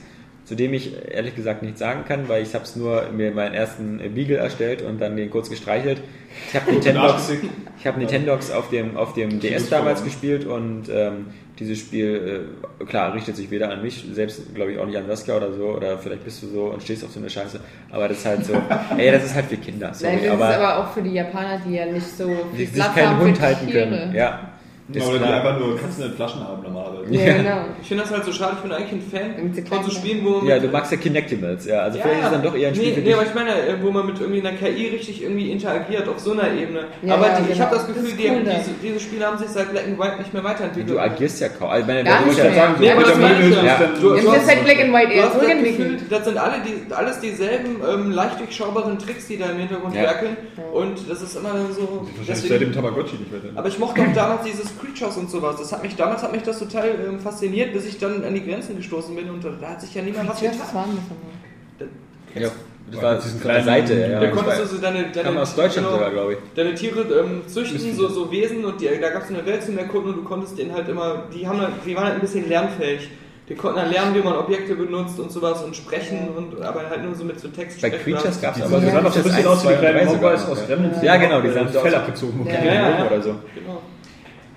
zu dem ich ehrlich gesagt nichts sagen kann, weil ich habe es nur mir meinen ersten Beagle erstellt und dann den kurz gestreichelt. Ich habe Nintendogs, Nachsick. ich habe Nintendogs auf dem, auf dem DS damals gespielt und ähm, dieses Spiel, äh, klar, richtet sich weder an mich, selbst glaube ich auch nicht an Saskia oder so, oder vielleicht bist du so und stehst auf so eine Scheiße, aber das ist halt so, ey, das ist halt für Kinder, sorry, Nein, das aber, ist aber auch für die Japaner, die ja nicht so die viel sich Platz keinen haben Hund halten Tiere. können, ja. Ist Oder die klar. einfach nur Katzen in Flaschen haben normalerweise. Ja, genau. Ich finde das halt so schade, ich bin eigentlich ein Fan von so sind. Spielen, wo man Ja, du magst ja Kinectimals, ja, also Ja, vielleicht ist es dann doch eher ein Spiel nee, für nee, dich. aber ich meine, äh, wo man mit irgendwie einer KI richtig irgendwie interagiert, auf so einer Ebene. Ja, aber die, ich genau. habe das Das Gefühl, ist die, cool da. diese, diese Spiele haben sich seit Black and White nicht mehr weiterentwickelt. Du agierst ja kaum. Also, ich meine, Gar du nicht mehr. sagen, Nee, aber das meine ich ja. ja. Du- du ist halt Black and White Du eher hast das zurückentwickelt. Gefühl, das sind alle die, alles dieselben ähm, leicht durchschaubaren Tricks, die da im Hintergrund werkeln. Und das ist immer so. Wahrscheinlich seit dem Tamagotchi nicht weiter. aber ich mochte auch damals dieses Creatures und sowas. Das hat mich, damals hat mich das total ähm, fasziniert, bis ich dann an die Grenzen gestoßen bin und da, da hat sich ja niemand was getan. waren das nochmal. Ja, das war Diesen kleinen- Seite, ja. Da konntest du so deine, deine kam aus Deutschland genau, sogar, glaube ich. deine Tiere ähm, züchten, so, so Wesen und die, da gab es eine Welt zum Erkunden und du konntest denen halt immer, die haben halt, die waren halt ein bisschen lernfähig. Die konnten dann lernen, wie man Objekte benutzt und sowas und sprechen und aber halt nur so mit so Text. Bei Creatures gab es Die aber doch so ein bisschen aus wie die kleinen Mobiles aus Gremlins. Ja, genau, die sahen so Fell aus. abgezogen. Ja, ja. oder so. Genau.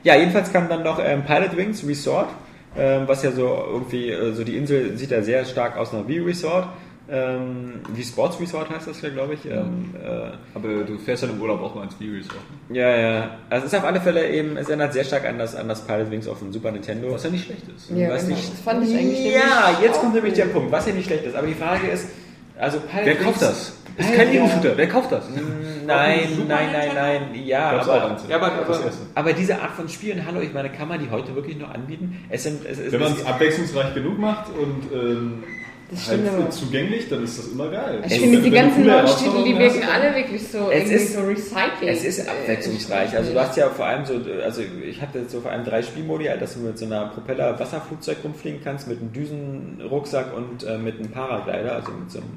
Ja, jedenfalls kam dann noch ähm, Pilot Wings Resort, ähm, was ja so irgendwie, äh, so die Insel sieht ja sehr stark aus nach Wii Resort. Ähm, wie Sports Resort heißt das ja, glaube ich. Ähm, äh, Aber du fährst ja im Urlaub auch mal ins View Resort. ja, ja. Also es ist auf alle Fälle eben, es erinnert sehr stark an das, an das Pilot Wings auf dem Super Nintendo. Was ja nicht schlecht ist. Ja, Was genau. nicht- das fand ich eigentlich Ja, jetzt kommt nämlich der Punkt, was ja nicht schlecht ist. Aber die Frage ist, also Pilot Wer Wings- kauft das? Ist kein Ego-Shooter. Wer kauft das? Nein, Super nein, nein, nein. Ja, aber. Ja, aber- aber- diese Art von Spielen, hallo, ich meine, kann man die heute wirklich noch anbieten? Es sind, es, es, Wenn man es, abwechslungsreich genug macht und ähm, halt aber. zugänglich, dann ist das immer geil. Ich finde, die ganzen neuen Titel, die wirken alle wirklich so, Es irgendwie ist- so Recycling. es ist abwechslungsreich. Also du hast ja vor allem so, also ich hatte jetzt so vor allem drei Spielmodi, dass du mit so einer Propeller-Wasserflugzeug rumfliegen kannst, mit einem Düsenrucksack und äh, mit einem Paraglider, also mit so einem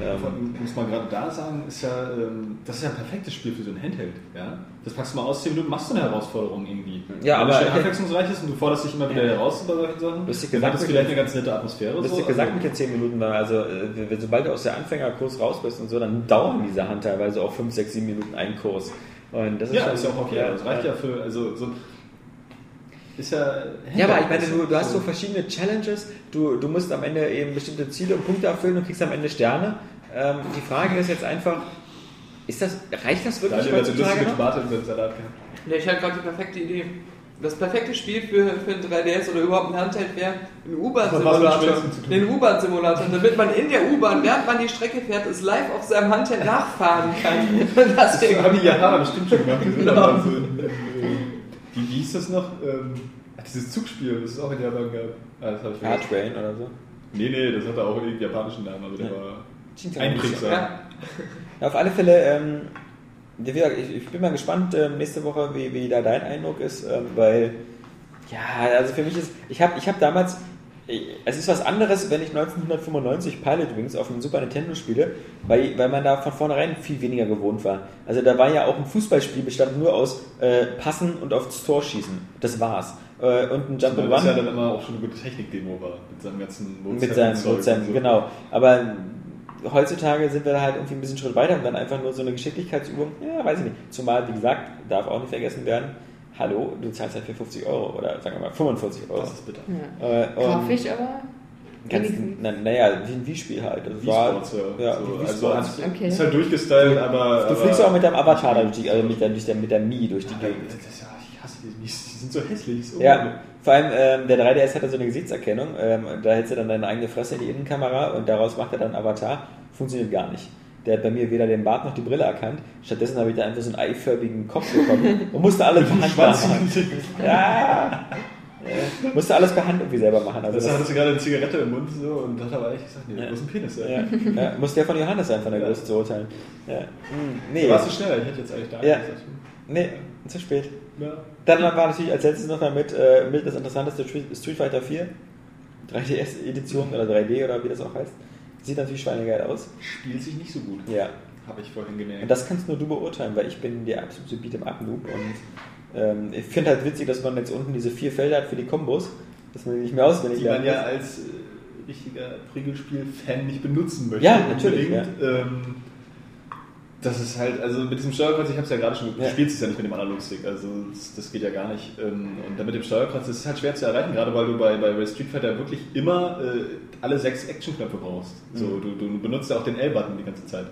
ähm, muss man gerade da sagen, ist ja, ähm, das ist ja ein perfektes Spiel für so ein Handheld. Ja? Das packst du mal aus, 10 Minuten machst du eine Herausforderung irgendwie. Ja, Wenn aber- es schön abwechslungsreich ist und du forderst dich immer wieder heraus bei solchen Sachen, Lustig dann gesagt, hat es vielleicht eine ganz nette Atmosphäre. Lustig so. gesagt Also- mit den 10 Minuten, weil also äh, wenn- sobald du aus der Anfängerkurs raus bist und so, dann dauern diese Hand teilweise auch 5, 6, 7 Minuten ein Kurs. Und das ist Ja, ist ja auch okay. aber Das reicht ja für, also so. Ist ja. Ja, aber ich meine, du, du hast so verschiedene Challenges, du, du musst am Ende eben bestimmte Ziele und Punkte erfüllen und kriegst am Ende Sterne. Ähm, die Frage ist jetzt einfach, ist das, reicht das wirklich Daniel heutzutage lustige noch? Tomate den Salat gehabt. Ja, ich hatte gerade die perfekte Idee. Das perfekte Spiel für, für ein 3DS oder überhaupt ein Handheld wäre ein U-Bahn-Simulator. Den U-Bahn-Simulator, damit man in der U-Bahn, während man die Strecke fährt, es live auf seinem Handheld nachfahren kann. Das Das haben die Japaner bestimmt schon gemacht. Genau. aber so in, in, äh, wie, wie hieß das noch? Ähm, dieses Zugspiel, das ist auch in Japan gab. Ah, das habe ich Hard. Train oder so. Nee, nee, das hatte auch irgendwie japanischen Namen, aber der Ja. war einprägsam. Ja. Ja, auf alle Fälle, ähm, wie gesagt, ich, ich bin mal gespannt ähm, nächste Woche, wie, wie da dein Eindruck ist, ähm, weil, ja, also für mich ist, ich habe ich hab damals, es ist was anderes, wenn ich 1995 Pilot Wings auf dem Super Nintendo spiele, weil, weil man da von vornherein viel weniger gewohnt war. Also da war ja auch ein Fußballspiel, bestand nur aus äh, Passen und aufs Tor schießen. Das war's. Äh, und ein Jump and das ja Run dann immer auch schon eine gute Technik-Demo war, mit seinem ganzen Zeug mit seinem und so. genau. Aber heutzutage sind wir halt irgendwie ein bisschen Schritt weiter und dann einfach nur so eine Geschicklichkeitsübung, ja, weiß ich nicht. Zumal, wie gesagt, darf auch nicht vergessen werden, hallo, du zahlst halt für 50 Euro oder sagen wir mal 45 Euro. Das ist bitter. Ja. Äh, und Grafisch aber. ganz, wenigstens. na, naja, wie ein Wii-Spiel halt. Das Wie war, Sports, ja. ja, so, Wii also Sports. Okay. ist halt durchgestylt, aber. Du aber, fliegst auch mit deinem Avatar da durch die, also mit der, durch der, mit der Mii durch die Ja, Gegend. das ist ja, ich hasse die, die sind so hässlich. So Ja, vor allem ähm, der 3DS hat ja so eine Gesichtserkennung. Ähm, da hältst du dann deine eigene Fresse in die Innenkamera und daraus macht er dann Avatar. Funktioniert gar nicht. Der hat bei mir weder den Bart noch die Brille erkannt. Stattdessen habe ich da einfach so einen eiförmigen Kopf bekommen und musste alles machen. Ja. ja. Musste alles per Hand irgendwie selber machen. Also Das das, hattest du gerade eine Zigarette im Mund so und hat aber echt gesagt, nee, Ja. du hast einen Penis. Ja. ja, ja. Muss der von Johannes sein, von der Ja. Größe zu urteilen. Ja. Hm, nee, Du warst so schneller, ich hätte jetzt eigentlich da Ja. gesagt. nee, zu spät. Dann war natürlich als letztes noch damit äh, mit das interessanteste Street Fighter 4 3DS-Edition oder 3D oder wie das auch heißt. Sieht natürlich schweinegeil aus. Spielt sich nicht so gut, Ja. habe ich vorhin gemerkt. Und das kannst nur du beurteilen, weil ich bin der absolute Beat'em-up-Noob und ähm, ich finde halt witzig, dass man jetzt unten diese vier Felder hat für die Kombos, dass man die nicht mehr auswendig die man ja als äh, richtiger Prügelspiel-Fan nicht benutzen möchte. Ja, natürlich, unbedingt. Ähm, das ist halt, also mit diesem Steuerkreuz, ich habe es ja gerade schon, du Ja. spielst es ja nicht mit dem Analogstick, also das, das geht ja gar nicht. Ähm, Und dann mit dem Steuerkreuz, das ist halt schwer zu erreichen, gerade weil du bei, bei Street Fighter wirklich immer äh, alle sechs Actionknöpfe brauchst. So, Mhm. du, du benutzt ja auch den L-Button die ganze Zeit.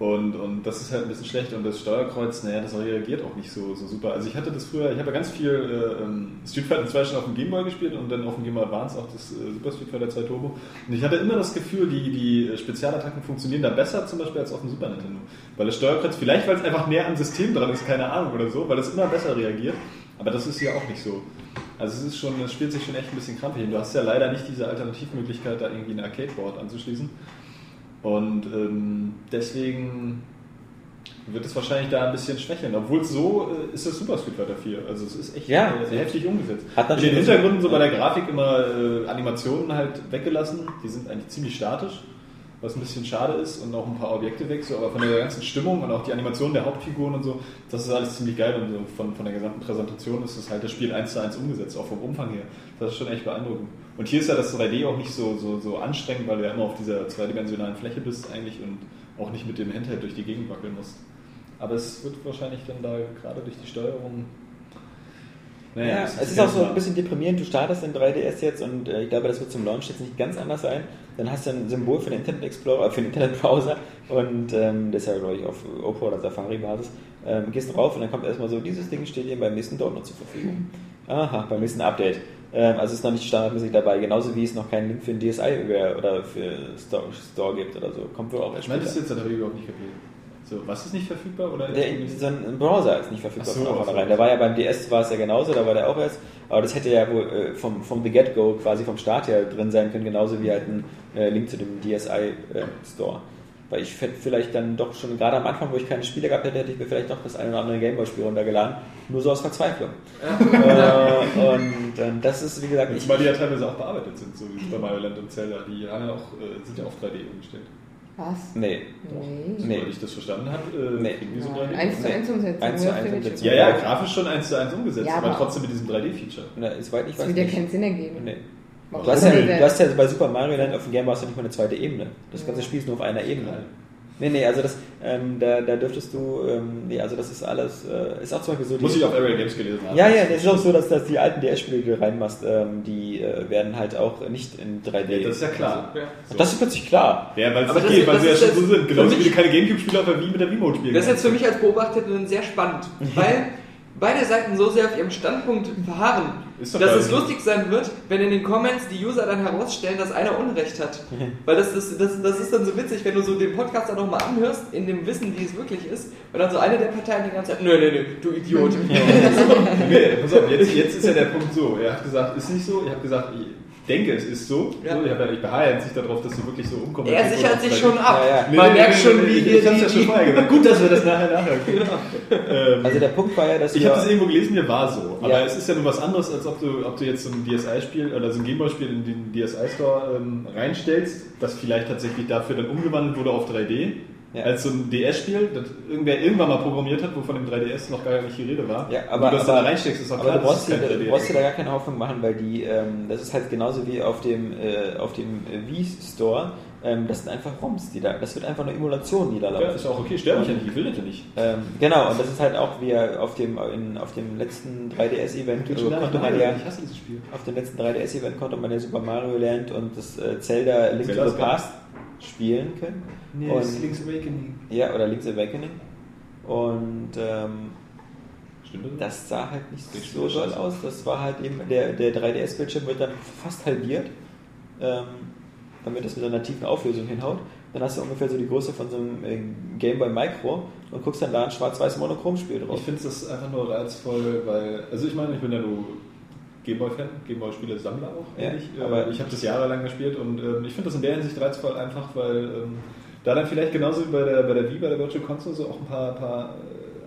Und, und das ist halt ein bisschen schlecht und das Steuerkreuz, naja, das reagiert auch nicht so, so super. Also ich hatte das früher, ich habe ja ganz viel äh, ähm, Street Fighter 2 schon auf dem Game Boy gespielt und dann auf dem Game Boy Advance auch das äh, Super Street Fighter 2 Turbo. Und ich hatte immer das Gefühl, die, die Spezialattacken funktionieren da besser zum Beispiel als auf dem Super Nintendo. Weil das Steuerkreuz, vielleicht weil es einfach näher am System dran ist, keine Ahnung oder so, weil es immer besser reagiert. Aber das ist hier auch nicht so. Also es ist schon, es spielt sich schon echt ein bisschen krampfig. Und du hast ja leider nicht diese Alternativmöglichkeit, da irgendwie ein Arcade-Board anzuschließen. Und ähm, deswegen wird es wahrscheinlich da ein bisschen schwächeln. Obwohl so äh, ist das Super Street Fighter 4. Also es ist echt Ja. äh, heftig umgesetzt. Hat In den Hintergründen so bei der Grafik immer äh, Animationen halt weggelassen. Die sind eigentlich ziemlich statisch, was ein bisschen schade ist und auch ein paar Objekte weg. So, aber von der ganzen Stimmung und auch die Animationen der Hauptfiguren und so, das ist alles ziemlich geil. Und so von, von der gesamten Präsentation ist das halt das Spiel 1 zu 1 umgesetzt, auch vom Umfang her. Das ist schon echt beeindruckend. Und hier ist ja das 3D auch nicht so, so, so anstrengend, weil du ja immer auf dieser zweidimensionalen Fläche bist eigentlich und auch nicht mit dem Handheld durch die Gegend wackeln musst. Aber es wird wahrscheinlich dann da gerade durch die Steuerung. Ja, das es ist auch so ein bisschen deprimierend. Du startest in 3DS jetzt und äh, ich glaube, das wird zum Launch jetzt nicht ganz anders sein. Dann hast du ein Symbol für den Internet Explorer, für den Internetbrowser und ähm, das ist ja, glaube ich, auf Opera oder Safari-Basis. Ähm, gehst drauf und dann kommt erstmal so, dieses Ding steht dir beim nächsten Download zur Verfügung. Aha, beim nächsten Update. Ähm, also ist noch nicht standardmäßig dabei, genauso wie es noch keinen Link für den DSi oder für Store, Store gibt oder so. Kommt wohl auch erst Ich meine, das später. jetzt, habe ich überhaupt nicht kapiert. So, was ist nicht verfügbar? Oder Der, so ein Browser ist nicht verfügbar so, von ach so. vornherein. Der war ja beim DS war es ja genauso, da war der auch erst. Aber das hätte ja wohl äh, vom, vom The Get-Go quasi vom Start her drin sein können, genauso wie halt ein äh, Link zu dem DSi äh, Store. Weil ich hätte vielleicht dann doch schon, gerade am Anfang, wo ich keine Spiele gehabt hätte, hätte ich mir vielleicht doch das eine oder andere Gameboy-Spiel runtergeladen. Nur so aus Verzweiflung. äh, und äh, das ist, wie gesagt, ich, Zumal die ja teilweise auch bearbeitet sind, so wie bei Mario Land und Zelda. Die haben ja auch, äh, sind ja auf 3D umgestellt. Was? Nee. Nee. So, Nee. Soweit ich das verstanden habe, äh, Nee. kriegen die so Nein, 3D. Eins zu eins Umsetzung. Eins zu ja, eins finde ich Umsetzung. Ja, ja, grafisch schon 1 zu 1 umgesetzt, Ja, aber, aber- trotzdem mit diesem 3D-Feature. Na, soweit ich Das wird ja nicht. keinen Sinn ergeben. Nee. Warum Du hast, ja, du hast ja bei Super Mario Land auf dem Game Boy hast du nicht mal eine zweite Ebene. Das ganze Ja. Spiel ist nur auf einer Ebene. Nee, nee, also das, ähm, da, da dürftest du, ähm, nee, also das ist alles, äh, ist auch zum Beispiel so. die- Muss ich auf Area Games gelesen haben. ja, ja, das ist auch so, dass, dass die alten DS-Spiele, die du reinmachst, ähm, die äh, werden halt auch nicht in 3D. Ja, das ist ja klar. Ja. Also, das ist plötzlich klar. Ja, weil es geht, weil sie ja schon so sind. Genauso wie du keine Gamecube-Spiele auf der Wii mit der Remote spielen Das ist jetzt für mich als Beobachter sehr spannend, weil beide Seiten so sehr auf ihrem Standpunkt doch dass es lustig sein wird, wenn in den Comments die User dann herausstellen, dass einer Unrecht hat. Weil das, das, das, das ist dann so witzig, wenn du so den Podcast dann nochmal anhörst, in dem Wissen, wie es wirklich ist, und dann so eine der Parteien die ganze Zeit, nö, nö, nö, du Idiot. Nee, pass auf, jetzt, jetzt ist ja der Punkt so. Er hat gesagt, ist nicht so. Ich habe gesagt, denke, es ist so. Ja. so ich, hab ja, ich beharre jetzt nicht darauf, dass du wirklich so umkommst. Er sichert sich schon ab. Ja. Nee, Man nee, merkt nee, schon, wie ich, hier ich hab's ja schon vorher gesagt. Gut, dass wir das nachher nachhören können. Ähm, Also der Punkt war ja, dass ich habe das irgendwo gelesen, mir war so. Aber es ist ja nur was anderes, als ob du, ob du jetzt so ein DSI-Spiel oder so ein Gameboy-Spiel in den DSI-Store ähm, reinstellst, das vielleicht tatsächlich dafür dann umgewandelt wurde auf 3D. Ja. Als so ein DS-Spiel, das irgendwer irgendwann mal programmiert hat, wo von dem 3DS noch gar nicht die Rede war. Ja, aber, du das aber, da reinsteckst, ist auch aber klar, du brauchst, dir, du 3D brauchst dir da gar keine Hoffnung machen, weil die, ähm, das ist halt genauso wie auf dem, äh, auf dem äh, Wii Store. Ähm, das sind einfach ROMs, die da, das wird einfach eine Emulation, die da Ja, läuft. ist auch okay, sterbe ich ja nicht, ich will das ja nicht. Ähm, genau, und das ist halt auch wie auf dem, in, auf dem letzten 3DS-Event äh, konnte man ja, ich hasse dieses Spiel. auf dem letzten 3DS-Event konnte man ja Super Mario Land und das äh, Zelda Link to the Past spielen können. und, Link's Awakening. ja, oder Link's Awakening. Und ähm, Stimmt das? das sah halt nicht Richtig so doll aus. Das war halt eben, der, der 3DS-Bildschirm wird dann fast halbiert, ähm, damit das mit einer tiefen Auflösung hinhaut. Dann hast du ungefähr so die Größe von so einem äh, Game Boy Micro und guckst dann da ein schwarz-weiß Monochrom-Spiel drauf. Ich finde das einfach nur reizvoll, weil, also ich meine, ich bin ja nur Gameboy-Fan, Gameboy-Spiele-Sammler auch Ja, eigentlich. Äh, aber- ich habe das jahrelang gespielt und ähm, ich finde das in der Hinsicht reizvoll einfach, weil ähm, da dann vielleicht genauso wie bei der, bei der Wii, bei der Virtual Console so auch ein paar, paar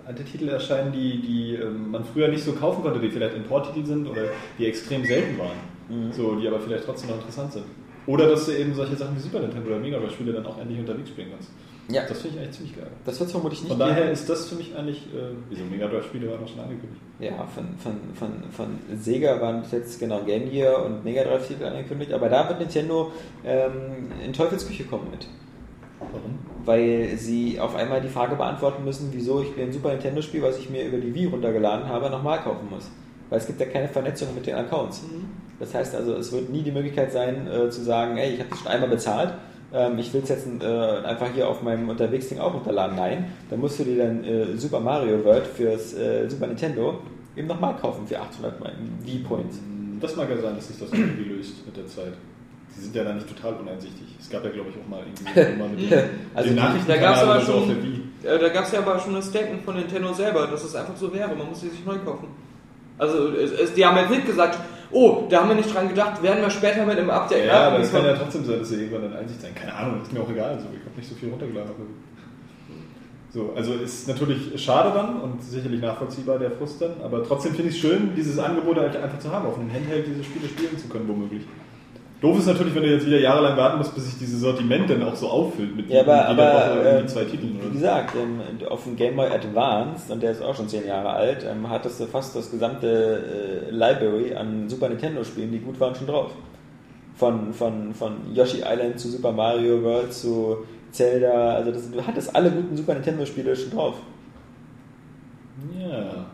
äh, alte Titel erscheinen, die, die ähm, man früher nicht so kaufen konnte, die vielleicht Importtitel sind oder die extrem selten waren, so, die aber vielleicht trotzdem noch interessant sind. Oder dass du eben solche Sachen wie Super Nintendo oder Mega Drive-Spiele dann auch endlich unterwegs spielen kannst. Ja. Das finde ich eigentlich ziemlich geil. Das wird es vermutlich nicht Von daher geben. ist das für mich eigentlich, äh, wieso Mega Drive-Spiele waren auch schon angekündigt. Ja, von, von, von, von Sega waren bis jetzt genau Game Gear und Mega Drive Titel angekündigt, aber da wird Nintendo ähm, in Teufelsküche kommen mit. Warum? Weil sie auf einmal die Frage beantworten müssen, wieso ich mir ein Super Nintendo Spiel, was ich mir über die Wii runtergeladen habe, nochmal kaufen muss. Weil es gibt ja keine Vernetzung mit den Accounts. Das heißt also, es wird nie die Möglichkeit sein, äh, zu sagen, hey, ich habe das schon einmal bezahlt, ähm, ich will es jetzt äh, einfach hier auf meinem Unterwegsding auch runterladen. Nein, dann musst du dir dann äh, Super Mario World fürs äh, Super Nintendo eben nochmal kaufen für 800 Wii-Points. Das mag ja sein, dass sich das irgendwie löst mit der Zeit. Sie sind ja da nicht total uneinsichtig. Es gab ja, glaube ich, auch mal irgendwie Nummer mit Also die- Nachrichtenkanal da aber so. Äh, gab es ja aber schon ein Statement von Nintendo selber, dass es einfach so wäre. Man muss sie sich neu kaufen. Also, es, es, die haben jetzt nicht gesagt, oh, da haben wir nicht dran gedacht, werden wir später mit im Update Ja, aber es kann ja trotzdem sein, dass sie irgendwann in Einsicht sein. Keine Ahnung, ist mir auch egal. So, ich habe nicht so viel runtergeladen. So, also ist natürlich schade dann und sicherlich nachvollziehbar der Frust dann, aber trotzdem finde ich es schön, dieses Angebot halt einfach zu haben, auf einem Handheld diese Spiele spielen zu können, womöglich. Doof ist natürlich, wenn du jetzt wieder jahrelang warten musst, bis sich dieses Sortiment dann auch so auffüllt mit Ja, aber, jeder aber Woche irgendwie ähm, zwei Titeln. wie gesagt, ähm, auf dem Game Boy Advance, und der ist auch schon 10 Jahre alt, ähm, hattest du fast das gesamte äh, Library an Super Nintendo-Spielen, die gut waren, schon drauf. Von, von, von Yoshi Island zu Super Mario World zu Zelda, also das, du hattest alle guten Super Nintendo-Spiele schon drauf. Ja,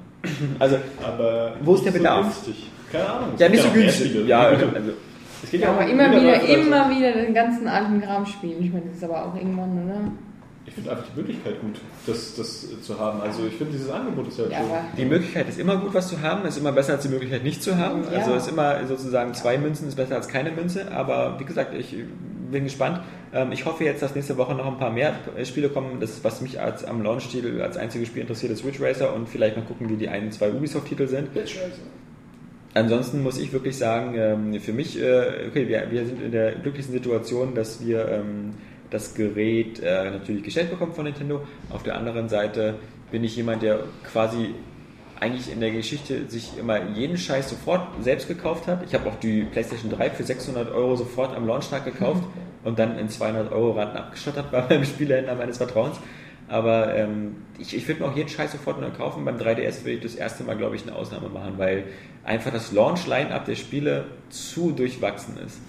Also, aber Wo ist der Bedarf? So günstig. Keine Ahnung. ja, nicht so günstig. Ja, also, Es geht Ja, aber auch immer Mega wieder, immer wieder den ganzen alten Kram spielen. Ich meine, das ist aber auch irgendwann, oder? Ich finde einfach die Möglichkeit gut, das, das zu haben. Also ich finde dieses Angebot ist halt Ja, schön. aber Die Möglichkeit ist immer gut, was zu haben, ist immer besser als die Möglichkeit nicht zu haben. Ja. Also ist immer sozusagen zwei Münzen ist besser als keine Münze. Aber wie gesagt, ich bin gespannt. Ähm, Ich hoffe jetzt, dass nächste Woche noch ein paar mehr Spiele kommen. Das, was mich als am Launch-Titel als einziges Spiel interessiert, ist Ridge Racer und vielleicht mal gucken, wie die ein, zwei Ubisoft-Titel sind. Ansonsten muss ich wirklich sagen, ähm, für mich, äh, okay, wir, wir sind in der glücklichen Situation, dass wir ähm, das Gerät äh, natürlich gestellt bekommen von Nintendo. Auf der anderen Seite bin ich jemand, der quasi eigentlich in der Geschichte sich immer jeden Scheiß sofort selbst gekauft hat. Ich habe auch die PlayStation 3 für 600 Euro sofort am Launchtag gekauft und dann in 200 Euro Raten abgestottert bei meinem Spielehändler meines Vertrauens. Aber ähm, ich, ich würde mir auch jeden Scheiß sofort neu kaufen. Beim 3DS würde ich das erste Mal, glaube ich, eine Ausnahme machen, weil einfach das Launch-Line-Up der Spiele zu durchwachsen ist.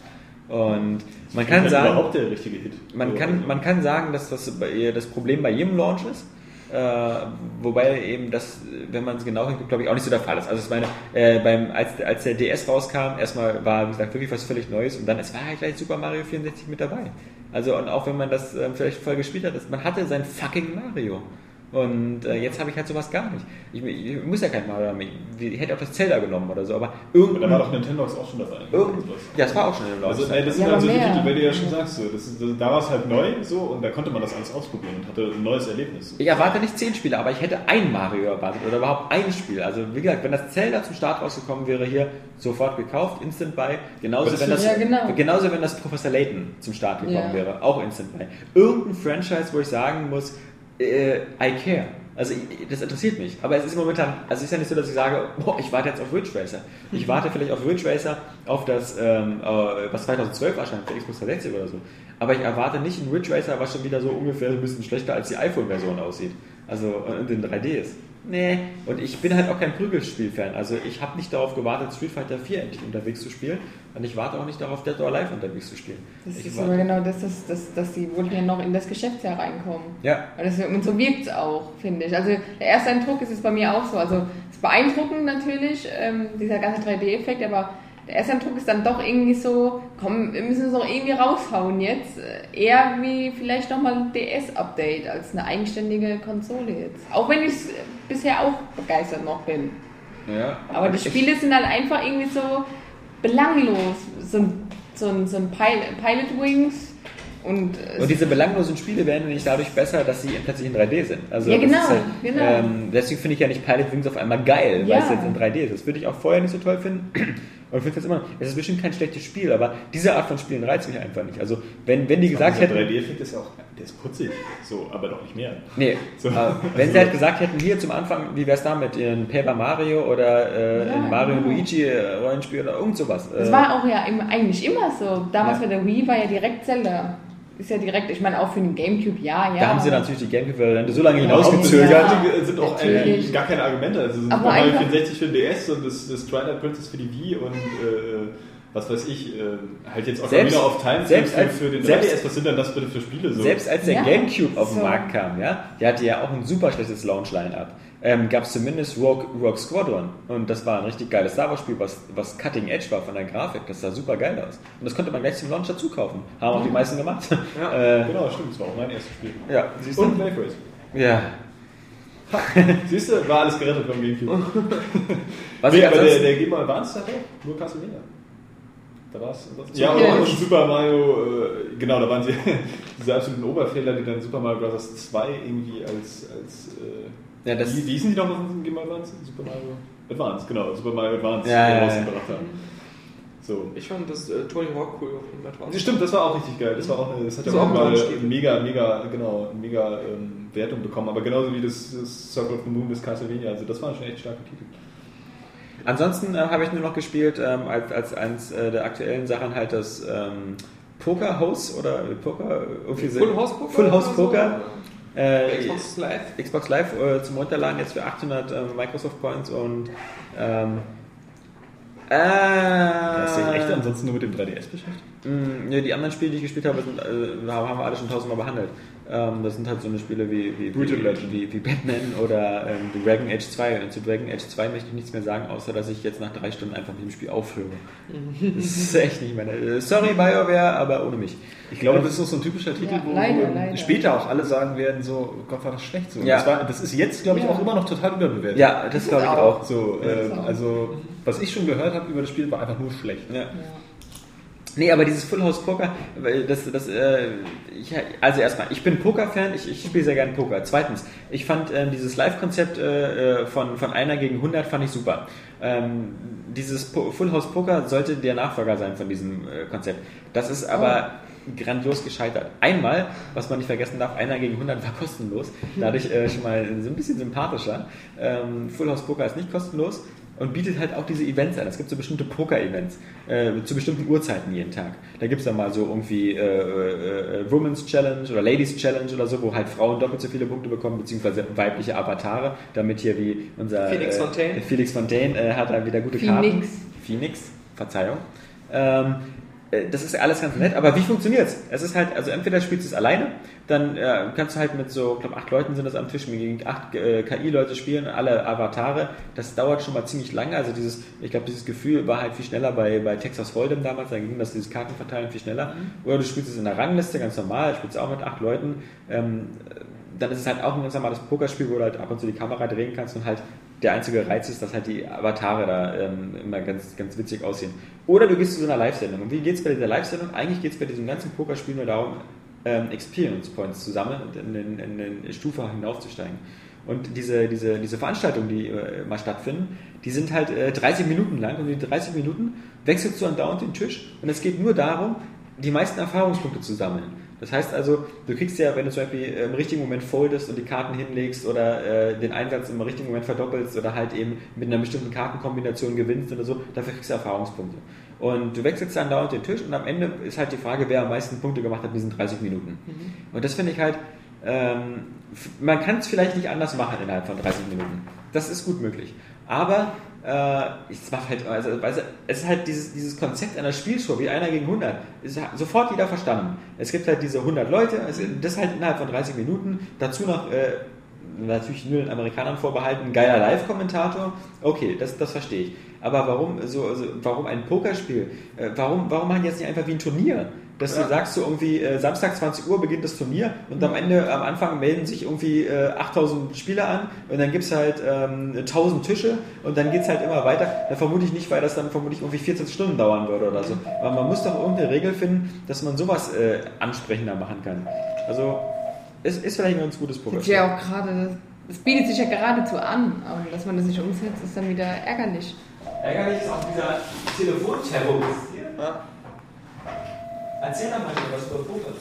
Und man kann sagen, überhaupt der richtige Hit. man kann, man kann sagen, dass das das Problem bei jedem Launch ist. Äh, wobei eben das, wenn man es genau hinguckt, glaube ich, auch nicht so der Fall ist. Also ich meine, äh, beim, als, als der DS rauskam, erstmal war, wie gesagt, wirklich was völlig Neues und dann es war halt gleich Super Mario 64 mit dabei. Also und auch wenn man das ähm, vielleicht voll gespielt hat, ist, man hatte sein fucking Mario. Und äh, jetzt habe ich halt sowas gar nicht. Ich, ich muss ja kein Mario haben. Ich, ich hätte auch das Zelda genommen oder so, aber irgendein... Da war doch Nintendo auch schon dabei. irgend, ja, das war auch schon in Also, ey, das sind Ja, halt so aber die mehr. Titel, weil du ja schon sagst, so, das ist, das, da war es halt neu so und da konnte man das alles ausprobieren und hatte ein neues Erlebnis. Ich erwarte nicht zehn Spiele, aber ich hätte ein Mario erwartet oder überhaupt ein Spiel. Also wie gesagt, wenn das Zelda zum Start rausgekommen wäre, hier sofort gekauft, Instant Buy. Genauso das wenn das, Ja, genau. genauso wenn das Professor Layton zum Start gekommen Ja. wäre, auch Instant Buy. Irgendein Franchise, wo ich sagen muss, äh, I care. Also das interessiert mich. Aber es ist momentan, also es ist ja nicht so, dass ich sage, boah, ich warte jetzt auf Ridge Racer. Ich warte vielleicht auf Ridge Racer, auf das, ähm, äh, was 2012 erscheint, für Xbox 360 oder so. Aber ich erwarte nicht ein Ridge Racer, was schon wieder so ungefähr ein bisschen schlechter als die iPhone-Version aussieht. Also in 3D ist. Nee, und ich bin halt auch kein Prügelspiel-Fan. Also ich habe nicht darauf gewartet, Street Fighter 4 endlich unterwegs zu spielen. Und ich warte auch nicht darauf, Dead or Alive unterwegs zu spielen. Das ich ist warte- aber genau das, dass, dass, dass die wollten ja noch in das Geschäftsjahr reinkommen. Ja, Und, das, und so wirkt es auch, finde ich. Also der erste Eindruck ist es bei mir auch so. Also es ist beeindruckend natürlich, ähm, dieser ganze 3D-Effekt, aber der erste Eindruck ist dann doch irgendwie so, komm, wir müssen es auch irgendwie raushauen jetzt. Eher wie vielleicht nochmal ein DS-Update als eine eigenständige Konsole jetzt. Auch wenn ich bisher auch begeistert noch bin. ja. Aber die Spiele sind halt einfach irgendwie so belanglos. So ein, so ein, so ein Pilot, Pilot Wings und, äh, Und diese belanglosen Spiele werden nicht dadurch besser, dass sie plötzlich in 3D sind. Also Ja, genau, halt, genau. Ähm, deswegen finde ich ja nicht Pilot Wings auf einmal geil, weil Ja. es jetzt in 3D ist. Das würde ich auch vorher nicht so toll finden. Und ich finde es jetzt immer, es ist bestimmt kein schlechtes Spiel, aber diese Art von Spielen reizt mich einfach nicht. Also wenn, wenn die gesagt hätten, 3D-Effekt ist auch, der ist putzig, so, aber doch nicht mehr. nee, So. äh, wenn sie halt gesagt hätten, hier zum Anfang, wie wäre es damit, in Paper Mario oder äh, Ja, in Mario genau. Luigi äh, Rollenspiel oder irgend sowas. Das Äh, war auch ja eigentlich immer so. Damals Ja. bei der Wii war ja direkt Zelda. Ist ja direkt, ich meine auch für den Gamecube, ja, ja. da haben sie natürlich die Gamecube-Variante so lange hinausgezögert. Ja, sind auch natürlich. äh, gar keine Argumente. Also Super Aber Mario einfach- 64 für den DS und das, das Twilight Princess für die Wii und äh, was weiß ich, äh, halt jetzt Ocarina Selbst- of Time selbst für, als- für den selbst- 3DS. Was sind denn das bitte für Spiele? So? Selbst als der Ja, Gamecube auf den so. Markt kam, ja, der hatte ja auch ein super schlechtes Launch-Line-Up. Ähm, Gab es zumindest Rogue, Rogue Squadron. Und das war ein richtig geiles Star Wars-Spiel, was, was Cutting Edge war von der Grafik. Das sah super geil aus. Und das konnte man gleich zum Launch dazu kaufen. Haben auch die meisten gemacht. äh, Genau, stimmt, das war auch mein erstes Spiel. ja, siehst du? Und Race. Ja. Siehst du, war alles gerettet vom Gamecube. Was nee, aber der, der Game Boy Advance hat auch nur Castlevania. Da war es. Ja, und, und Super Mario, äh, genau, da waren sie diese absoluten Oberfehler, die dann Super Mario Bros. 2 irgendwie als. als äh, Ja, das- wie, wie hießen die noch auf dem Game Advance? Super Mario Advance, genau, Super Mario Advance Ja, äh, ja, ja. rausgebracht haben. So. Ich fand das äh, Tony Hawk cool auf dem Advance. Das stimmt, das war auch richtig geil. Das, war auch, eine- das hat ja Das auch war auch mal ein Launch-Spiel. mega, mega, genau, mega ähm, Wertung bekommen. Aber genauso wie das, das Circle of the Moon des Castlevania. Also das waren schon echt starke Titel. ansonsten äh, habe ich nur noch gespielt, ähm, als, als eins äh, der aktuellen Sachen halt das ähm, Poker House oder Poker. irgendwie so- Full House Poker? Full House oder so? Äh, Xbox Live. Xbox Live äh, zum Runterladen jetzt für 800 ähm, Microsoft Points und ähm, äh, Hast du dich echt ansonsten nur mit dem 3DS beschäftigt? mh, nee, die anderen Spiele, die ich gespielt habe, sind, äh, haben wir alle schon tausendmal behandelt. Ähm, das sind halt so eine Spiele wie, wie, wie, Legend. wie, wie Batman oder ähm, Dragon Age 2. Und zu Dragon Age 2 möchte ich nichts mehr sagen, außer dass ich jetzt nach drei Stunden einfach mit dem Spiel aufhöre. Das ist echt nicht meine. äh, Sorry, BioWare, aber ohne mich. Ich glaube, das ist auch so ein typischer Titel, Ja, wo, leider, wo leider. später auch alle sagen werden, so, Gott, war das schlecht so. Ja. Das, war, das ist jetzt, glaube ich, Ja. auch immer noch total überbewertet. Ja, das glaube ich auch. auch. So, äh, also, was ich schon gehört habe über das Spiel, war einfach nur schlecht. Ja. Nee, aber dieses Full House Poker, das, das, äh, ich, also erstmal, ich bin Poker-Fan, ich, ich spiele sehr gerne Poker. Zweitens, ich fand ähm, dieses Live-Konzept äh, äh, von, von einer gegen 100 fand ich super. Ähm, dieses po Full House Poker sollte der Nachfolger sein von diesem äh, Konzept. Das ist aber grandios gescheitert. Einmal, was man nicht vergessen darf, einer gegen 100 war kostenlos, dadurch äh, schon mal so ein bisschen sympathischer. Ähm, Full House Poker ist nicht kostenlos und bietet halt auch diese Events an. Es gibt so bestimmte Poker-Events äh, zu bestimmten Uhrzeiten jeden Tag. Da gibt es dann mal so irgendwie äh, äh, äh, Women's Challenge oder Ladies Challenge oder so, wo halt Frauen doppelt so viele Punkte bekommen, beziehungsweise weibliche Avatare, damit hier wie unser Felix äh, Fontaine. Felix Fontaine äh, hat da wieder gute Phoenix. Karten. Phoenix, Verzeihung. Ähm, äh, das ist alles ganz nett, aber wie funktioniert es? Es ist halt, also entweder spielst du es alleine, dann äh, kannst du halt mit so, ich glaube, acht Leuten sind das am Tisch, gegen acht äh, KI-Leute spielen, alle Avatare. Das dauert schon mal ziemlich lange. Also dieses, ich glaube, dieses Gefühl war halt viel schneller bei, bei Texas Hold'em damals, da ging das, dieses Kartenverteilen viel schneller. Oder du spielst es in der Rangliste, ganz normal, spielst auch mit acht Leuten. Ähm, dann ist es halt auch ein ganz normales Pokerspiel, wo du halt ab und zu die Kamera drehen kannst und halt der einzige Reiz ist, dass halt die Avatare da ähm, immer ganz, ganz witzig aussehen. Oder du gehst zu so einer Live-Sendung. Und wie geht es bei dieser Live-Sendung? Eigentlich geht es bei diesem ganzen Pokerspiel nur darum, ähm, Experience Points zu sammeln und in den, in den Stufe hinaufzusteigen. Und diese, diese, diese Veranstaltungen, die äh, mal stattfinden, die sind halt äh, 30 Minuten lang und in den 30 Minuten wechselst du andauernd den Tisch und es geht nur darum, die meisten Erfahrungspunkte zu sammeln. Das heißt also, du kriegst ja, wenn du zum Beispiel im richtigen Moment foldest und die Karten hinlegst oder äh, den Einsatz im richtigen Moment verdoppelst oder halt eben mit einer bestimmten Kartenkombination gewinnst oder so, dafür kriegst du Erfahrungspunkte. Und du wechselst dann dauernd den Tisch und am Ende ist halt die Frage, wer am meisten Punkte gemacht hat in diesen 30 Minuten. Mhm. Und das finde ich halt, ähm, man kann es vielleicht nicht anders machen innerhalb von 30 Minuten. Das ist gut möglich. Aber äh, es macht halt, also, es ist halt dieses, dieses Konzept einer Spielshow, wie einer gegen 100, ist halt sofort jeder verstanden. Es gibt halt diese 100 Leute, es, das halt innerhalb von 30 Minuten, dazu noch äh, natürlich nur den Amerikanern vorbehalten, geiler Live-Kommentator, okay, das, das verstehe ich. Aber warum so, also, warum ein Pokerspiel? Äh, warum, warum machen die jetzt nicht einfach wie ein Turnier? Dass du sagst, so irgendwie äh, Samstag 20 Uhr beginnt das Turnier und am Ende, am Anfang melden sich irgendwie äh, 8000 Spieler an und dann gibt es halt ähm, 1000 Tische und dann geht es halt immer weiter. Da vermute ich nicht, weil das dann vermutlich irgendwie 14 Stunden dauern würde oder so. Aber man muss doch irgendeine Regel finden, dass man sowas äh, ansprechender machen kann. Also, es ist vielleicht ein ganz gutes Pokerspiel. ja auch gerade, das bietet sich ja geradezu an, aber dass man das nicht umsetzt, ist dann wieder ärgerlich. Ärgerlich ist auch dieser Telefonterrorist hier. Erzähl doch mal was über Poker.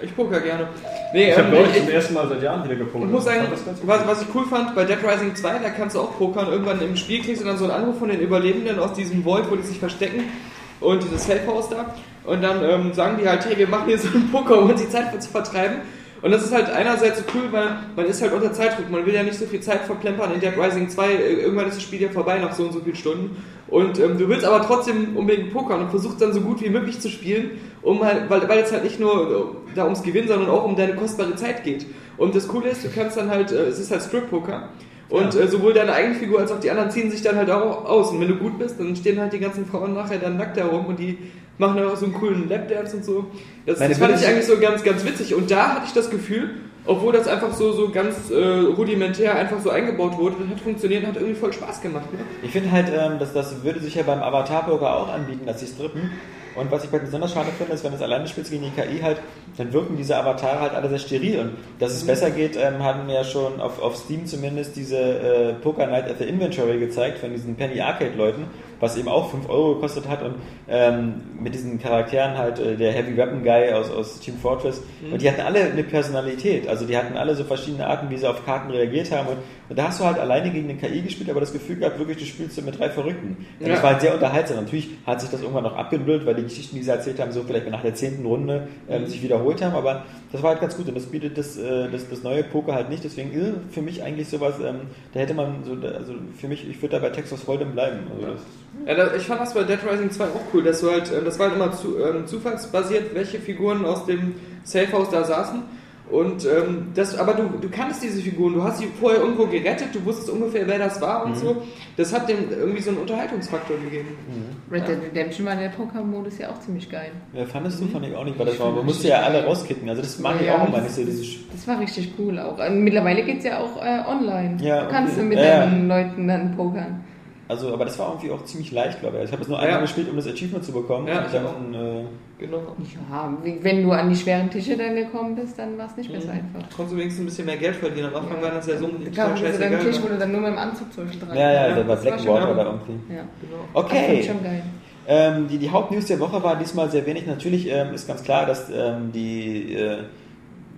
Ich poker gerne. Nee, Ich habe ähm, neulich ich, zum ersten Mal seit Jahren wieder gepokert. ich muss sagen, was, was ich cool fand, bei Dead Rising 2, da kannst du auch pokern. Irgendwann im Spiel kriegst du dann so einen Anruf von den Überlebenden aus diesem Vault, wo die sich verstecken. Und dieses Safe House da. Und dann ähm, sagen die halt, hey, wir machen hier so einen Poker, um uns die Zeit zu vertreiben. Und das ist halt einerseits so cool, weil man ist halt unter Zeitdruck. Man will ja nicht so viel Zeit verplempern in Dead Rising 2. Äh, Irgendwann ist das Spiel ja vorbei nach so und so vielen Stunden. Und ähm, du willst aber trotzdem unbedingt pokern und versuchst dann so gut wie möglich zu spielen, um halt, weil, weil es halt nicht nur äh, da ums Gewinnen, sondern auch um deine kostbare Zeit geht. Und das Coole ist, du kannst dann halt, äh, es ist halt Strip-Poker. Und äh, sowohl deine eigene Figur als auch die anderen ziehen sich dann halt auch aus. Und wenn du gut bist, dann stehen halt die ganzen Frauen nachher dann nackt herum und die machen dann auch so einen coolen Lapdance und so. Das, das fand ich ich- eigentlich so ganz, ganz witzig. Und da hatte ich das Gefühl, obwohl das einfach so, so ganz äh, rudimentär einfach so eingebaut wurde, das hat funktioniert und hat irgendwie voll Spaß gemacht. Ne? Ich finde halt, ähm, dass das würde sich ja beim Avatar-Poker auch anbieten, dass sie strippen. Und was ich bei besonders schade finde, ist, wenn du es alleine spielst gegen die KI halt, dann wirken diese Avatare halt alle sehr steril. Und dass es besser geht, ähm, haben wir ja schon auf, auf Steam zumindest diese äh, Poker Night at the Inventory gezeigt von diesen Penny Arcade-Leuten, was eben auch 5 Euro gekostet hat und ähm, mit diesen Charakteren halt äh, der Heavy Weapon Guy aus, aus Team Fortress. Und die hatten alle eine Personalität. Also die hatten alle so verschiedene Arten, wie sie auf Karten reagiert haben. Und, und da hast du halt alleine gegen eine KI gespielt, aber das Gefühl gehabt, wirklich, du spielst mit drei Verrückten. Und das Ja. war halt sehr unterhaltsam. Natürlich hat sich das irgendwann noch abgenudelt, weil die Geschichten, die sie erzählt haben, so vielleicht nach der zehnten Runde ähm, sich wiederholt haben. Aber das war halt ganz gut und das bietet das, äh, das, das neue Poker halt nicht. Deswegen äh, für mich eigentlich sowas, ähm, da hätte man so, also für mich, ich würde da bei Texas Hold'em bleiben. Also Ja, da, ich fand das bei Dead Rising 2 auch cool, dass du halt, äh, das war halt immer zu, ähm, zufallsbasiert, welche Figuren aus dem Safe House da saßen. Und ähm, das, aber du, du kanntest diese Figuren, du hast sie vorher irgendwo gerettet, du wusstest ungefähr, wer das war und so. Das hat dem irgendwie so einen Unterhaltungsfaktor gegeben. Red Dead Redemption war der Poker-Modus ja auch ziemlich geil. ja, fandest du, fand ich auch nicht, weil das war, man musste ja alle rauskicken. Also das mag ich Ja, auch immer nicht so, dieses Das war richtig cool auch. Ähm, Mittlerweile geht es ja auch äh, online. Ja, du kannst okay. du mit Ja, deinen Leuten dann pokern. Also, aber das war irgendwie auch ziemlich leicht, glaube ich. Ich habe es nur Ja. einmal gespielt, um das Achievement zu bekommen. Ja, und ich dann, äh, Genau. Ja, wenn du an die schweren Tische dann gekommen bist, dann war es nicht mehr so Mhm. einfach. Konntest du wenigstens ein bisschen mehr Geld verdienen. Am Anfang war das ja so gab es dann einen Tisch, wo scheißegal. du dann nur mit dem Anzug zum Beispiel dran ja, ja, Ja, da war das war schon- da irgendwie. Ja. Genau. Das Okay. ich schon geil. Ähm, die, die Hauptnews der Woche war diesmal sehr wenig. Natürlich ähm, ist ganz klar, dass ähm, die äh,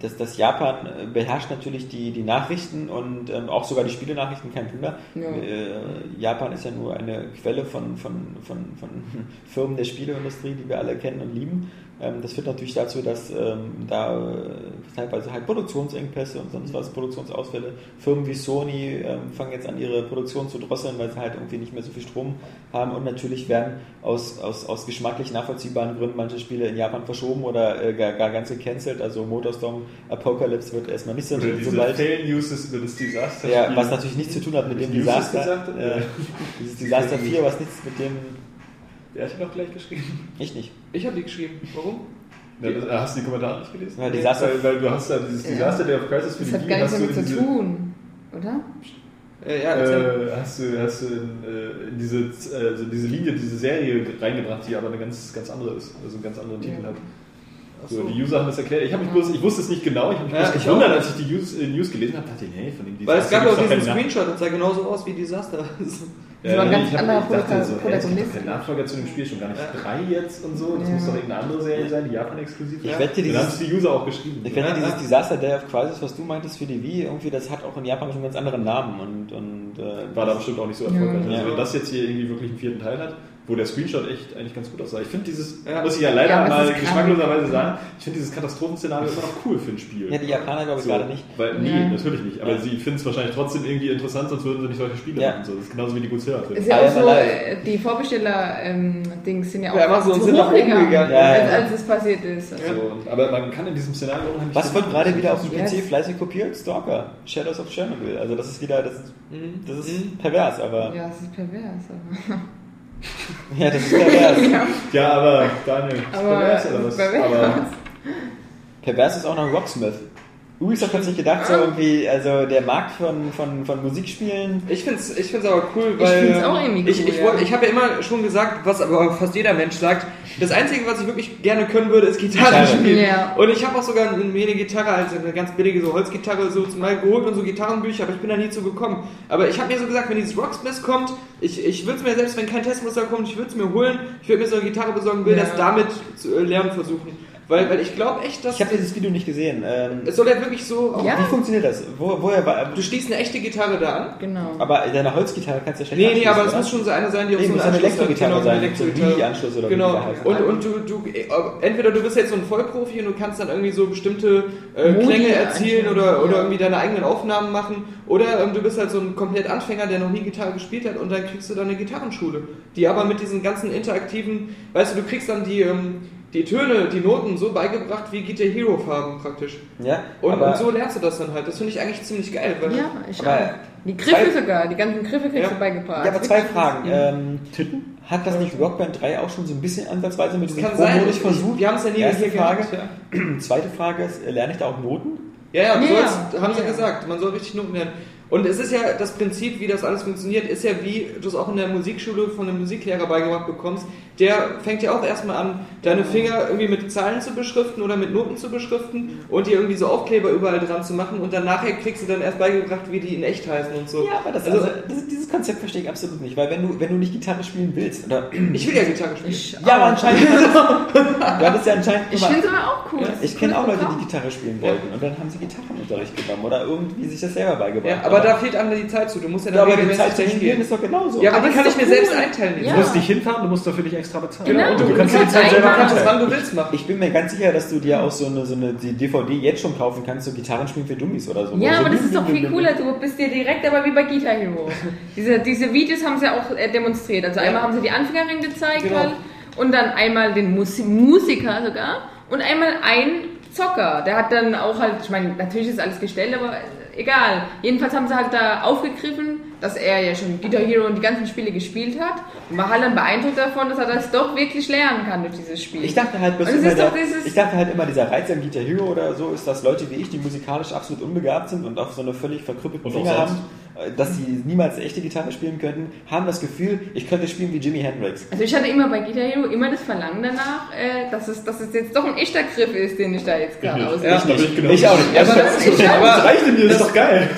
dass, dass Japan äh, beherrscht natürlich die, die Nachrichten und ähm, auch sogar die Spielenachrichten, kein Wunder. Ja. Äh, Japan ist ja nur eine Quelle von, von, von, von Firmen der Spieleindustrie, die wir alle kennen und lieben. Ähm, das führt natürlich dazu, dass ähm, da äh, teilweise halt Produktionsengpässe und sonst was, Produktionsausfälle. Firmen wie Sony ähm, fangen jetzt an, ihre Produktion zu drosseln, weil sie halt irgendwie nicht mehr so viel Strom haben. Und natürlich werden aus, aus, aus geschmacklich nachvollziehbaren Gründen manche Spiele in Japan verschoben oder äh, gar, gar ganz gecancelt. Also Motorstorm Apocalypse wird erstmal nicht so, Oder diese bald. Fail-News über das Desaster. Ja, was natürlich nichts zu tun hat mit dem News Desaster. gesagt? Äh, dieses Desaster 4, was nichts mit dem. Der hat ihn doch gleich geschrieben. Ich nicht. Ich habe die geschrieben. Warum? Ja, das, hast du die Kommentare nicht gelesen? Ja, Disaster- weil, weil du hast ja dieses Disaster Day of Crisis für Das die hat Wii, gar nichts hast du damit zu diese- tun, oder? Äh, ja, äh, hast du, hast du in, äh, in diese, äh, so diese Linie, diese Serie reingebracht, die aber eine ganz, ganz andere ist, also einen ganz anderen Titel Ja. hat. So, die User haben das erklärt. Ich, mich bloß, ich wusste es nicht genau, ich habe mich Ja, bloß gewundert, als ich die News, äh, News gelesen habe, dachte ich, nee, von dem Weil es gab ja auch diesen Screenshot, das sah genauso aus wie Disaster. Das war ein ganz ich anderer ich dachte so, hä, es gibt Protagonist. keinen Nachfolger zu dem Spiel, schon gar nicht Ja. drei jetzt und so. Das Ja. muss doch irgendeine andere Serie sein, die Japan-exklusiv Ich ist. wette, Dann dieses- haben es die User auch geschrieben. Ich Ja, dieses ja. Disaster Day of Crisis, was du meintest für die Wii, irgendwie, das hat auch in Japan schon einen ganz anderen Namen und, und äh, War da bestimmt auch nicht so erfolgreich. Ja. Also wenn das jetzt hier irgendwie wirklich einen vierten Teil hat, wo der Screenshot echt eigentlich ganz gut aussah. Ich finde dieses, Ja. muss ich ja leider Ja, mal geschmackloserweise sagen, ich finde dieses Katastrophenszenario immer noch cool für ein Spiel. ja, die Japaner glaube ich So, gerade nicht. Weil, nee, Ja. natürlich nicht. Aber Ja. sie finden es wahrscheinlich trotzdem irgendwie interessant, sonst würden sie nicht solche Spiele Ja. machen. So, das ist genauso wie die Godzilla-Filme. Ist ja I auch so, die Vorbesteller-Dings sind ja auch Ja, zu sind nach hoch oben gegangen, gegangen. Ja, als, ja. als es passiert ist. Also, So, und, aber man kann in diesem Szenario unheimlich Was wird gerade wieder auf dem Yes. PC fleißig kopiert? Stalker, Shadows of Chernobyl. Also das ist wieder, das ist, Mhm. das ist Mhm. pervers, aber Ja, es ist pervers. Aber, ja, das ist pervers. Ja, aber Daniel, ist aber pervers oder ist was? pervers. Aber Pervers ist auch noch Rocksmith. Ubisoft hat sich gedacht, so irgendwie, also der Markt von, von, von Musikspielen. Ich finde es ich find's aber cool, Ich weil. find's auch irgendwie Ich, cool, ich, ja. wollt- ich habe ja immer schon gesagt, was aber fast jeder Mensch sagt, das Einzige, was ich wirklich gerne können würde, ist Gitarre Gitarre. spielen. Ja. Und ich habe auch sogar eine, eine Gitarre, also eine ganz billige so Holzgitarre so zum Mal geholt und so Gitarrenbücher, aber ich bin da nie zu gekommen. Aber ich habe mir so gesagt, wenn dieses Rocksmith kommt, ich, ich würde es mir selbst, wenn kein Testmuster kommt, ich würde es mir holen, ich würde mir so eine Gitarre besorgen, will Ja. das damit zu äh, lernen versuchen. Weil, weil ich glaube echt, dass Ich habe dieses Video nicht gesehen. Ähm, es soll ja wirklich so. Ja. Wie funktioniert das? Wo, woher war, Du schließt eine echte Gitarre da an. Genau. aber deine Holzgitarre kannst du ja schlecht Nee, nee, aber es muss schon so eine sein, die auch Nee, so einen eine Anschluss hat. Elektrogitarre Genau, sein, Elektrogitarre. Wii-Anschluss oder wie Genau. heißt. Und, und du, du, entweder du bist jetzt so ein Vollprofi und du kannst dann irgendwie so bestimmte äh, Klänge erzielen oder, oder ja. irgendwie deine eigenen Aufnahmen machen. Oder ähm, du bist halt so ein komplett Anfänger, der noch nie Gitarre gespielt hat und dann kriegst du dann eine Gitarrenschule. Die aber mit diesen ganzen interaktiven, weißt du, du kriegst dann die, ähm, die Töne, die Noten so beigebracht wie Guitar Hero Farben praktisch. Ja, Und, und so lernst du das dann halt. Das finde ich eigentlich ziemlich geil. Weil Ja, ich Aber auch. Die Griffe zwei- sogar, die ganzen Griffe kriegst Ja. du beigebracht. Ja, aber zwei. Fragen. Ähm, Hat das nicht Rock Band 3 auch schon so ein bisschen ansatzweise mit diesem kann sein. Pro-Modus Ich- versucht? Wir haben es ja nie Erste hier Frage. gehabt. Ja. Zweite Frage ist, äh, lerne ich da auch Noten? Ja, ja, du Ja, sollst, haben sie ja. gesagt, man soll richtig Noten lernen. Und es ist ja das Prinzip, wie das alles funktioniert, ist ja wie du es auch in der Musikschule von einem Musiklehrer beigebracht bekommst. Der fängt ja auch erstmal an, deine Finger irgendwie mit Zahlen zu beschriften oder mit Noten zu beschriften und dir irgendwie so Aufkleber überall dran zu machen und dann nachher kriegst du dann erst beigebracht, wie die in echt heißen und so. Ja, aber das, Also- also, das, dieses Konzept verstehe ich absolut nicht, weil wenn du, wenn du nicht Gitarre spielen willst, oder Ich will ja Gitarre spielen. Ich, ja, aber anscheinend, du hattest ja anscheinend ich finde es aber auch cool. ich kenne auch Leute, die Gitarre spielen wollten und dann haben sie Gitarrenunterricht genommen oder irgendwie sich das selber beigebracht. ja, aber da fehlt einem die Zeit zu. Du musst ja ja, dann aber die Zeit zu dahin spielen gehen. ist doch genauso. Ja, aber Aber die kann ich mir doch selbst cool. einteilen. Ja. Du musst nicht hinfahren, du musst dafür nicht extra bezahlen. Genau. Und du, Du kannst kannst die Zeit selber es, wann du willst machen. Ich bin mir ganz sicher, dass du dir auch so eine, so eine die DVD jetzt schon kaufen kannst, so Gitarrenspielen für Dummies oder so. Ja, so aber das ist doch viel cooler. Du bist dir direkt aber wie bei Guitar Hero. diese, diese Videos haben sie auch äh, demonstriert. Also einmal haben sie die Anfängerin gezeigt Genau. halt, und dann einmal den Musi Musiker sogar und einmal ein Zocker. Der hat dann auch halt, ich meine, natürlich ist alles gestellt, aber egal. Jedenfalls haben sie halt da aufgegriffen, dass er ja schon Guitar Hero und die ganzen Spiele gespielt hat und war halt dann beeindruckt davon, dass er das doch wirklich lernen kann durch dieses Spiel. Ich dachte halt, es immer ist der, ich dachte halt immer, dieser Reiz am Guitar Hero oder so ist, dass Leute wie ich, die musikalisch absolut unbegabt sind und auf so eine völlig auch Finger haben, dass sie niemals echte Gitarre spielen könnten, haben das Gefühl, ich könnte spielen wie Jimi Hendrix. Also ich hatte immer bei Guitar Hero immer das Verlangen danach, äh, dass, es, dass es jetzt doch ein echter Griff ist, den ich da jetzt gerade nicht. auslöse. Ja, bin ich genau Ich auch nicht. Aber, Ich aber, Das reicht denn hier, das ist doch geil.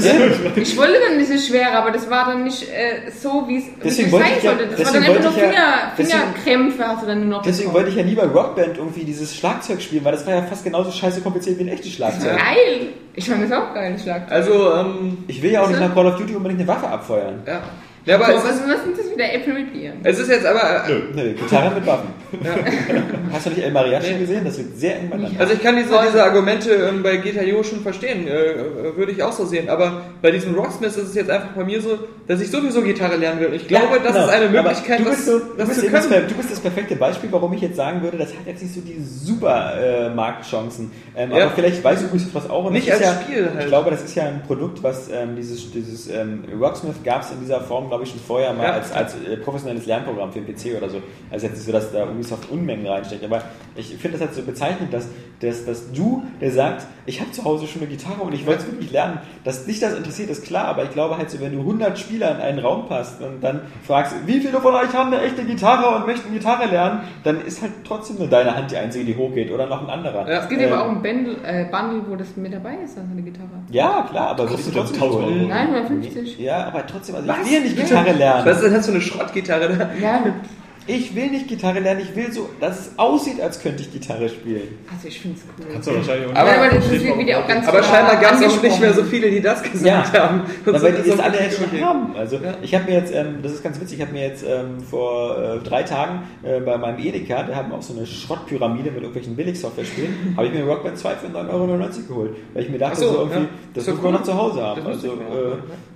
Ich wollte dann dieses Schwere, aber das war dann nicht äh, so, wie es sein ich ja- sollte. Das war deswegen dann einfach nur wollte ich ja- Finger, deswegen- Fingerkrämpfe hast du dann nur noch Deswegen bekommen. wollte ich ja nie bei Rockband irgendwie dieses Schlagzeug spielen, weil das war ja fast genauso scheiße kompliziert wie ein echtes Schlagzeug. Geil! Ich fand das auch geil, Schlag. also, ähm, Ich will ja auch nicht nach Call of Duty unbedingt eine Waffe abfeuern. ja. Ja aber so, es, was, ist, was sind das wieder Äpfel mit Bier? es ist jetzt aber, äh, Nee, Gitarre mit Waffen. Hast du nicht El Mariachi gesehen? Das liegt sehr eng beieinander. Also ich kann diese, diese Argumente ähm, bei Guitar Hero schon verstehen, äh, äh, würde ich auch so sehen. Aber bei diesem Rocksmith ist es jetzt einfach bei mir so, dass ich sowieso Gitarre lernen will. Ich glaube, das genau. ist eine Aber Möglichkeit, du bist, so, du, das bist das, können. du bist das perfekte Beispiel, warum ich jetzt sagen würde, das hat jetzt nicht so die super äh, Marktchancen. Ähm, Ja. Aber vielleicht weiß Ubisoft was auch. Und Nicht als ja, Spiel halt. Ich glaube, das ist ja ein Produkt, was ähm, dieses, dieses ähm, Rocksmith gab es in dieser Form, glaube ich, schon vorher mal Ja. als, als äh, professionelles Lernprogramm für den PC oder so. Also jetzt nicht so, dass da Ubisoft Unmengen reinsteckt, aber ich finde das halt so bezeichnend, dass, dass, dass du, der sagt, ich habe zu Hause schon eine Gitarre und ich wollte es wirklich lernen, dass dich das interessiert, ist klar, aber ich glaube halt so, wenn du 100 Spieler in einen Raum passt und dann fragst, wie viele von euch haben eine echte Gitarre und möchten Gitarre lernen, dann ist halt trotzdem nur deine Hand die einzige, die hochgeht oder noch ein anderer. Es gibt Äh, aber auch ein Bundle, äh, Bundle, wo das mit dabei ist, also eine Gitarre. Ja, klar, aber Kostet würdest du doch trotzdem 1000 Euro. Nein, 150. Ja, aber trotzdem, also Was? ich will ja nicht Gitarre lernen. Was ist denn, hast du eine Schrottgitarre da? Ja, Ich will nicht Gitarre lernen, ich will so, dass es aussieht, als könnte ich Gitarre spielen. also ich finde es cool. Kannst du wahrscheinlich auch Aber- aber das wird wieder auch ganz Aber scheinbar gab es auch nicht mehr so viele, die das gesagt Ja. haben. Und so weil die ist das alle jetzt schon haben. Also Ja. ich habe mir jetzt, ähm, das ist ganz witzig, ich habe mir jetzt ähm, vor äh, drei Tagen äh, bei meinem Edeka, der haben auch so eine Schrottpyramide mit irgendwelchen Billig-Software-Spielen, habe ich mir Rock Band 2 für 9,99 Euro geholt. Weil ich mir dachte, Ach so, so, irgendwie, ja. das Ist doch muss man noch zu Hause haben. Also, äh,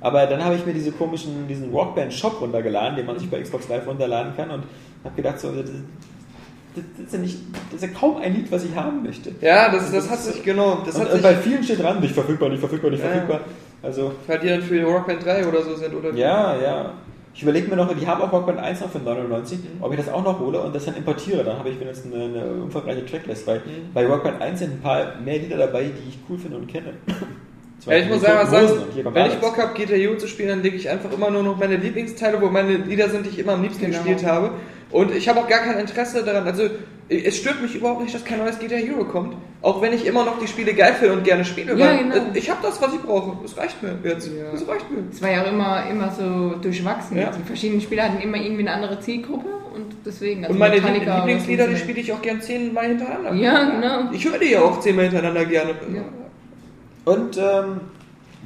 aber dann habe ich mir diese komischen, diesen Rockband-Shop runtergeladen, den man sich bei Xbox Live runterladen kann und habe gedacht, so, das, das, ist ja nicht, das ist ja kaum ein Lied, was ich haben möchte. Ja, das, das hat sich, genau, das und, hat und sich, bei vielen steht dran, nicht verfügbar, nicht verfügbar, nicht Ja. verfügbar. Also, weil die dann für Rockband 3 oder so sind, oder ja, ja. Ich überlege mir noch, die haben auch Rock Band 1 noch für 99, ob ich das auch noch hole und das dann importiere. Dann habe ich wenigstens eine, eine umfangreiche Tracklist, weil Mhm. bei Rock Band 1 sind ein paar mehr Lieder dabei, die ich cool finde und kenne. Ja, ich muss sagen, sagen wenn ich. Bock habe, GTU zu spielen, dann lege ich einfach immer nur noch meine Lieblingsteile, wo meine Lieder sind, die ich immer am liebsten Genau. gespielt habe. Und ich habe auch gar kein Interesse daran. Also, es stört mich überhaupt nicht, dass kein neues GTA Hero kommt. Auch wenn ich immer noch die Spiele geil finde und gerne spiele. Ja, weil, genau. äh, Ich habe das, was ich brauche. Das reicht mir jetzt. Ja. Das reicht mir. Es war ja auch immer, immer so durchwachsen. Ja. Also die verschiedenen Spieler hatten immer irgendwie eine andere Zielgruppe und deswegen. Also und meine Metallica Lieblingslieder, die spiele ich auch gern zehnmal hintereinander. Ja, genau. Ich höre die ja auch zehnmal hintereinander gerne. Ja. Und ähm,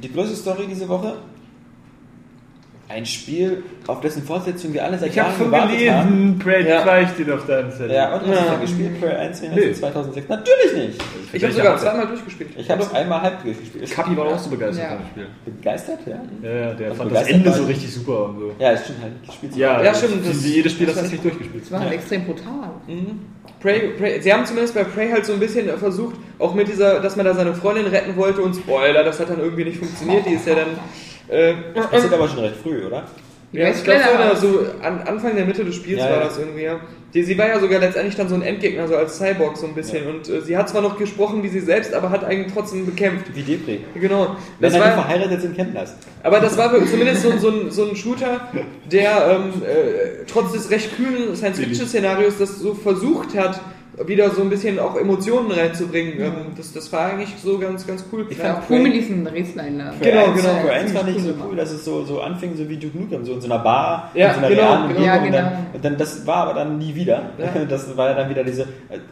die größte Story diese Woche. Ein Spiel, auf dessen Fortsetzung wir alle seit Ich habe Jahren schon gewartet haben. gelesen, Parade Ja. 2 steht auf deinem Zettel. Ja, und hast du Ja. schon gespielt? Prayer 1 Nö. 2006? Natürlich nicht. Ich habe sogar zweimal durchgespielt. Ich habe es einmal halb durchgespielt. Kapi war auch so begeistert Ja. von dem Spiel. begeistert, ja? Ja, ja, der Also fand das Ende so ich. richtig super und so. Ja, es stimmt halt. Das Spiel Ja, Ja, stimmt, Das, das- wie jedes Spiel, das das- hast du nicht durchgespielt. Das war halt extrem brutal. Mhm. Prey, Prey, sie haben zumindest bei Prey halt so ein bisschen versucht, auch mit dieser, dass man da seine Freundin retten wollte und Spoiler, das hat dann irgendwie nicht funktioniert. Die ist ja dann. Äh, Das ist aber schon recht früh, oder? ja, ich glaube so, so an Anfang der Mitte des Spiels Ja, war ja. das irgendwie, ja. Die, sie war ja sogar letztendlich dann so ein Endgegner, so als Cyborg so ein bisschen. Und äh, sie hat zwar noch gesprochen wie sie selbst, aber hat eigentlich trotzdem bekämpft. Wie Depri. Genau. Wenn Das die war, verheiratet sind, kennt das. aber das war zumindest so, so, ein, so ein Shooter, der ähm, äh, trotz des recht kühlen Science-Fiction-Szenarios das so versucht hat, wieder so ein bisschen auch Emotionen reinzubringen. Ähm, das, das war eigentlich so ganz, ganz cool. Ich Ja, fand Pumelis in Dresden einladen. Genau, genau. Für eins fand ich so cool cool, dass es so, so anfing, so wie Duke Nukem, so in so einer Bar, Ja, in so einer genau, realen genau. Ja, und, dann, genau. und dann, das war aber dann nie wieder. Ja. Das war ja dann wieder diese,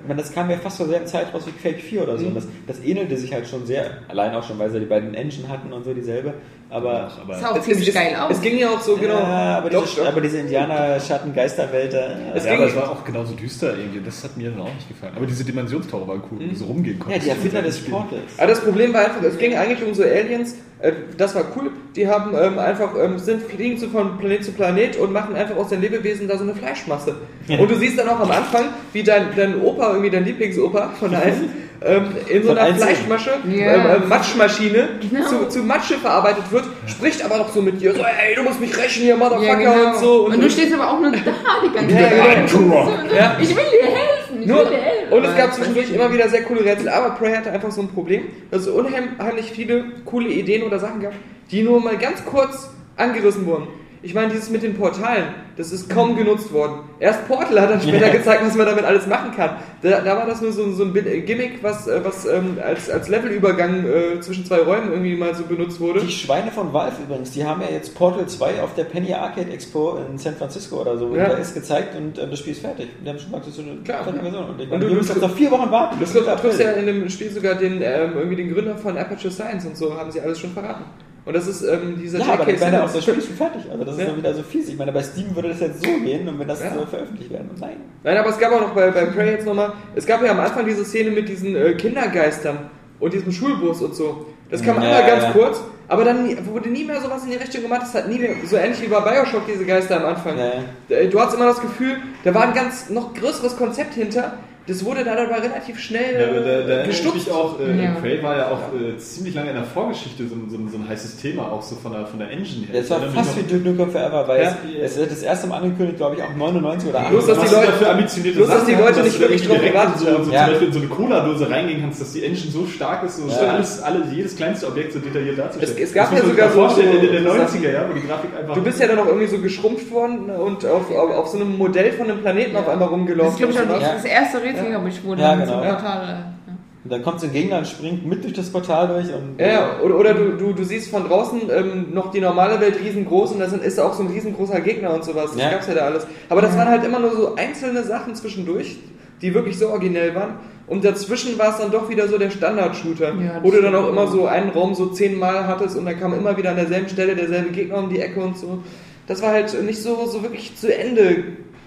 meine, das kam ja fast zur selben Zeit raus wie Quake 4 oder so. Mhm. Und das, das ähnelte sich halt schon sehr, allein auch schon, weil sie die beiden Engine hatten und so dieselbe. Aber, aber sah auch ziemlich geil aus. Es ging ja auch so, genau. ja, aber, Doch, diese, doch. aber diese Indianer-Schatten-Geisterwelt, äh, Es ja, ging- aber es war auch genauso düster irgendwie. Das hat mir dann auch nicht gefallen. Aber diese Dimensionstore waren cool, wo du so rumgehen ja, konntest. die Erfinder des. Portals. Aber das Problem war einfach, es ging eigentlich um so Aliens, äh, das war cool, die haben ähm, einfach, ähm, sind, fliegen so von Planet zu Planet und machen einfach aus den Lebewesen da so eine Fleischmasse. Und du siehst dann auch am Anfang, wie dein, dein Opa, irgendwie dein Lieblingsopa von allen, ähm, in so einer zehn. Fleischmasche, Ja. ähm, äh, Matschmaschine Genau. zu, zu Matsche verarbeitet wird, spricht aber noch so mit dir, so, ey, du musst mich rächen hier, Motherfucker Ja, genau. und so. Und, du stehst aber auch nur da die ganze Ja, Zeit. genau. Ne? Ja. Ich will dir helfen, ich Nur, will dir helfen. und es gab zwischendurch immer wieder sehr coole Rätsel, aber Prey hatte einfach so ein Problem, dass es unheimlich viele coole Ideen oder Sachen gab, die nur mal ganz kurz angerissen wurden. Ich meine, dieses mit den Portalen, das ist kaum genutzt worden. Erst Portal hat dann später Ja. gezeigt, was man damit alles machen kann. Da, da war das nur so, so ein Gimmick, was, äh, was ähm, als, als Levelübergang äh, zwischen zwei Räumen irgendwie mal so benutzt wurde. Die Schweine von Valve übrigens, die haben ja jetzt Portal 2 auf der Penny Arcade Expo in San Francisco oder so. Ja. Da ist gezeigt und äh, das Spiel ist fertig. Die haben schon gesagt, das ist so eine Klar. fertige Version. Und, ich Und du- jetzt noch vier Wochen warten. Du triffst ja in dem Spiel sogar den, ähm, irgendwie den Gründer von Aperture Science und so, haben sie alles schon verraten. Und das ist ähm, dieser Ja, aber ich meine, auch das Spiel ist schon fertig. Also das ist Ja. dann wieder so fies. Ich meine, bei Steam würde das jetzt so gehen und wenn das Ja. so veröffentlicht werden. Nein. Nein, aber es gab auch noch bei, bei Prey jetzt nochmal, es gab ja am Anfang diese Szene mit diesen äh, Kindergeistern und diesem Schulbus und so. Das kam Ja, einmal ganz ja. kurz, aber dann wurde nie mehr sowas in die Richtung gemacht. Das hat nie mehr, so ähnlich wie bei Bioshock, diese Geister am Anfang. Ja. Äh, Du hast immer das Gefühl, da war ein ganz noch größeres Konzept hinter, das wurde da aber relativ schnell Ja, da, da gestupst. auch, äh, Ja. Prey war ja auch äh, ziemlich lange in der Vorgeschichte so, ein- so, so ein heißes Thema, auch so von der, von der Engine her. Das war fast wie Duke Nukem Forever, weil Ja. es, es das erste Mal angekündigt, glaube ich, auch 99 oder 98. Bloß, dass die Leute- ambitionierte bloß, dass die Leute nicht wirklich drauf gewartet in so, haben. so Ja. zum Beispiel in so eine Cola-Dose reingehen kannst, dass die Engine so stark ist, so Ja. alles, alles, jedes kleinste Objekt so detailliert darzustellen. Es- es gab Das ja sogar so- vorstellen, Ende der so 90er, ja, wo die Grafik einfach... Du bist ja dann auch irgendwie so geschrumpft worden und auf, auf, auf so einem Modell von einem Planeten auf einmal Das rumgelaufen. ist, glaube ich, auch das erste Rätsel, ich, wurde Ja, dann genau. so Ja. total. äh, Ja. Und dann kommt so ein Gegner und springt mit durch das Portal durch und Ja, ja, oder, oder du, du, du siehst von draußen ähm, noch die normale Welt riesengroß und da sind, ist da auch so ein riesengroßer Gegner und sowas. Das Ja. gab's ja da alles. Aber das waren halt immer nur so einzelne Sachen zwischendurch, die wirklich so originell waren. Und dazwischen war es dann doch wieder so der Standard-Shooter, Ja, wo du dann auch immer so einen Raum so zehnmal hattest und dann kam immer wieder an derselben Stelle derselbe Gegner um die Ecke und so. Das war halt nicht so, so wirklich zu Ende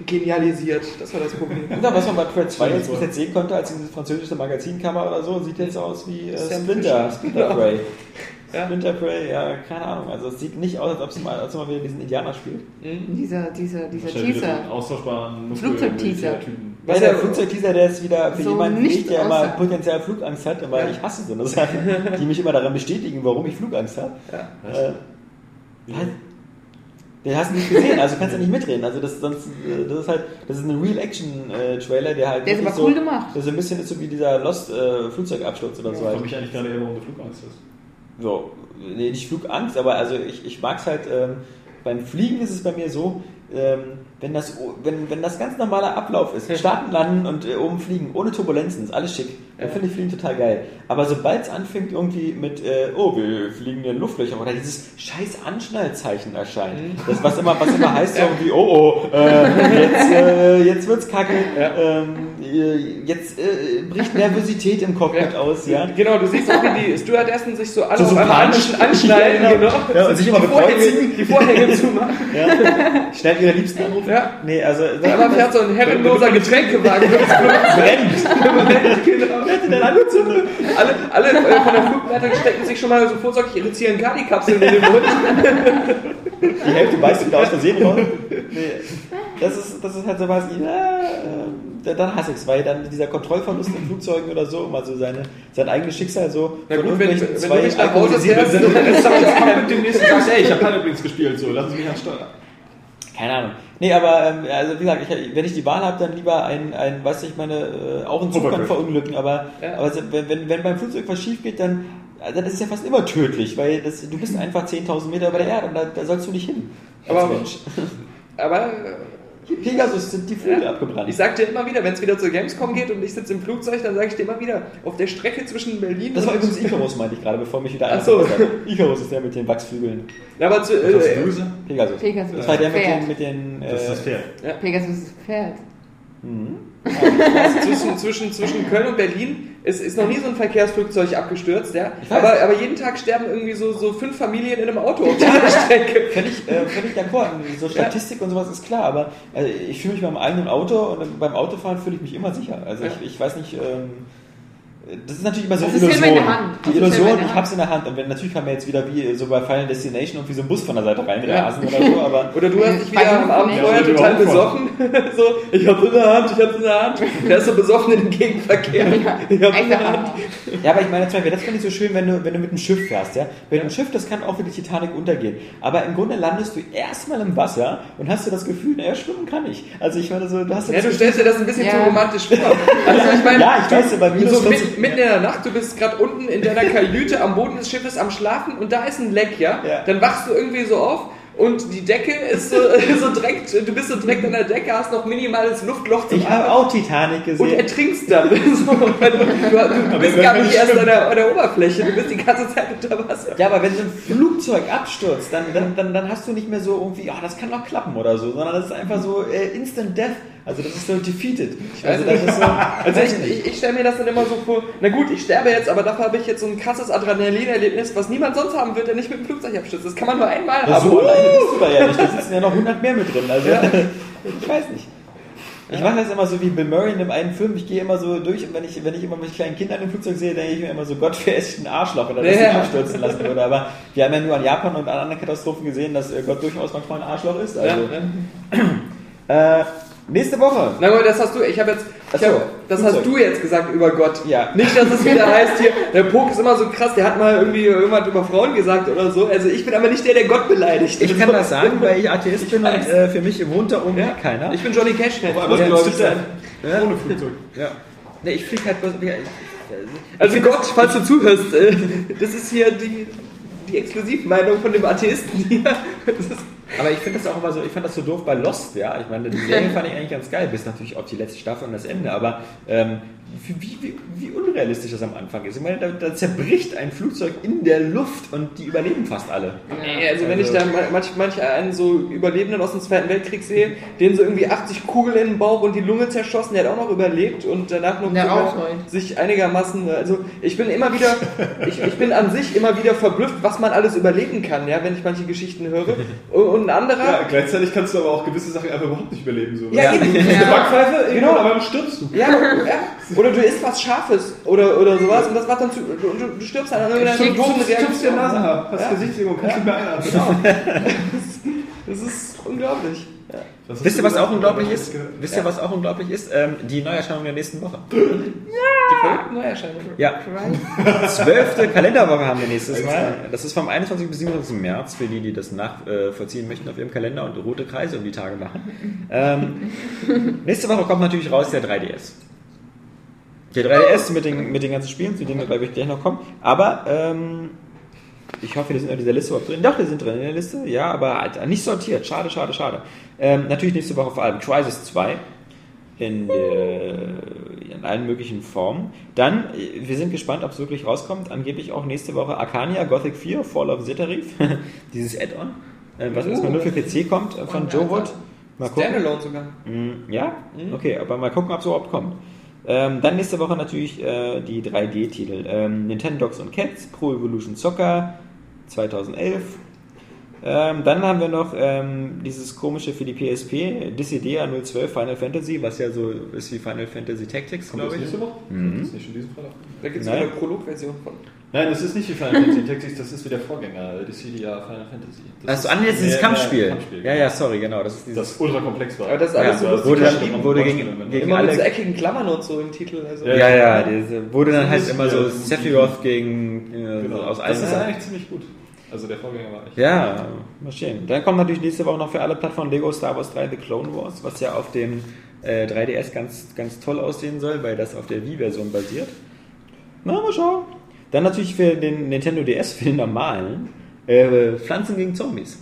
genialisiert. Das war das Problem. Ja, was man bei Prey 2 jetzt bis jetzt sehen konnte, als dieses französische Magazincover oder so, sieht jetzt aus wie äh, Sam Splinter. Splinter Prey. Ja. Splinter Prey, ja, keine Ahnung. Also es sieht nicht aus, als ob es mal, als ob man wieder diesen Indianer spielt. Dieser, dieser, dieser so Teaser. austauschbaren Flugzeugteaser. Was der ja- Flugzeugteaser, der ist wieder für So jemanden nicht der immer potenziell Flugangst hat, aber Ja. ich hasse so eine Sachen, die mich immer daran bestätigen, warum ich Flugangst habe. Ja. Äh? Den hast du nicht gesehen, also kannst du nicht mitreden. Also das, sonst, äh, das ist halt, das ist ein Real-Action-Trailer, der halt Der ist aber cool so, gemacht. Der so ein bisschen ist so wie dieser Lost-Flugzeugabsturz oder so. Ich Halt. frage mich eigentlich gerade eher, warum du Flugangst hast. So, nee, nicht Flugangst, aber also ich, ich mag es halt, ähm, beim Fliegen ist es bei mir so, ähm, wenn, das, wenn, wenn das ganz normaler Ablauf ist, starten, landen und äh, oben fliegen, ohne Turbulenzen, ist alles schick, dann finde ich Fliegen total geil. Aber sobald es anfängt irgendwie mit, äh, oh, wir fliegen in Luftlöcher oder dieses scheiß Anschnallzeichen erscheint, das was immer, was immer heißt so irgendwie, oh, oh, äh, jetzt, äh, jetzt wird's kacke, ähm, äh, jetzt äh, bricht Nervosität im Cockpit Ja. aus, ja. Genau, du siehst auch, wie die Stewardessen sich so alle So- so ansch- anschnallen, Ja, genau. genau. Ja, und sich immer bekreuzen. die Vorhänge zumachen. Schnell ihre Liebsten anrufen. Ja. Nee, also. Aber fährt so ein herrenloser Getränkewagen durchs brennt. genau. Dann angezündet. Alle, alle äh, von der Flugleitung stecken sich schon mal so vorsorglich ihre Ziankali-Kapseln in den Mund. Die Hälfte beißt wieder aus Versehen raus. Nee, das ist, das ist halt so was, ja, äh, dann hasse ich es, weil dann dieser Kontrollverlust in Flugzeugen oder so, immer so seine, sein eigenes Schicksal so Na gut, wenn- wenn du nicht nach Hause fährst, Das sagt jetzt mit dem nächsten Tag, ey, ich habe übrigens gespielt, so, Sie mich an Steuer. Keine Ahnung. Nee, aber ähm, also wie gesagt, ich, wenn ich die Wahl habe, dann lieber ein, ein weiß ich meine, äh, auch ein Zug kann verunglücken, aber, Ja. aber wenn, wenn, wenn beim Flugzeug was schief geht, dann, also das ist ja fast immer tödlich, weil das, du bist einfach 10.000 Meter über der Erde und da, da sollst du nicht hin. Als Aber- Mensch. Aber Pegasus sind die Flügel Ja. abgebrannt. ich sag dir immer wieder, wenn es wieder zur Gamescom geht und ich sitze im Flugzeug, dann sage ich dir immer wieder, auf der Strecke zwischen Berlin das war und... übrigens Icarus, meinte ich gerade, bevor mich wieder Ach einer so. verpasst hat. Icarus ist der mit den Wachsflügeln. Na, aber zu, äh, gesagt? Pegasus. Pegasus. Das war der mit Pferd. den, mit den Das ist das äh, Pferd. Pegasus ist ein Pferd. zwischen, zwischen, zwischen Köln und Berlin ist, ist noch nie so ein Verkehrsflugzeug abgestürzt, ja. Aber, aber jeden Tag sterben irgendwie so, so fünf Familien in einem Auto auf dieser Strecke. Fände ich, äh, ich d'accord. So Statistik und sowas ist klar, aber also ich fühle mich beim eigenen Auto und beim Autofahren fühle ich mich immer sicher. Also Ja. ich, ich weiß nicht, ähm, das ist natürlich immer so eine Illusion. Film in der Hand. Das Die Illusion, ich Hand. hab's in der Hand. Und wenn natürlich kann man jetzt wieder wie so bei Final Destination irgendwie so ein Bus von der Seite reinrasen oder so, aber Oder du hast dich wieder am Abend vorher Ja, total besoffen. so, ich hab's in der Hand, ich hab's in der Hand. Der ist so besoffen in den Gegenverkehr. Ich hab's in der Hand. Ja, aber ich meine, zum Beispiel, das finde ich so schön, wenn du, wenn du mit einem Schiff fährst, ja. Wenn ein Schiff, das kann auch wie die Titanic untergehen. Aber im Grunde landest du erstmal im Wasser und hast du das Gefühl, naja, schwimmen kann ich. Also ich meine, so, du hast Ja, das du stellst dir das ein bisschen Ja. zu romantisch vor. Also ich meine, Ja, ich weiß, aber du, minus so 40 mitten, in der Nacht, du bist gerade unten in deiner Kajüte am Boden des Schiffes am Schlafen und da ist ein Leck, ja? Ja. Dann wachst du irgendwie so auf und die Decke ist so, so direkt, du bist so direkt an der Decke, hast noch minimales Luftloch zum Ich habe auch Titanic und gesehen. ertrinkst dann. so, du, du, du bist gar nicht erst an der, an der Oberfläche, du bist die ganze Zeit unter Wasser. Ja, aber wenn so ein Flugzeug abstürzt, dann, dann, dann, dann hast du nicht mehr so irgendwie, ah, das kann doch klappen oder so, sondern das ist einfach so äh, Instant Death. Also das ist so defeated. Also das ist so, Also ich, ich, ich stelle mir das dann immer so vor, na gut, ich sterbe jetzt, aber dafür habe ich jetzt so ein krasses Adrenalinerlebnis, was niemand sonst haben wird, der nicht mit dem Flugzeug abstürzt. Das kann man nur einmal aber haben. so alleine bist du da ja nicht. Da sitzen ja noch 100 mehr mit drin. Also Ja. ich weiß nicht. Ich mache das immer so wie Bill Murray in dem einen Film. Ich gehe immer so durch und wenn ich, wenn ich immer mit kleinen Kindern im Flugzeug sehe, denke ich mir immer so, Gott, wer ist ein Arschloch, oder das Ja. sich abstürzen lassen würde. Aber wir haben ja nur an Japan und an anderen Katastrophen gesehen, dass äh, Gott durchaus manchmal ein Arschloch ist. Also, Ja, Äh, Nächste Woche. Na gut, das hast du, ich habe jetzt, ich so, hab, das Flugzeug. hast du jetzt gesagt über Gott. Ja. Nicht, dass es wieder heißt hier, der Pok ist immer so krass, der hat mal irgendwie irgendwas über Frauen gesagt oder so. Also ich bin aber nicht der, der Gott beleidigt. Ich kann das sagen, weil ich Atheist bin und äh, für mich wohnt da oben Ja. keiner. Ich bin Johnny Cash. Aber Ja, sein. Ohne Flugzeug. ja. Nee, ich fliege halt ja, ich- Also Gott, falls du zuhörst, äh, das ist hier die, die Exklusivmeinung von dem Atheisten hier. Aber ich finde das auch immer so, ich fand das so doof bei Lost, ja. Ich meine, die Serie fand ich eigentlich ganz geil, bis natürlich auf die letzte Staffel und das Ende, aber ähm, wie, wie, wie, unrealistisch das am Anfang ist. Ich meine, da, da zerbricht ein Flugzeug in der Luft und die überleben fast alle. Nee, also wenn ich da ma- manch, manch einen so Überlebenden aus dem Zweiten Weltkrieg sehe, den so irgendwie 80 Kugeln in den Bauch und die Lunge zerschossen, der hat auch noch überlebt und danach noch Rauchfreund. sich einigermaßen, also ich bin immer wieder, ich, ich bin an sich immer wieder verblüfft, was man alles überleben kann, ja, wenn ich manche Geschichten höre. Und, und ein Ja, anderer, gleichzeitig kannst du aber auch gewisse Sachen einfach überhaupt nicht überleben. So. ja, eben, Eine Backpfeife, Genau. genau. aber dann stirbst du. ja, ja, oder du isst was Scharfes oder, oder sowas und das macht dann zu, und du, du stirbst an irgendeiner Schick- doofen Reaktion. Nasenhaar, hast Ja. Gesichtslähmung, kannst nicht mehr einatmen. Das ist unglaublich. hast Wisst ihr, du was auch unglaublich ist? Wisst ihr, was auch unglaublich ist? Ähm, die Neuerscheinung der nächsten Woche. Die verrückten Neuerscheinungen. Ja, zwölfte Kalenderwoche haben wir nächstes Mal. Das ist vom 21. bis 27. März, für die, die das nachvollziehen möchten auf ihrem Kalender und rote Kreise um die Tage machen. Ähm, nächste Woche kommt natürlich raus der 3DS. Der 3DS mit den, mit den ganzen Spielen, zu denen wir, glaube ich, gleich noch kommen. Aber ähm, ich hoffe, die sind in dieser Liste überhaupt drin. Doch, die sind drin in der Liste. Ja, aber Alter, nicht sortiert. Schade, schade, schade. Ähm, natürlich nächste Woche vor allem Crisis 2 in, äh, in allen möglichen Formen. Dann, äh, wir sind gespannt, ob es wirklich rauskommt. Angeblich auch nächste Woche Arcania, Gothic 4, Fall of Zitterif, dieses Add-on, äh, was erstmal nur für PC kommt äh, von Joe Wood. Mal gucken. Standalone sogar. Mm, Ja? Okay, aber mal gucken, ob es überhaupt kommt. Ähm, dann nächste Woche natürlich äh, die 3D-Titel. Ähm, Dogs und Cats, Pro Evolution Soccer 2011. Ähm, dann haben wir noch ähm, dieses komische für die PSP, Dissidia 012 Final Fantasy, was ja so ist wie Final Fantasy Tactics, glaube das ich. nächste Woche? Mhm. Das ist nicht schon diesen Freitag? Da gibt es Nein. eine Prolog-Version von. Nein, das ist nicht wie Final Fantasy Tactics, das ist wie der Vorgänger, das Dissidia Final Fantasy. Das Achso, ist an jetzt dieses Kampfspiel. Kampfspiel. Ja, ja, sorry, genau. Das ist dieses. Das ultra komplex war. Aber das ist alles so ja, lustig wurde, dann, geschrieben. wurde gegen, gegen Immer mit so alle. eckigen Klammern und so im Titel. Also. Ja, Ja, ja, diese, wurde dann halt immer so wieder Sephiroth gegen äh, Genau. aus allen. Das ist eigentlich ziemlich gut. Also der Vorgänger war echt. Ja, mal schön. Dann kommt natürlich nächste Woche noch für alle Plattformen Lego Star Wars 3 The Clone Wars, was ja auf dem äh, 3DS ganz, ganz toll aussehen soll, weil das auf der Wii-Version basiert. Na, mal schauen. Dann natürlich für den Nintendo DS, für den normalen, äh, Pflanzen gegen Zombies.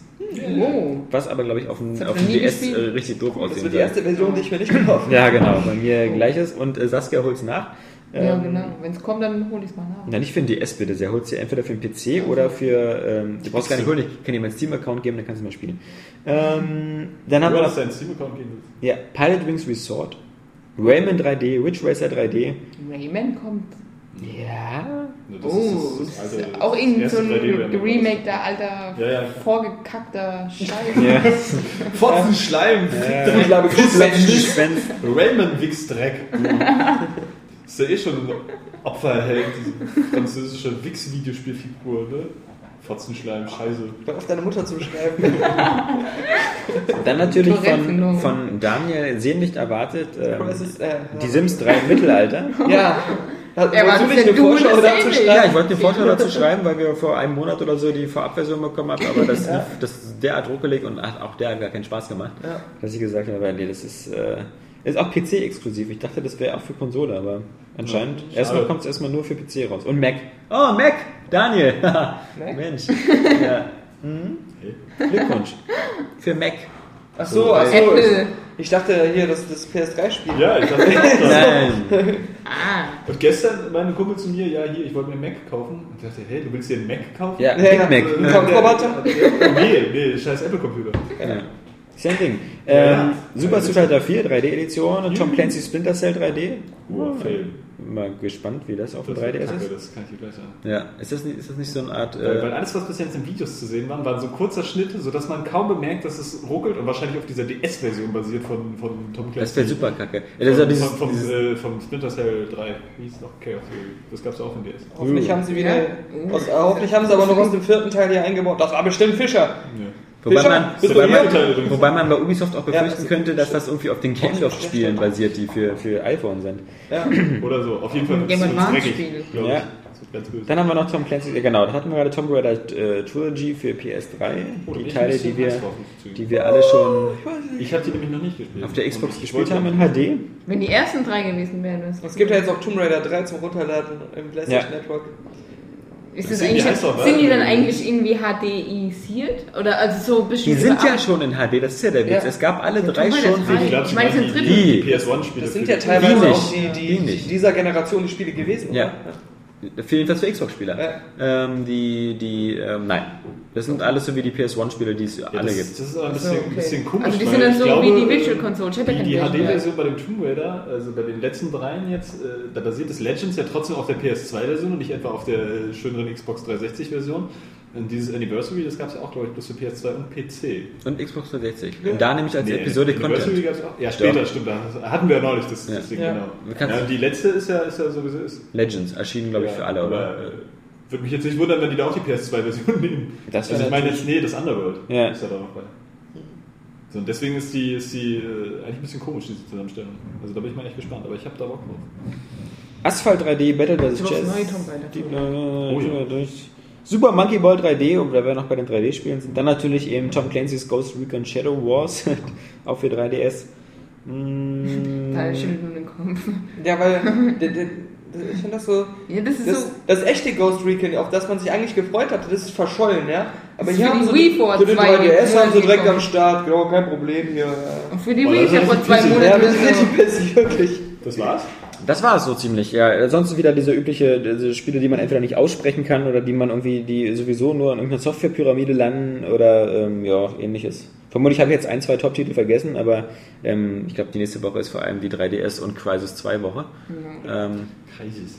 Oh. Was aber, glaube ich, auf dem, Das auf dem ich DS äh, richtig doof Das aussehen wird die soll. erste Version, die ich mir nicht gekauft habe. Ja, genau, bei mir gleiches. Und äh, Saskia holt es nach. Ja, Ähm, genau. Wenn es kommt, dann hol ich es mal nach. Na, nicht für den DS bitte. Der holt sie entweder für den PC oder für. Ähm, du brauchst gar nicht holen, ich kann dir meinen Steam-Account geben, dann kannst du mal spielen. Ähm, dann haben Nur, wir noch dein Steam-Account willst. ja, Pilot Wings Resort, Rayman 3D, Ridge Racer 3D. Rayman kommt. Ja. Das Oh, ist das, das alte, ist auch irgend das so erste 3D ein Rayman. geremakter, alter, Ja, ja. vorgekackter Scheiß. ja. Fotzen Schleim. Ich glaube, Suspense. Rayman Wichsdreck. ist ja eh schon ein Opferheld, diese französische Wix-Videospielfigur, ne? Fotzenschleim, Scheiße. Hör auf deine Mutter zu beschreiben. Dann natürlich von, von Daniel sehnlich erwartet ähm, Das ist, äh, die Sims 3 im Mittelalter. ja. Er war wolltest du nicht eine Vorschau das dazu schreiben? Ja, ich wollte eine Vorschau dazu schreiben, weil wir vor einem Monat oder so die Vorabversion bekommen haben, aber das, lief, das ist derart ruckelig und hat auch der hat gar keinen Spaß gemacht, Ja. dass ich gesagt habe, nee, das ist, äh, ist auch PC-exklusiv. Ich dachte, das wäre auch für Konsole, aber anscheinend, Ja, erstmal kommt es erstmal nur für PC raus. Und Mac. Oh, Mac! Daniel! Mac? Mensch. Ja. Mhm. Glückwunsch. Für Mac. Ach so, ach so. Apple. Ich dachte hier, das, das PS3-Spiel. Ja, ich dachte auch das. Nein. Ah. Und gestern meinte ein Kumpel zu mir, ja hier, ich wollte mir einen Mac kaufen. Und ich dachte, hey, du willst dir einen Mac kaufen? Ja, Ja, ja. Mac. Kommt Roboter? Nee, nee, scheiß Apple-Computer. Ja. Ist ja ein Ding. Ähm, ja. Super Fighter 4 3D-Edition und Tom Clancy Splinter Cell 3D. Uh, Fail. Mal gespannt, wie das auf dem Das 3DS Kacke, ist. das kann ich dir gleich sagen. Ja, ist das nicht, ist das nicht so eine Art. Weil, weil Äh, alles, was bis jetzt in Videos zu sehen war, waren so kurzer Schnitte, sodass man kaum bemerkt, dass es ruckelt und wahrscheinlich auf dieser DS-Version basiert von, von Tom Clancy. das wäre super kacke. Ja, Das Von, dieses, von, von, dieses, äh, von Splinter Cell 3. Wie hieß es noch? Chaos Theory. Das gab es auch in DS. Hoffentlich haben sie wieder. Ja. Aus, äh, hoffentlich haben sie aber noch aus dem vierten Teil hier eingebaut. Das war bestimmt Fischer. Ja. Wobei man, wobei, man, wobei man bei Ubisoft auch befürchten das ist- könnte, dass das irgendwie auf den Gameloft-Spielen basiert, die für, für iPhone sind. Ja. Oder so. Auf jeden Fall Game wird's Advance dreckig, Ja. ich. Das. Dann haben wir noch Tom Clancy, ja, genau, da hatten wir gerade Tomb Raider äh, Trilogy für PS3, Oh, die ich Teile, die wir, ich die wir alle schon Ich habe die nämlich noch nicht gespielt. auf der Xbox ich gespielt haben in HD. Wenn die ersten drei gewesen wären, das Es gibt ja jetzt auch Tomb Raider 3 zum Runterladen im PlayStation Ja. Network. Ist das Sind die eigentlich, doch, sind die oder? dann eigentlich irgendwie HDisiert? Oder also so bisschen Die sind ja schon in HD, das ist ja der Witz. Ja. Es gab alle Ja, drei schon für drei. die. Ich, glaub, Ich meine, es sind die, die PS1-Spiele. Das sind ja teilweise Die auch die, Die die, dieser Generation die Spiele gewesen, Ja. oder? Für jedenfalls für Xbox-Spieler. Ähm, die, die, ähm, nein. Das sind alles so wie die PS1-Spieler, die es Ja, alle das, gibt. das ist aber ein bisschen, okay. bisschen komisch. Also die sind dann so glaube, wie die Virtual Console. Ja Die, die HD-Version bei dem Tomb Raider, also bei den letzten dreien jetzt, äh, da basiert das Legends ja trotzdem auf der PS2-Version und nicht etwa auf der schöneren Xbox 360-Version. Und dieses Anniversary, das gab es ja auch, glaube ich, bloß für PS2 und PC. Und Xbox 360. Und da nämlich als Nee, Episode Anniversary Content. gab's auch. Ja, später, stimmt. Da hatten wir ja neulich das, Ja. das Ding, Ja. genau. Ja, und die letzte ist ja, ist ja sowieso. Ist, Legends erschienen, glaube ich, ja, für alle, aber, oder? äh, Würde mich jetzt nicht wundern, wenn die da auch die PS2-Version nehmen. Das also ich meine jetzt, nee, das Underworld Ja. ist ja da noch bei. So, und deswegen ist die, ist die äh, eigentlich ein bisschen komisch, diese Zusammenstellung. Also da bin ich mal echt gespannt, aber ich habe da Bock drauf. Asphalt 3D, Battle vs. Chess. neue Tomb Raider. Die, äh, Oh ja. durch. Super Monkey Ball 3D, und da wir noch bei den 3D-Spielen sind. Dann natürlich eben Tom Clancy's Ghost Recon Shadow Wars, auch für 3DS. Mm, Da schüttelt nur den Kopf. Ja, weil der, der, ich finde das so. Ja, das ist Das, so. das echte Ghost Recon, auf das man sich eigentlich gefreut hatte, das ist verschollen, ja. Aber hier haben die sie Wii vor für den zwei 3DS haben sie direkt Monaten am Start, genau, kein Problem hier. Und für die Boah, Wii vor zwei bisschen- ja Monaten. das ist pissig, wirklich. Das war's? Das war es so ziemlich, ja. Sonst wieder diese übliche diese Spiele, die man entweder nicht aussprechen kann oder die man irgendwie, die sowieso nur in irgendeiner Softwarepyramide landen oder ähm, ja, ähnliches. Vermutlich habe ich jetzt ein, zwei Top-Titel vergessen, aber ähm, ich glaube, die nächste Woche ist vor allem die 3DS und Crisis 2 Woche. Ähm, Crisis.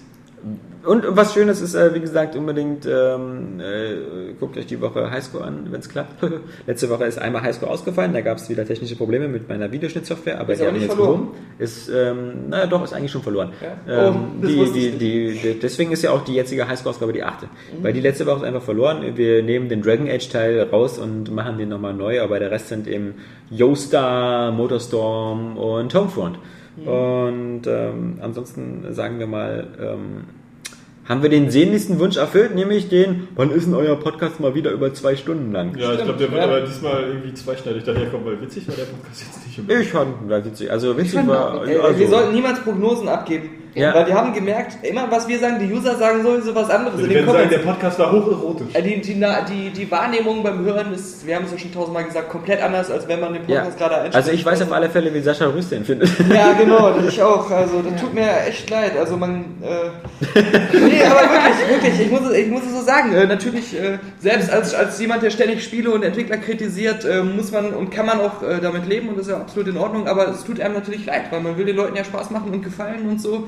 Und was Schönes ist, äh, wie gesagt, unbedingt ähm, äh, guckt euch die Woche Highscore an, wenn es klappt. Letzte Woche ist einmal Highscore ausgefallen, da gab es wieder technische Probleme mit meiner Videoschnittsoftware, aber Ist die haben jetzt verloren. Ist, ähm, naja, doch, ist eigentlich schon verloren. Ja? Ähm, Oh, die, die, die, die, deswegen ist ja auch die jetzige Highscore-Ausgabe die achte. Mhm. Weil die letzte Woche ist einfach verloren. Wir nehmen den Dragon Age-Teil raus und machen den nochmal neu, aber der Rest sind eben Yoastar, Motorstorm und Homefront. Mhm. Und ähm, ansonsten sagen wir mal, ähm, haben wir den sehnlichsten Wunsch erfüllt, nämlich den, wann ist denn euer Podcast mal wieder über zwei Stunden lang? Ja, ich glaube, der wird ja. aber diesmal irgendwie zweischneidig daherkommen, weil witzig war der Podcast jetzt nicht. unbedingt. Ich fand war witzig. Also witzig fand war. auch Äh, also, wir sollten niemals Prognosen abgeben. Ja. Weil wir haben gemerkt, immer was wir sagen, die User sagen sowieso was anderes Also in die den werden sagen, Comments. der Podcast war hocherotisch. Äh, Die, die, die, die Wahrnehmung beim Hören ist, wir haben es ja schon tausendmal gesagt, komplett anders, als wenn man den ja. Podcast gerade einstellt. Also ich weiß auf alle Fälle, wie Sascha Rüst den findet. Ja, genau, das ich auch. Also das tut mir echt leid. Also man. Äh, nee, aber wirklich, wirklich, ich muss, es- ich muss es so sagen. Äh, natürlich, äh, selbst als, als jemand, der ständig Spiele und Entwickler kritisiert, äh, muss man und kann man auch äh, damit leben und das ist ja absolut in Ordnung, aber es tut einem natürlich leid, weil man will den Leuten ja Spaß machen und gefallen und so.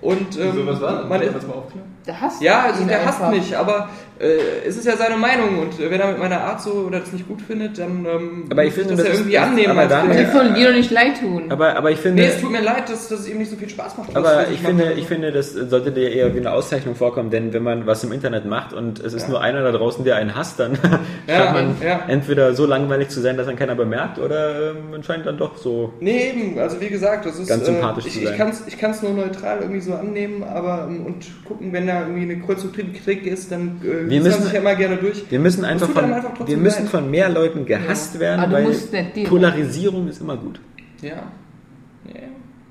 Und ähm, so, was war das? man, Kannst du mal aufklären? Der hasst ja, also der hasst einfach. mich, aber äh, es ist ja seine Meinung und äh, wenn er mit meiner Art so oder das nicht gut findet, dann ähm, Aber ich finde, das ja das irgendwie ist- annehmen. aber dann-. Die sollen dir doch nicht leid tun. Aber, aber ich finde. Nee, es tut mir leid, dass, dass es ihm nicht so viel Spaß macht. Aber ich mache. finde, ich finde, das sollte dir eher wie eine Auszeichnung vorkommen, denn wenn man was im Internet macht und es ist Ja. nur einer da draußen, der einen hasst, dann Ja, scheint man ja. entweder so langweilig zu sein, dass dann keiner bemerkt, oder ähm, man scheint dann doch so. Nee, eben, also wie gesagt, das ist. Ganz sympathisch äh, zu ich, sein. Ich kann es ich kann's nur neutral irgendwie so annehmen, aber ähm, und gucken, wenn da irgendwie eine Kritik ist, dann äh, Wir müssen- sich ja immer gerne durch. Wir müssen einfach von, einfach wir müssen leid. von mehr Leuten gehasst Ja. werden, weil Polarisierung ist immer gut. Ja. Nee.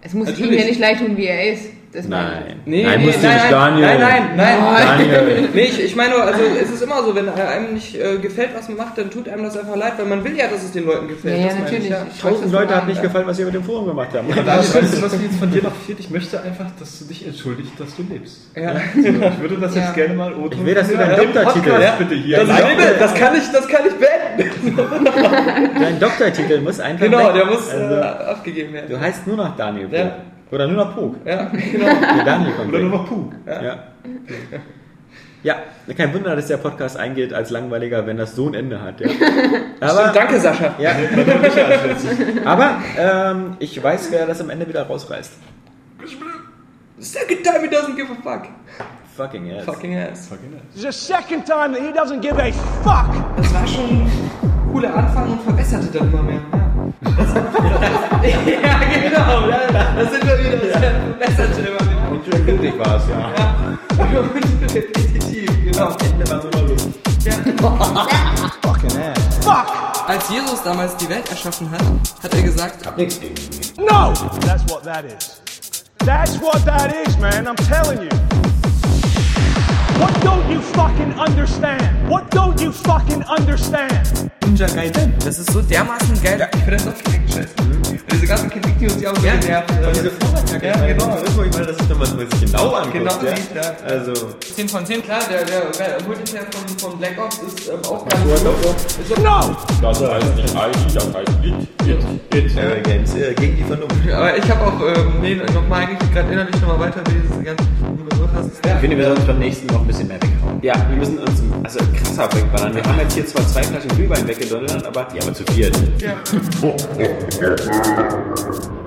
es muss ihm Natürlich. ja nicht leid tun, wie er ist. Das. Nein. Nee, nein, nee, musst du nein, nicht, nein, Daniel. nein, nein, nein. Daniel. Nee, ich, ich meine, nur, also es ist immer so, wenn einem nicht äh, gefällt, was man macht, dann tut einem das einfach leid, weil man will ja, dass es den Leuten gefällt. Ja, ja, das natürlich. Ja. Tausend das Leute hat nicht gefallen, was wir mit dem Forum gemacht haben. Daniel, weißt du, was mir jetzt von dir noch fehlt? Ich möchte einfach, dass du dich entschuldigst, dass du lebst. Ja. So, ich würde das Ja. jetzt gerne mal Ich will, dass du deinen Ja, Doktortitel- Ja. bitte hier. Das, Nein. das, kann ich, das kann ich beenden. Dein Doktortitel muss einfach. Genau, weg. der muss Also, äh, abgegeben werden. du heißt nur noch Daniel. Ja. Oder nur noch Pog. Ja, genau. Der Daniel kommt Oder weg. nur noch Puh. Ja. Ja, kein Wunder, dass der Podcast eingeht als langweiliger, wenn das so ein Ende hat. Ja. Aber, Danke, Sascha. ja, aber ähm, ich weiß, wer das am Ende wieder rausreißt. Second time he doesn't give a fuck. Fucking ass. Fucking ass. It's the second time that he doesn't give a fuck. Das war schon cooler Anfang und verbesserte dann immer mehr. Ja, das, ja genau, ja, das sind wir wieder. Das verbesserte immer mehr. Und schön glücklich war es, ja. Ja, und repetitiv, genau. Ende war nur noch Luft. Als Jesus damals die Welt erschaffen hat, hat er gesagt, Hab nichts gegen ihn. No! That's what that is. That's what that is, man. I'm telling you. What don't you fucking understand? What don't you fucking understand? Ninja Gaiden. Das ist so dermaßen geil. Ich finde das auch direkt scheiße. Diese ganzen Kritik, die uns ja auch so genervt. Diese Vorwärtsjacke, Ja, genau. Das muss man das ist, wenn man sich genau anguckt. Genau ja. ja. Also, 10 von 10. Klar, der, der, der Multiplayer von, von Black Ops ist ähm, auch ganz gut. No! Das heißt nicht ID, das heißt It. It. It. äh, Games äh, gegen die Vernunft. Aber ich habe auch, ähm, nee, nochmal eigentlich gerade innerlich nochmal weiter, wie dieses Begriff hast. Ich finde, wir sollten beim nächsten noch ein bisschen mehr weghauen. Ja, wir müssen uns also krasser wegballern. Wir haben jetzt hier zwar zwei Flaschen Glühwein weggedonnert, aber Ja, aber zu viert. Ja.